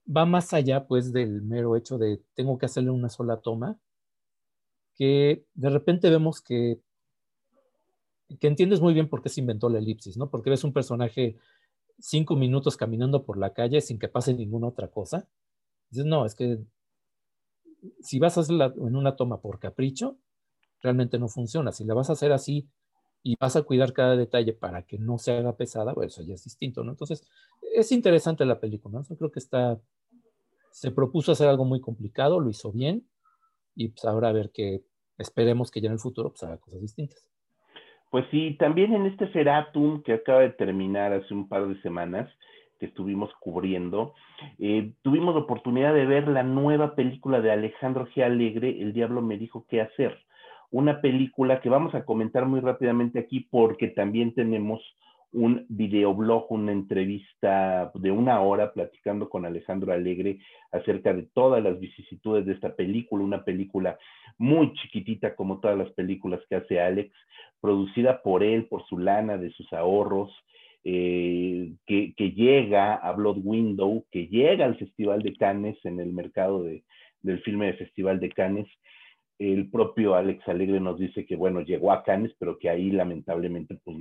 va más allá, pues, del mero hecho de tengo que hacerle una sola toma, que de repente vemos que, que entiendes muy bien por qué se inventó la elipsis, ¿no? Porque ves un personaje cinco minutos caminando por la calle sin que pase ninguna otra cosa. Dices, no, es que si vas a hacerla en una toma por capricho, realmente no funciona. Si la vas a hacer así y vas a cuidar cada detalle para que no se haga pesada, bueno, eso ya es distinto, ¿no? Entonces, es interesante la película, ¿no? Yo creo que está, se propuso hacer algo muy complicado, lo hizo bien, y pues ahora a ver que esperemos que ya en el futuro pues haga cosas distintas. Pues sí, también en este Feratum que acaba de terminar hace un par de semanas, que estuvimos cubriendo, eh, tuvimos la oportunidad de ver la nueva película de Alejandro G. Alegre, El Diablo me dijo qué hacer una película que vamos a comentar muy rápidamente aquí porque también tenemos un videoblog, una entrevista de una hora platicando con Alejandro Alegre acerca de todas las vicisitudes de esta película, una película muy chiquitita como todas las películas que hace Alex, producida por él, por su lana, de sus ahorros, eh, que, llega a Blood Window, que llega al Festival de Cannes en el mercado del filme de Festival de Cannes el propio Alex Alegre nos dice que, bueno, llegó a Cannes, pero que ahí lamentablemente pues,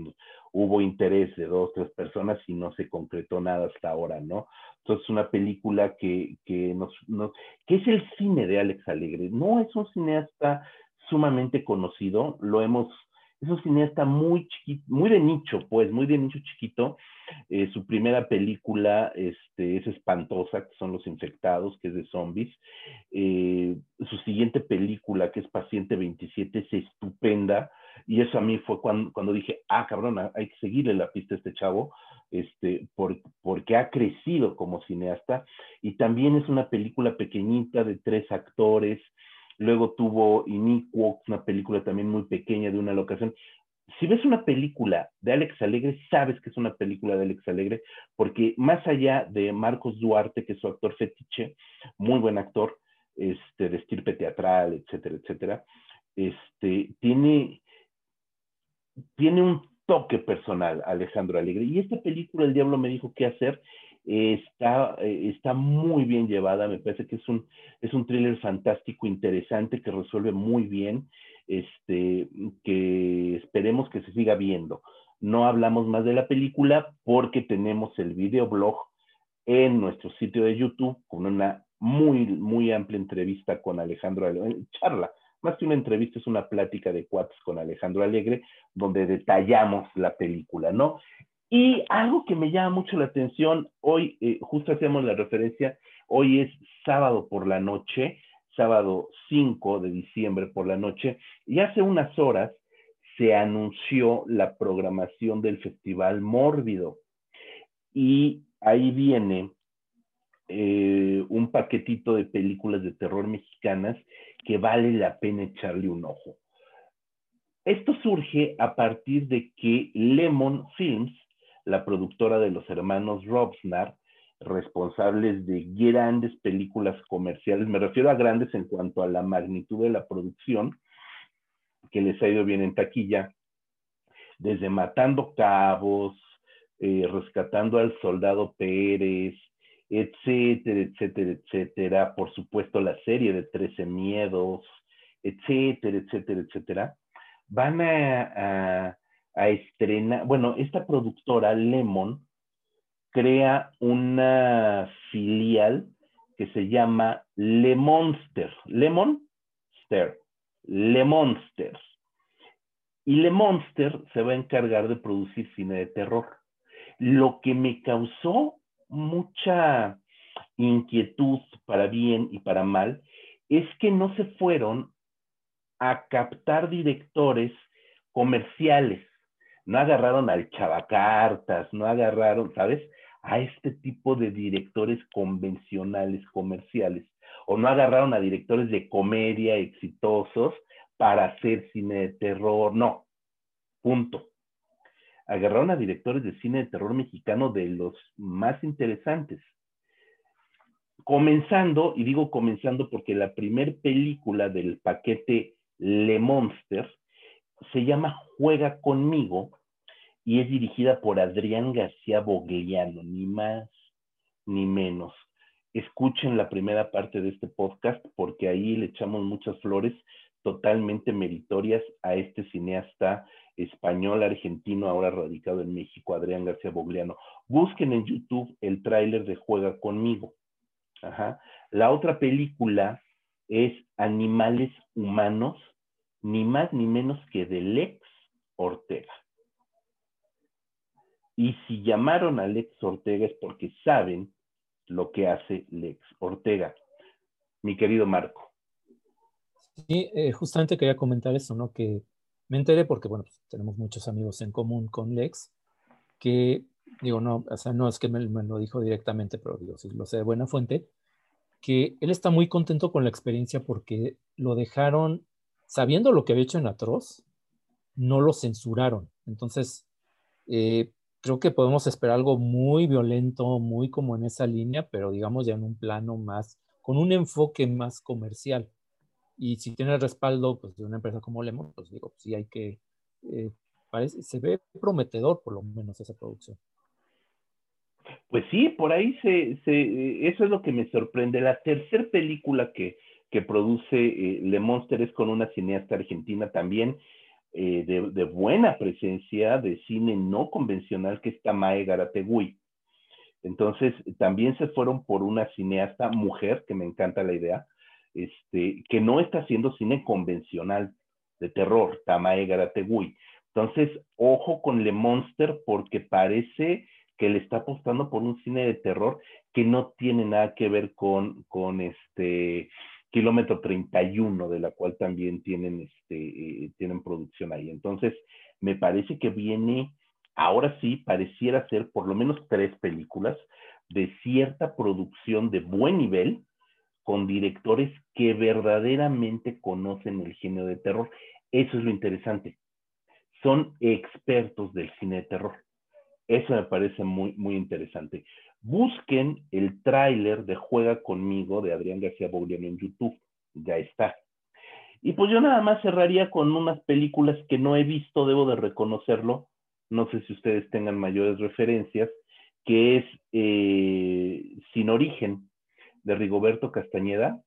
hubo interés de dos, tres personas y no se concretó nada hasta ahora, ¿no? Entonces, una película que, que, nos, que es el cine de Alex Alegre. No es un cineasta sumamente conocido, lo hemos es un cineasta muy chiquito, muy de nicho, pues, muy de nicho chiquito. Eh, su primera película este, es espantosa, que son Los Infectados, que es de zombies. Eh, su siguiente película, que es Paciente 27, es estupenda. Y eso a mí fue cuando, cuando dije, ah, cabrón, hay que seguirle la pista a este chavo, este, porque ha crecido como cineasta. Y también es una película pequeñita de tres actores, Luego tuvo Iniquo, una película también muy pequeña de una locación. si ves una película de Alex Alegre, sabes que es una película de Alex Alegre, porque más allá de Marcos Duarte, que es su actor fetiche, muy buen actor, este, de estirpe teatral, etcétera, etcétera, este, tiene, tiene un toque personal Alejandro Alegre. Y esta película, El Diablo me dijo qué hacer, está, eh, está muy bien llevada, me parece que es un, es un thriller fantástico, interesante, que resuelve muy bien, este, que esperemos que se siga viendo. No hablamos más de la película porque tenemos el videoblog en nuestro sitio de YouTube con una muy, muy amplia entrevista con Alejandro charla, más que una entrevista, es una plática de cuates con Alejandro Alegre, donde detallamos la película, ¿no? Y algo que me llama mucho la atención, hoy, eh, justo hacíamos la referencia, hoy es sábado por la noche, sábado 5 de diciembre por la noche, y hace unas horas se anunció la programación del Festival Mórbido. Y ahí viene eh, un paquetito de películas de terror mexicanas que vale la pena echarle un ojo. Esto surge a partir de que Lemon Films la productora de los hermanos Robsnar, responsables de grandes películas comerciales. Me refiero a grandes en cuanto a la magnitud de la producción, que les ha ido bien en taquilla, desde Matando Cabos, eh, Rescatando al Soldado Pérez, etcétera, etcétera, etcétera. Por supuesto, la serie de Trece Miedos, etcétera, etcétera, etcétera. Van a a estrenar, bueno, esta productora Lemon crea una filial que se llama Le Monster, Lemonster, Le Monsters. Y Le Monster se va a encargar de producir cine de terror. Lo que me causó mucha inquietud para bien y para mal es que no se fueron a captar directores comerciales no agarraron al chavacartas, no agarraron, ¿sabes? A este tipo de directores convencionales, comerciales, o no agarraron a directores de comedia exitosos para hacer cine de terror, no, punto. Agarraron a directores de cine de terror mexicano de los más interesantes. Comenzando, y digo comenzando porque la primer película del paquete Le Monster se llama Juega conmigo y es dirigida por Adrián García Bogliano, ni más ni menos. Escuchen la primera parte de este podcast porque ahí le echamos muchas flores totalmente meritorias a este cineasta español argentino ahora radicado en México, Adrián García Bogliano. Busquen en YouTube el tráiler de Juega conmigo. La otra película es Animales Humanos, ni más ni menos que de Lex Ortega. Y si llamaron a Lex Ortega es porque saben lo que hace Lex Ortega. Mi querido Marco. Sí, eh, justamente quería comentar eso, ¿no? Que me enteré porque, bueno, pues, tenemos muchos amigos en común con Lex, que, digo, no, o sea, no es que me, me, lo dijo directamente, pero digo, sí lo sé de buena fuente, que él está muy contento con la experiencia porque lo dejaron, sabiendo lo que había hecho en Atroz, no lo censuraron. Entonces, eh, creo que podemos esperar algo muy violento, muy como en esa línea, pero digamos ya en un plano más, con un enfoque más comercial. Y si tiene el respaldo pues, de una empresa como Lemon, pues digo, sí hay que, eh, parece, se ve prometedor por lo menos esa producción. Pues sí, por ahí se, se eso es lo que me sorprende. La tercera película que, que produce eh, Le Monster es con una cineasta argentina también, eh, de, buena presencia de cine no convencional que es Tamae Garategui. Entonces, también se fueron por una cineasta mujer, que me encanta la idea, este, que no está haciendo cine convencional de terror, Tamae Garategui. Entonces, ojo con Le Monster porque parece que le está apostando por un cine de terror que no tiene nada que ver con, con este kilómetro 31, de la cual también tienen, este, eh, tienen producción ahí. Entonces, me parece que viene, ahora sí, pareciera ser por lo menos tres películas de cierta producción de buen nivel, con directores que verdaderamente conocen el género de terror. Eso es lo interesante. son expertos del cine de terror. Eso me parece muy, muy interesante. Busquen el tráiler de Juega conmigo de Adrián García Boulian en YouTube. Ya está. Y pues yo nada más cerraría con unas películas que no he visto, debo de reconocerlo. No sé si ustedes tengan mayores referencias, que es eh, Sin Origen, de Rigoberto Castañeda,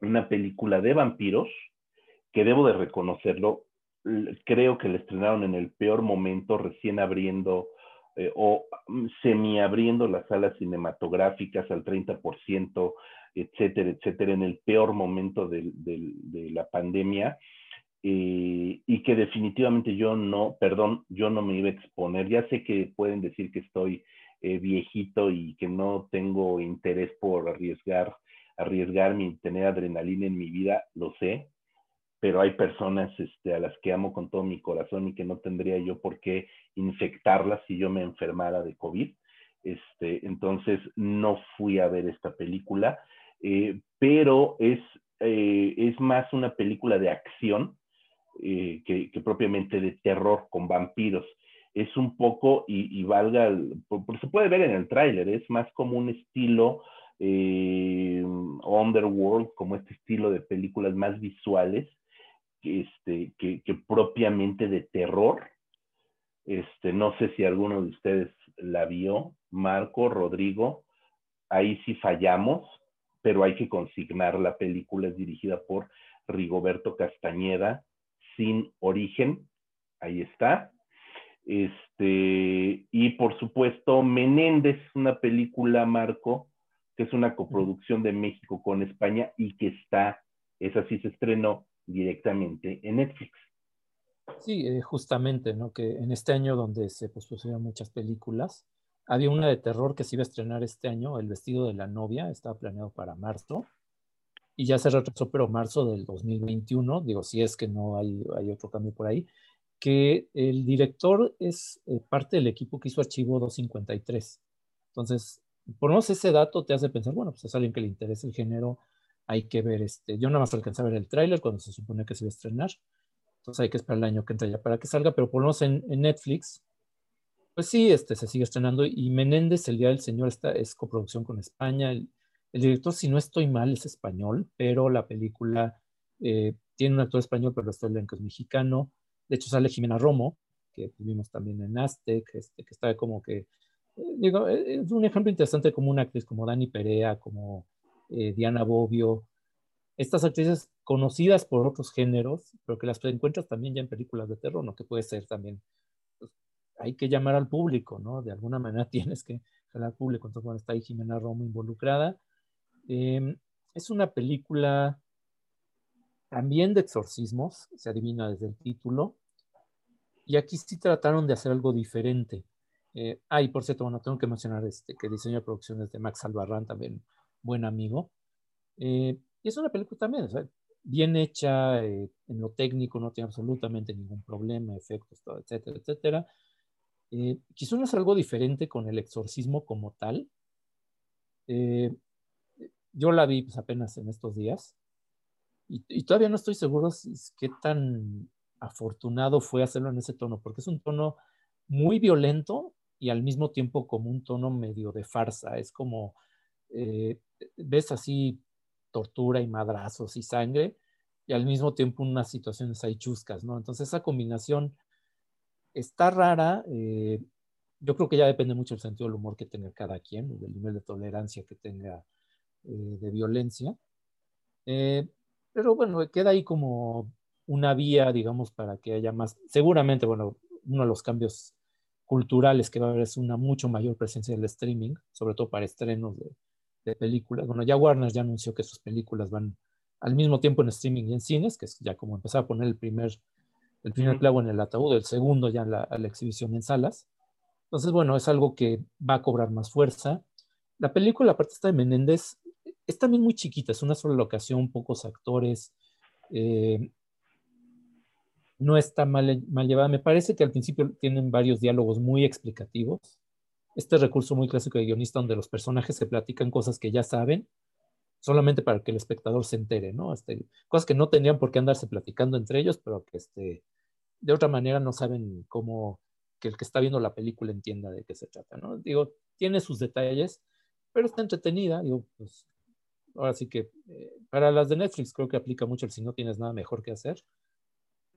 una película de vampiros, que debo de reconocerlo, creo que la estrenaron en el peor momento, recién abriendo eh, o mm, semi-abriendo las salas cinematográficas al 30%, etcétera, etcétera, en el peor momento de, la pandemia. Eh, y que definitivamente yo no, perdón, yo no me iba a exponer. Ya sé que pueden decir que estoy eh, viejito y que no tengo interés por arriesgar, arriesgarme y tener adrenalina en mi vida, lo sé, pero hay personas este, a las que amo con todo mi corazón y que no tendría yo por qué infectarlas si yo me enfermara de COVID. Este, entonces no fui a ver esta película, eh, pero es, eh, es más una película de acción eh, que, propiamente de terror con vampiros. Es un poco, y, valga, se puede ver en el tráiler, es más como un estilo Underworld, como este estilo de películas más visuales, este, que, propiamente de terror. Este, no sé si alguno de ustedes la vio, Marco, Rodrigo, ahí sí fallamos, pero hay que consignar la película, es dirigida por Rigoberto Castañeda, sin origen, ahí está. Este, y por supuesto, Menéndez, una película, Marco, que es una coproducción de México con España y que está, esa sí se estrenó directamente en Netflix. Sí, eh, justamente, ¿no? Que en este año donde se pospusieron muchas películas, había una de terror que se iba a estrenar este año, El vestido de la novia, estaba planeado para marzo, y ya se retrasó, pero marzo del 2021, digo, si es que no hay, hay otro cambio por ahí, que el director es eh, parte del equipo que hizo Archivo 253. Entonces, por no ese dato te hace pensar, bueno, pues es alguien que le interesa el género, hay que ver, este, yo nada más alcancé a ver el tráiler cuando se supone que se va a estrenar, entonces hay que esperar el año que entra ya para que salga, pero por lo menos en, Netflix, pues sí, este, se sigue estrenando. Y Menéndez, el Día del Señor, está, es coproducción con España, el, director, si no estoy mal, es español, pero la película eh, tiene un actor español, pero el del elenco es mexicano, de hecho sale Jimena Romo, que tuvimos también en Aztec, este, que está como que, eh, digo, eh, es un ejemplo interesante como una actriz como Dani Perea, como eh, Diana Bobbio, estas actrices conocidas por otros géneros, pero que las encuentras también ya en películas de terror, ¿no? Que puede ser también, pues, hay que llamar al público, ¿no? De alguna manera tienes que jalar al público, entonces bueno, está ahí Jimena Romo involucrada. Em, es una película también de exorcismos, se adivina desde el título, y aquí sí trataron de hacer algo diferente. Eh, ah, y por cierto, bueno, tengo que mencionar este, que diseño de producciones de Max Albarrán, también buen amigo. Eh, y es una película también, bien hecha eh, en lo técnico, no tiene absolutamente ningún problema, efectos, todo, etcétera, etcétera. Eh, quizás es algo diferente con el exorcismo como tal. Eh, yo la vi pues, apenas en estos días y, todavía no estoy seguro si, qué tan afortunado fue hacerlo en ese tono, porque es un tono muy violento y al mismo tiempo como un tono medio de farsa. Es como eh, ves así tortura y madrazos y sangre y al mismo tiempo unas situaciones ahí chuscas, ¿no? Entonces esa combinación está rara. Eh, yo creo que ya depende mucho del sentido del humor que tenga cada quien, del nivel de tolerancia que tenga eh, de violencia. pero bueno, queda ahí como una vía, digamos, para que haya más, seguramente, bueno, uno de los cambios culturales que va a haber es una mucho mayor presencia del streaming, sobre todo para estrenos de, de películas. Bueno, ya Warner ya anunció que sus películas van al mismo tiempo en streaming y en cines, que es ya como empezar a poner el primer, el primer clavo en el ataúd, el segundo ya en la, la exhibición en salas. Entonces, bueno, es algo que va a cobrar más fuerza. La película, aparte está de Menéndez, es también muy chiquita, es una sola locación, pocos actores. Eh, no está mal, mal llevada. Me parece que al principio tienen varios diálogos muy explicativos este recurso muy clásico de guionista donde los personajes se platican cosas que ya saben, solamente para que el espectador se entere, ¿no? Este, cosas que no tendrían por qué andarse platicando entre ellos, pero que este, de otra manera no saben cómo que el que está viendo la película entienda de qué se trata, ¿no? Digo, tiene sus detalles, pero está entretenida, digo, pues ahora sí que eh, para las de Netflix creo que aplica mucho el si no tienes nada mejor que hacer,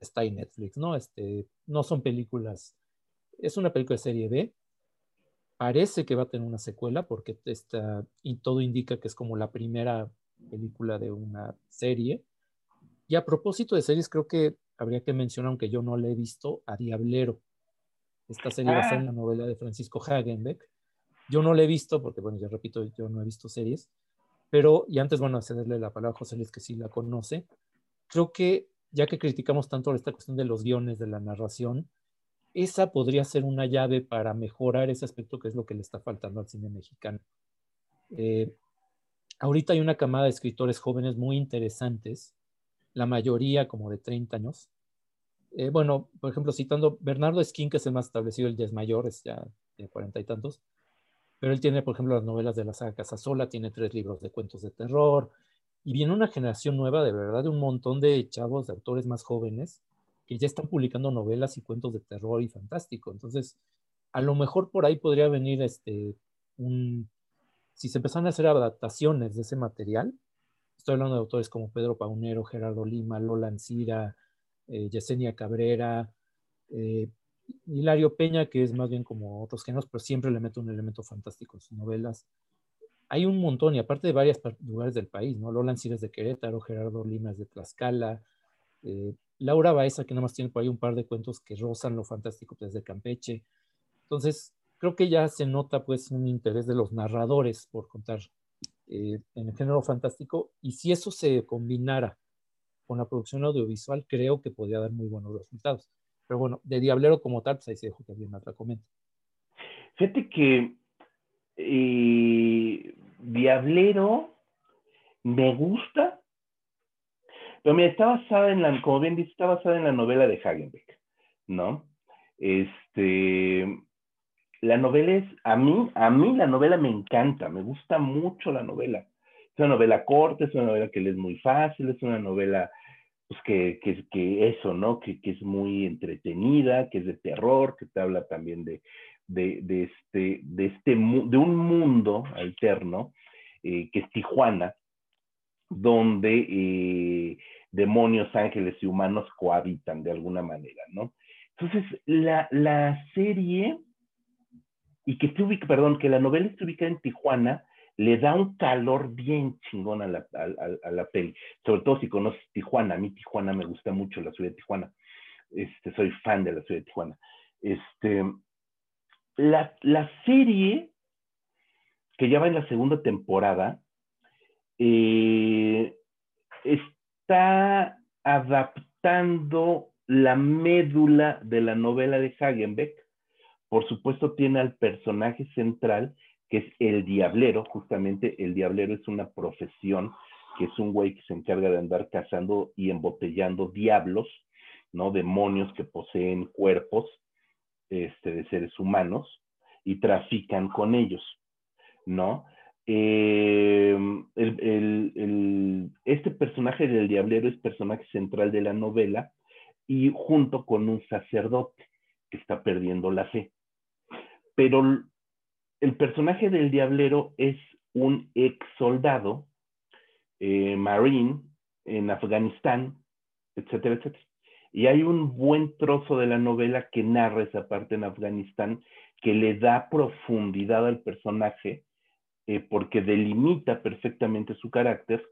está ahí Netflix, ¿no? Este, no son películas, es una película de serie B, parece que va a tener una secuela porque está, y todo indica que es como la primera película de una serie. Y a propósito de series, creo que habría que mencionar, aunque yo no la he visto, a Diablero. Esta serie va a ser en la novela de Francisco Hagenbeck. Yo no la he visto porque, bueno, ya repito, yo no he visto series, pero, y antes, bueno, cederle la palabra a José Luis, que sí la conoce, creo que ya que criticamos tanto esta cuestión de los guiones, de la narración, esa podría ser una llave para mejorar ese aspecto que es lo que le está faltando al cine mexicano. Eh, ahorita hay una camada de escritores jóvenes muy interesantes, la mayoría como de 30 años. Eh, bueno, por ejemplo, citando Bernardo Esquín, que es el más establecido, el ya es mayor, es ya de cuarenta y tantos, pero él tiene, por ejemplo, las novelas de la saga Casasola, tiene tres libros de cuentos de terror, y viene una generación nueva, de verdad, de un montón de chavos, de autores más jóvenes, que ya están publicando novelas y cuentos de terror y fantástico. Entonces, a lo mejor por ahí podría venir este, un, si se empezaran a hacer adaptaciones de ese material, estoy hablando de autores como Pedro Paunero, Gerardo Lima, Lola Ancira, eh, Yesenia Cabrera, eh, Hilario Peña, que es más bien como otros géneros, pero siempre le mete un elemento fantástico en sus novelas. Hay un montón, y aparte de varios lugares del país, ¿no? Lola Ancira es de Querétaro, Gerardo Lima es de Tlaxcala, eh, Laura Baeza, que nada más tiene por ahí un par de cuentos que rozan lo fantástico desde Campeche. Entonces, creo que ya se nota pues un interés de los narradores por contar eh, en el género fantástico y si eso se combinara con la producción audiovisual, creo que podría dar muy buenos resultados. Pero bueno, de Diablero como tal, pues ahí se dejó que alguien otra comenta. Fíjate que eh, Diablero me gusta, pero mira, está basada en la, como bien dice, está basada en la novela de Hagenbeck, ¿no? Este, la novela es, a mí, a mí la novela me encanta, me gusta mucho la novela. Es una novela corta, es una novela que es muy fácil, es una novela, pues que, que, que eso, ¿no? Que, que, es muy entretenida, que es de terror, que te habla también de, de, de este, de este, de un mundo alterno, eh, que es Tijuana, donde eh, demonios, ángeles y humanos cohabitan de alguna manera, ¿no? Entonces, la, la serie, y que ubica, perdón, que la novela esté ubicada en Tijuana, le da un calor bien chingón a la, a, la peli, sobre todo si conoces Tijuana, a mí Tijuana me gusta mucho, la ciudad de Tijuana, este, soy fan de la ciudad de Tijuana. Este, la, la serie, que ya va en la segunda temporada, eh, está adaptando la médula de la novela de Hagenbeck. Por supuesto, tiene al personaje central, que es el diablero. Justamente el diablero es una profesión, que es un güey que se encarga de andar cazando y embotellando diablos, ¿no? Demonios que poseen cuerpos este, de seres humanos y trafican con ellos, ¿no? Eh, este personaje del diablero es personaje central de la novela y junto con un sacerdote que está perdiendo la fe. Pero el personaje del diablero es un ex soldado, eh, marine, en Afganistán, etcétera, etcétera. Y hay un buen trozo de la novela que narra esa parte en Afganistán que le da profundidad al personaje eh, porque delimita perfectamente su carácter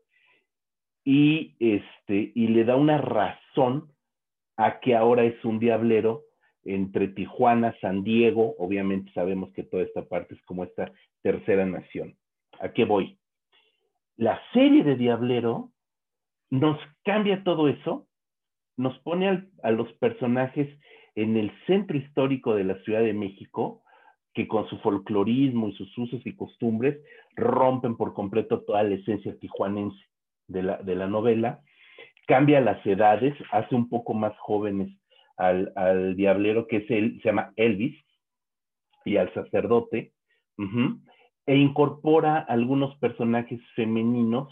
y, este, y le da una razón a que ahora es un diablero entre Tijuana, San Diego, obviamente sabemos que toda esta parte es como esta tercera nación. ¿A qué voy? La serie de Diablero nos cambia todo eso, nos pone a los personajes en el centro histórico de la Ciudad de México, que con su folclorismo y sus usos y costumbres rompen por completo toda la esencia tijuanense de la, de la novela, cambia las edades, hace un poco más jóvenes al, al diablero que es él, se llama Elvis, y al sacerdote, e incorpora algunos personajes femeninos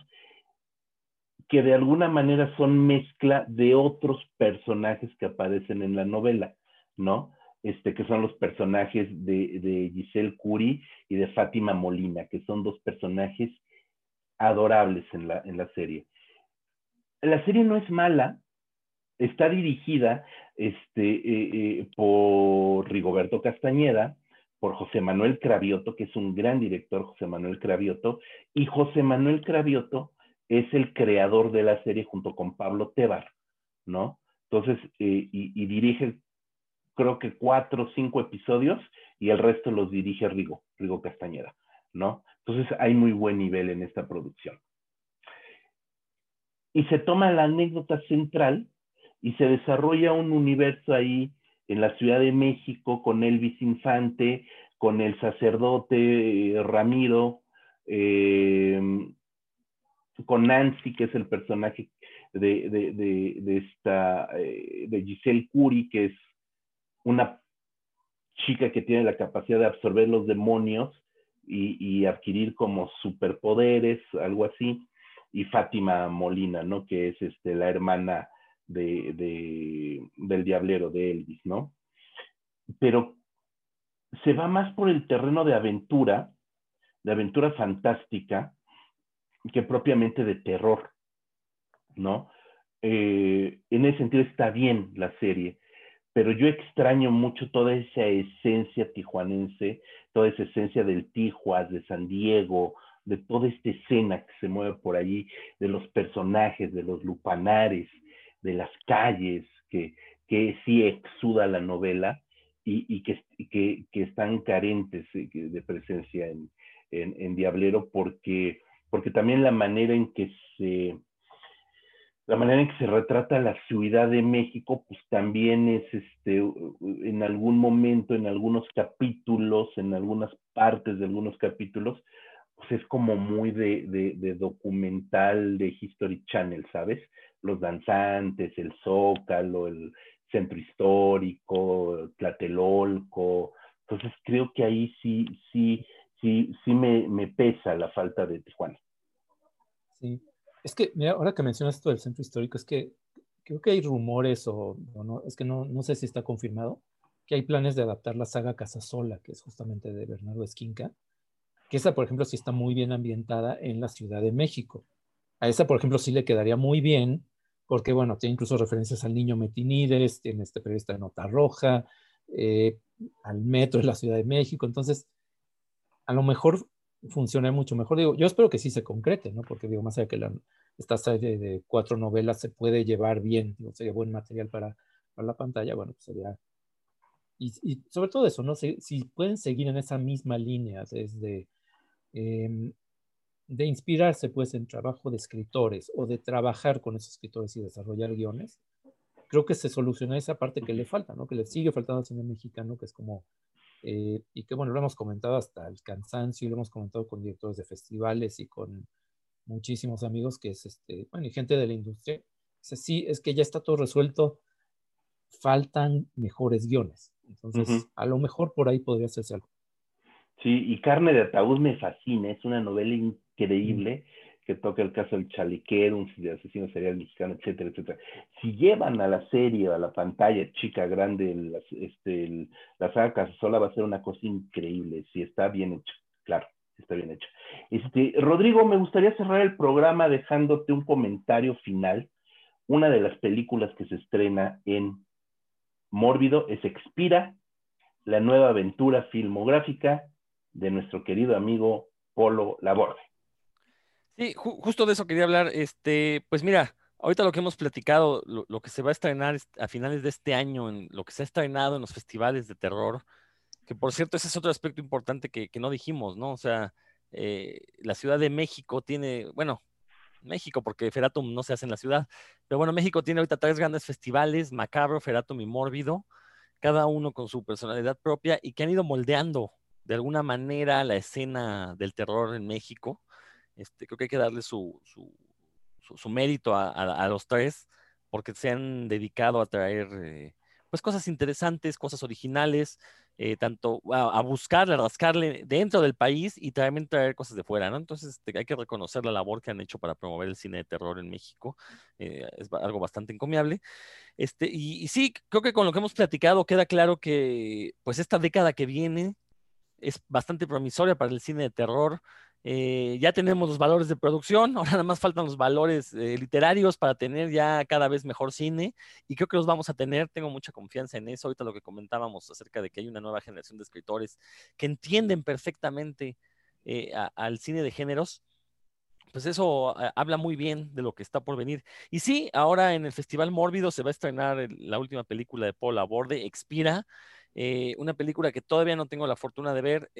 que de alguna manera son mezcla de otros personajes que aparecen en la novela, ¿no? Este, que son los personajes de, Giselle Curie y de Fátima Molina, que son dos personajes adorables en la, en la serie. La serie no es mala, está dirigida este, eh, eh, por Rigoberto Castañeda, por José Manuel Cravioto, que es un gran director, José Manuel Cravioto, y José Manuel Cravioto es el creador de la serie junto con Pablo Tebar, ¿no? Entonces, eh, y, dirige, creo que cuatro o cinco episodios y el resto los dirige Rigo, Rigo Castañeda, ¿no? Entonces, hay muy buen nivel en esta producción. Y se toma la anécdota central y se desarrolla un universo ahí en la Ciudad de México con Elvis Infante, con el sacerdote eh, Ramiro, eh, con Nancy, que es el personaje de, esta, eh, de Giselle Curie, que es una chica que tiene la capacidad de absorber los demonios y, adquirir como superpoderes, algo así, y Fátima Molina, ¿no? Que es este, la hermana de, del diablero de Elvis, ¿no? Pero se va más por el terreno de aventura, de aventura fantástica, que propiamente de terror, ¿no? Eh, en ese sentido está bien la serie, pero yo extraño mucho toda esa esencia tijuanense, toda esa esencia del Tijuas, de San Diego, de toda esta escena que se mueve por allí, de los personajes, de los lupanares, de las calles, que, que sí exuda la novela y, que, que, están carentes de presencia en, en Diablero porque porque también la manera en que se la manera en que se retrata la Ciudad de México, pues también es este, en algún momento, en algunos capítulos, en algunas partes de algunos capítulos, pues es como muy de, de, documental de History Channel, ¿sabes? Los danzantes, el Zócalo, el centro histórico, Tlatelolco. Entonces creo que ahí sí, sí, sí, sí me, me pesa la falta de Tijuana. Sí, es que, mira, ahora que mencionas esto del centro histórico, es que creo que hay rumores o, no, es que no, no, sé si está confirmado, que hay planes de adaptar la saga Casasola, que es justamente de Bernardo Esquinca, que esa, por ejemplo, sí está muy bien ambientada en la Ciudad de México. A esa, por ejemplo, sí le quedaría muy bien, porque, bueno, tiene incluso referencias al niño Metinides, tiene este periodista de Nota Roja, eh, al metro de la Ciudad de México, entonces a lo mejor funciona mucho mejor. Digo, yo espero que sí se concrete, ¿no? Porque digo, más allá que la, esta serie de cuatro novelas se puede llevar bien, digo, sería buen material para, para la pantalla, bueno, pues sería... Y, sobre todo eso, ¿no? Si, si, pueden seguir en esa misma línea desde... Em, de inspirarse pues en trabajo de escritores o de trabajar con esos escritores y desarrollar guiones, creo que se soluciona esa parte que le falta, ¿no? Que le sigue faltando al cine mexicano, que es como eh, y que bueno, lo hemos comentado hasta el cansancio, lo hemos comentado con directores de festivales y con muchísimos amigos que es, este, bueno, y gente de la industria. Es sí, es que ya está todo resuelto, faltan mejores guiones. Entonces, a lo mejor por ahí podría hacerse algo. Sí, y Carne de Ataúd me fascina, es una novela increíble que toca el caso del chaliquero, un asesino serial mexicano, etcétera, etcétera. Si llevan a la serie, a la pantalla chica, grande, la, este, la saga Casasola va a ser una cosa increíble, si está bien hecho, claro, está bien hecho. Este, Rodrigo, me gustaría cerrar el programa dejándote un comentario final. Una de las películas que se estrena en Mórbido es Expira, la nueva aventura filmográfica de nuestro querido amigo Polo Laborde. Sí, justo de eso quería hablar. Este, pues mira, ahorita lo que hemos platicado, lo, que se va a estrenar a finales de este año, en lo que se ha estrenado en los festivales de terror, que por cierto, ese es otro aspecto importante que, no dijimos, ¿no? O sea, eh, la Ciudad de México tiene, bueno, México, porque Feratum no se hace en la ciudad, pero bueno, México tiene ahorita tres grandes festivales, Macabro, Feratum y Mórbido, cada uno con su personalidad propia y que han ido moldeando de alguna manera la escena del terror en México. Este, creo que hay que darle su, su, mérito a, los tres, porque se han dedicado a traer eh, pues cosas interesantes, cosas originales. eh, tanto a, buscarle, a rascarle dentro del país y también traer cosas de fuera, ¿no? Entonces este, hay que reconocer la labor que han hecho para promover el cine de terror en México, eh, es algo bastante encomiable. Este, y, y, sí, creo que con lo que hemos platicado queda claro que pues esta década que viene es bastante promisoria para el cine de terror. Eh, ya tenemos los valores de producción, ahora nada más faltan los valores eh, literarios para tener ya cada vez mejor cine y creo que los vamos a tener, tengo mucha confianza en eso, ahorita lo que comentábamos acerca de que hay una nueva generación de escritores que entienden perfectamente eh, al cine de géneros, pues eso habla muy bien de lo que está por venir. Y sí, ahora en el Festival Mórbido se va a estrenar la última película de Paul Aborde, Expira, una película que todavía no tengo la fortuna de ver,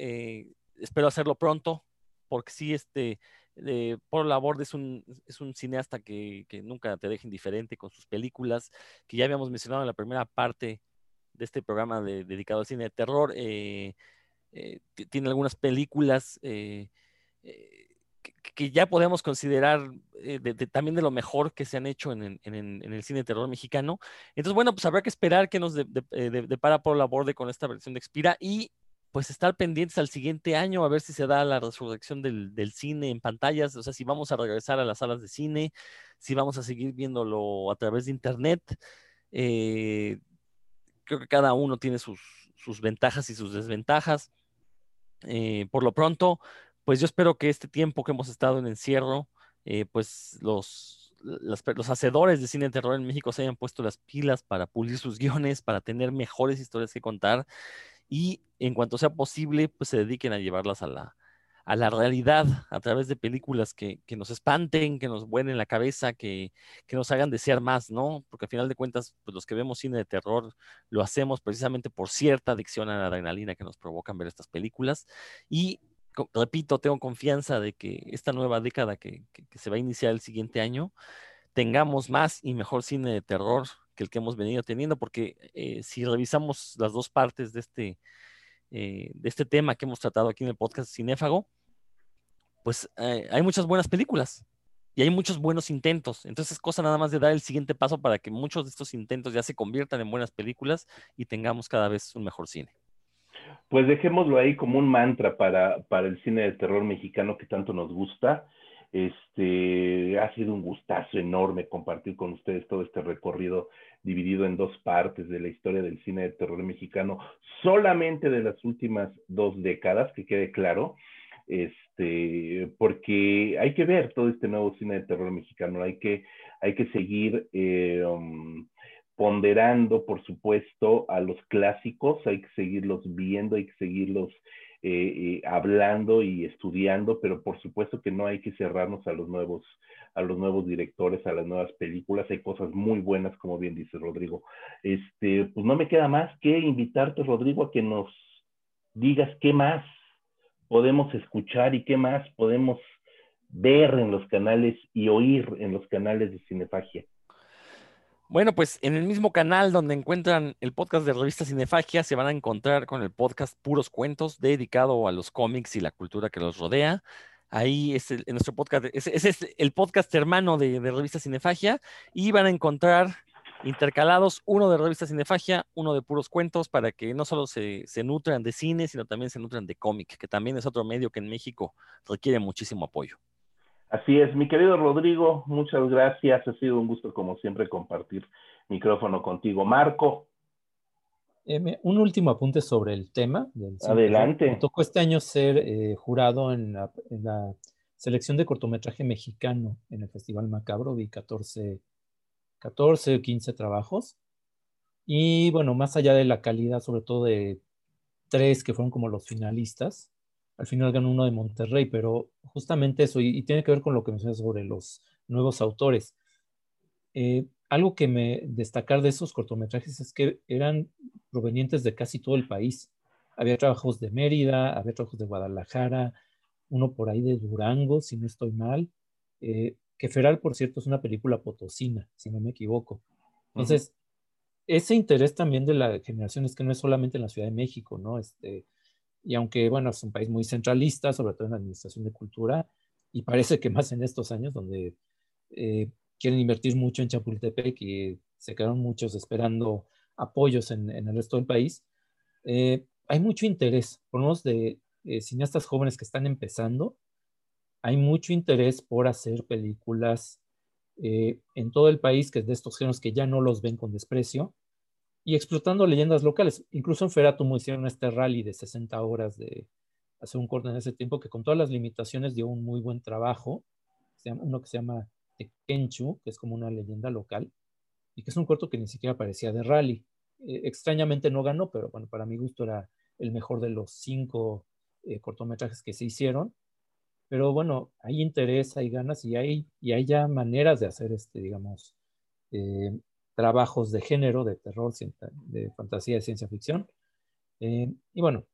espero hacerlo pronto, porque sí, este, eh, Paul Laborde es un, es un cineasta que, nunca te deja indiferente con sus películas, que ya habíamos mencionado en la primera parte de este programa dedicado al cine de terror. Eh, eh, tiene algunas películas que, ya podemos considerar también de lo mejor que se han hecho en, el cine de terror mexicano. Entonces, bueno, pues habrá que esperar que nos depara de, Paul Laborde con esta versión de Expira y pues estar pendientes al siguiente año a ver si se da la resurrección del, cine en pantallas, o sea, si vamos a regresar a las salas de cine, si vamos a seguir viéndolo a través de internet. Eh, creo que cada uno tiene sus, ventajas y sus desventajas. Eh, por lo pronto, pues yo espero que este tiempo que hemos estado en encierro, eh, pues los, los hacedores de cine de terror en México se hayan puesto las pilas para pulir sus guiones, para tener mejores historias que contar y en cuanto sea posible, pues se dediquen a llevarlas a la, a la realidad a través de películas que, que nos espanten, que nos vuelen la cabeza, que, que, nos hagan desear más, ¿no? Porque al final de cuentas, pues los que vemos cine de terror lo hacemos precisamente por cierta adicción a la adrenalina que nos provocan ver estas películas. Y repito, tengo confianza de que esta nueva década que, que se va a iniciar el siguiente año, tengamos más y mejor cine de terror que el que hemos venido teniendo, porque eh, si revisamos las dos partes de este, eh, de este tema que hemos tratado aquí en el podcast Cinéfago, pues eh, hay muchas buenas películas y hay muchos buenos intentos. Entonces es cosa nada más de dar el siguiente paso para que muchos de estos intentos ya se conviertan en buenas películas y tengamos cada vez un mejor cine. Pues dejémoslo ahí como un mantra para, para el cine de terror mexicano que tanto nos gusta este, ha sido un gustazo enorme compartir con ustedes todo este recorrido dividido en dos partes de la historia del cine de terror mexicano, solamente de las últimas dos décadas, que quede claro, este, porque hay que ver todo este nuevo cine de terror mexicano, hay que, hay que seguir eh, um, ponderando, por supuesto, a los clásicos, hay que seguirlos viendo, hay que seguirlos eh, eh, hablando y estudiando, pero por supuesto que no hay que cerrarnos a los nuevos a los nuevos directores, a las nuevas películas, hay cosas muy buenas, como bien dice Rodrigo. Este, pues no me queda más que invitarte, Rodrigo, a que nos digas qué más podemos escuchar y qué más podemos ver en los canales y oír en los canales de Cinefagia. Bueno, pues en el mismo canal donde encuentran el podcast de Revista Cinefagia, se van a encontrar con el podcast Puros Cuentos, dedicado a los cómics y la cultura que los rodea. Ahí es el, nuestro podcast, ese, es el podcast hermano de, Revista Cinefagia, y van a encontrar intercalados uno de Revista Cinefagia, uno de Puros Cuentos, para que no solo se, se nutran de cine, sino también se nutran de cómic, que también es otro medio que en México requiere muchísimo apoyo. Así es, mi querido Rodrigo, muchas gracias. Ha sido un gusto, como siempre, compartir micrófono contigo. Marco. Eh, un último apunte sobre el tema. Adelante. Me tocó este año ser eh, jurado en la, selección de cortometraje mexicano en el Festival Macabro. Vi 14, 14 o 15 trabajos. Y bueno, más allá de la calidad, sobre todo de tres que fueron como los finalistas, al final ganó uno de Monterrey, pero justamente eso, y, tiene que ver con lo que mencionas sobre los nuevos autores. Eh, algo que me destacar de esos cortometrajes es que eran provenientes de casi todo el país. Había trabajos de Mérida, había trabajos de Guadalajara, uno por ahí de Durango, si no estoy mal. Eh, que Feral, por cierto, es una película potosina, si no me equivoco. Entonces, ese interés también de la generación es que no es solamente en la Ciudad de México, ¿no? Este, y aunque, bueno, es un país muy centralista, sobre todo en la administración de cultura, y parece que más en estos años donde eh, quieren invertir mucho en Chapultepec y se quedaron muchos esperando apoyos en, el resto del país, eh, hay mucho interés, por lo de eh, cineastas jóvenes que están empezando, hay mucho interés por hacer películas eh, en todo el país, que es de estos géneros que ya no los ven con desprecio, y explotando leyendas locales. Incluso en Feratum hicieron este rally de 60 horas de hacer un corte en ese tiempo que con todas las limitaciones dio un muy buen trabajo. uno que se llama Tekenchu, que es como una leyenda local, y que es un corto que ni siquiera parecía de rally. Eh, extrañamente no ganó, pero bueno, para mi gusto era el mejor de los cinco eh, cortometrajes que se hicieron. Pero bueno, hay interés, hay ganas y hay, y hay ya maneras de hacer, este, digamos, eh, trabajos de género, de terror, de fantasía, de ciencia ficción. y bueno,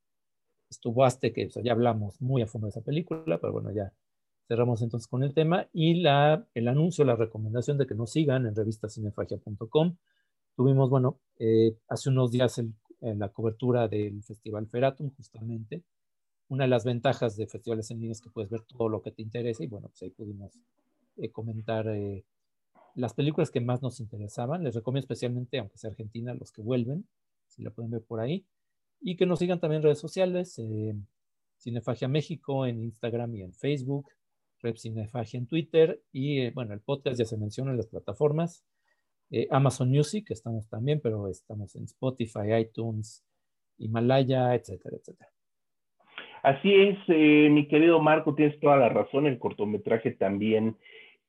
estuvo hasta que ya hablamos muy a fondo de esa película, pero bueno, ya cerramos entonces con el tema y la, el anuncio, la recomendación de que nos sigan en revistacinefagia.com. Tuvimos, bueno, eh, hace unos días en la cobertura del Festival Feratum, justamente. Una de las ventajas de festivales en línea es que puedes ver todo lo que te interesa y bueno, pues ahí pudimos eh, comentar eh, las películas que más nos interesaban. Les recomiendo especialmente, aunque sea Argentina, los que vuelven, si la pueden ver por ahí. Y que nos sigan también en redes sociales, eh, Cinefagia México en Instagram y en Facebook, Rep Cinefagia en Twitter y eh, bueno, el podcast ya se menciona en las plataformas. Eh, Amazon Music, estamos también, pero estamos en Spotify, iTunes, Himalaya, etcétera, etcétera. Así es, mi querido Marco, tienes toda la razón. El cortometraje también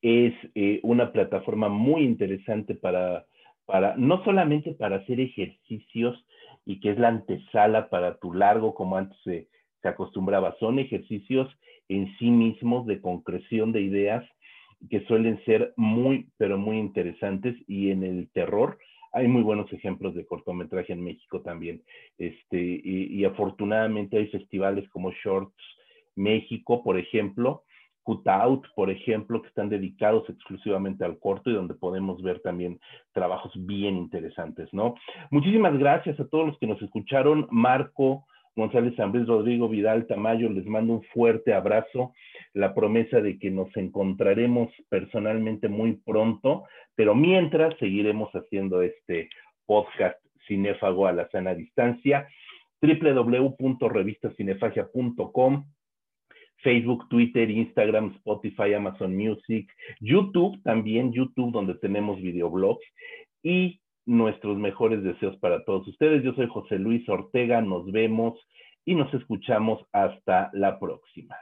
es una plataforma muy interesante para, para, no solamente para hacer ejercicios, y que es la antesala para tu largo, como antes se, acostumbraba. Son ejercicios en sí mismos de concreción de ideas que suelen ser muy, pero muy interesantes y en el terror hay muy buenos ejemplos de cortometraje en México también. Este, y, afortunadamente hay festivales como Shorts México, por ejemplo, Out, por ejemplo, que están dedicados exclusivamente al corto y donde podemos ver también trabajos bien interesantes, ¿no? Muchísimas gracias a todos los que nos escucharon. Marco, González Zambrís, Rodrigo Vidal Tamayo, les mando un fuerte abrazo, la promesa de que nos encontraremos personalmente muy pronto, pero mientras seguiremos haciendo este podcast cinéfago a la sana distancia www.revistacinefagia.com Facebook, Twitter, Instagram, Spotify, Amazon Music, YouTube también, YouTube donde tenemos videoblogs y nuestros mejores deseos para todos ustedes. Yo soy José Luis Ortega, nos vemos y nos escuchamos hasta la próxima.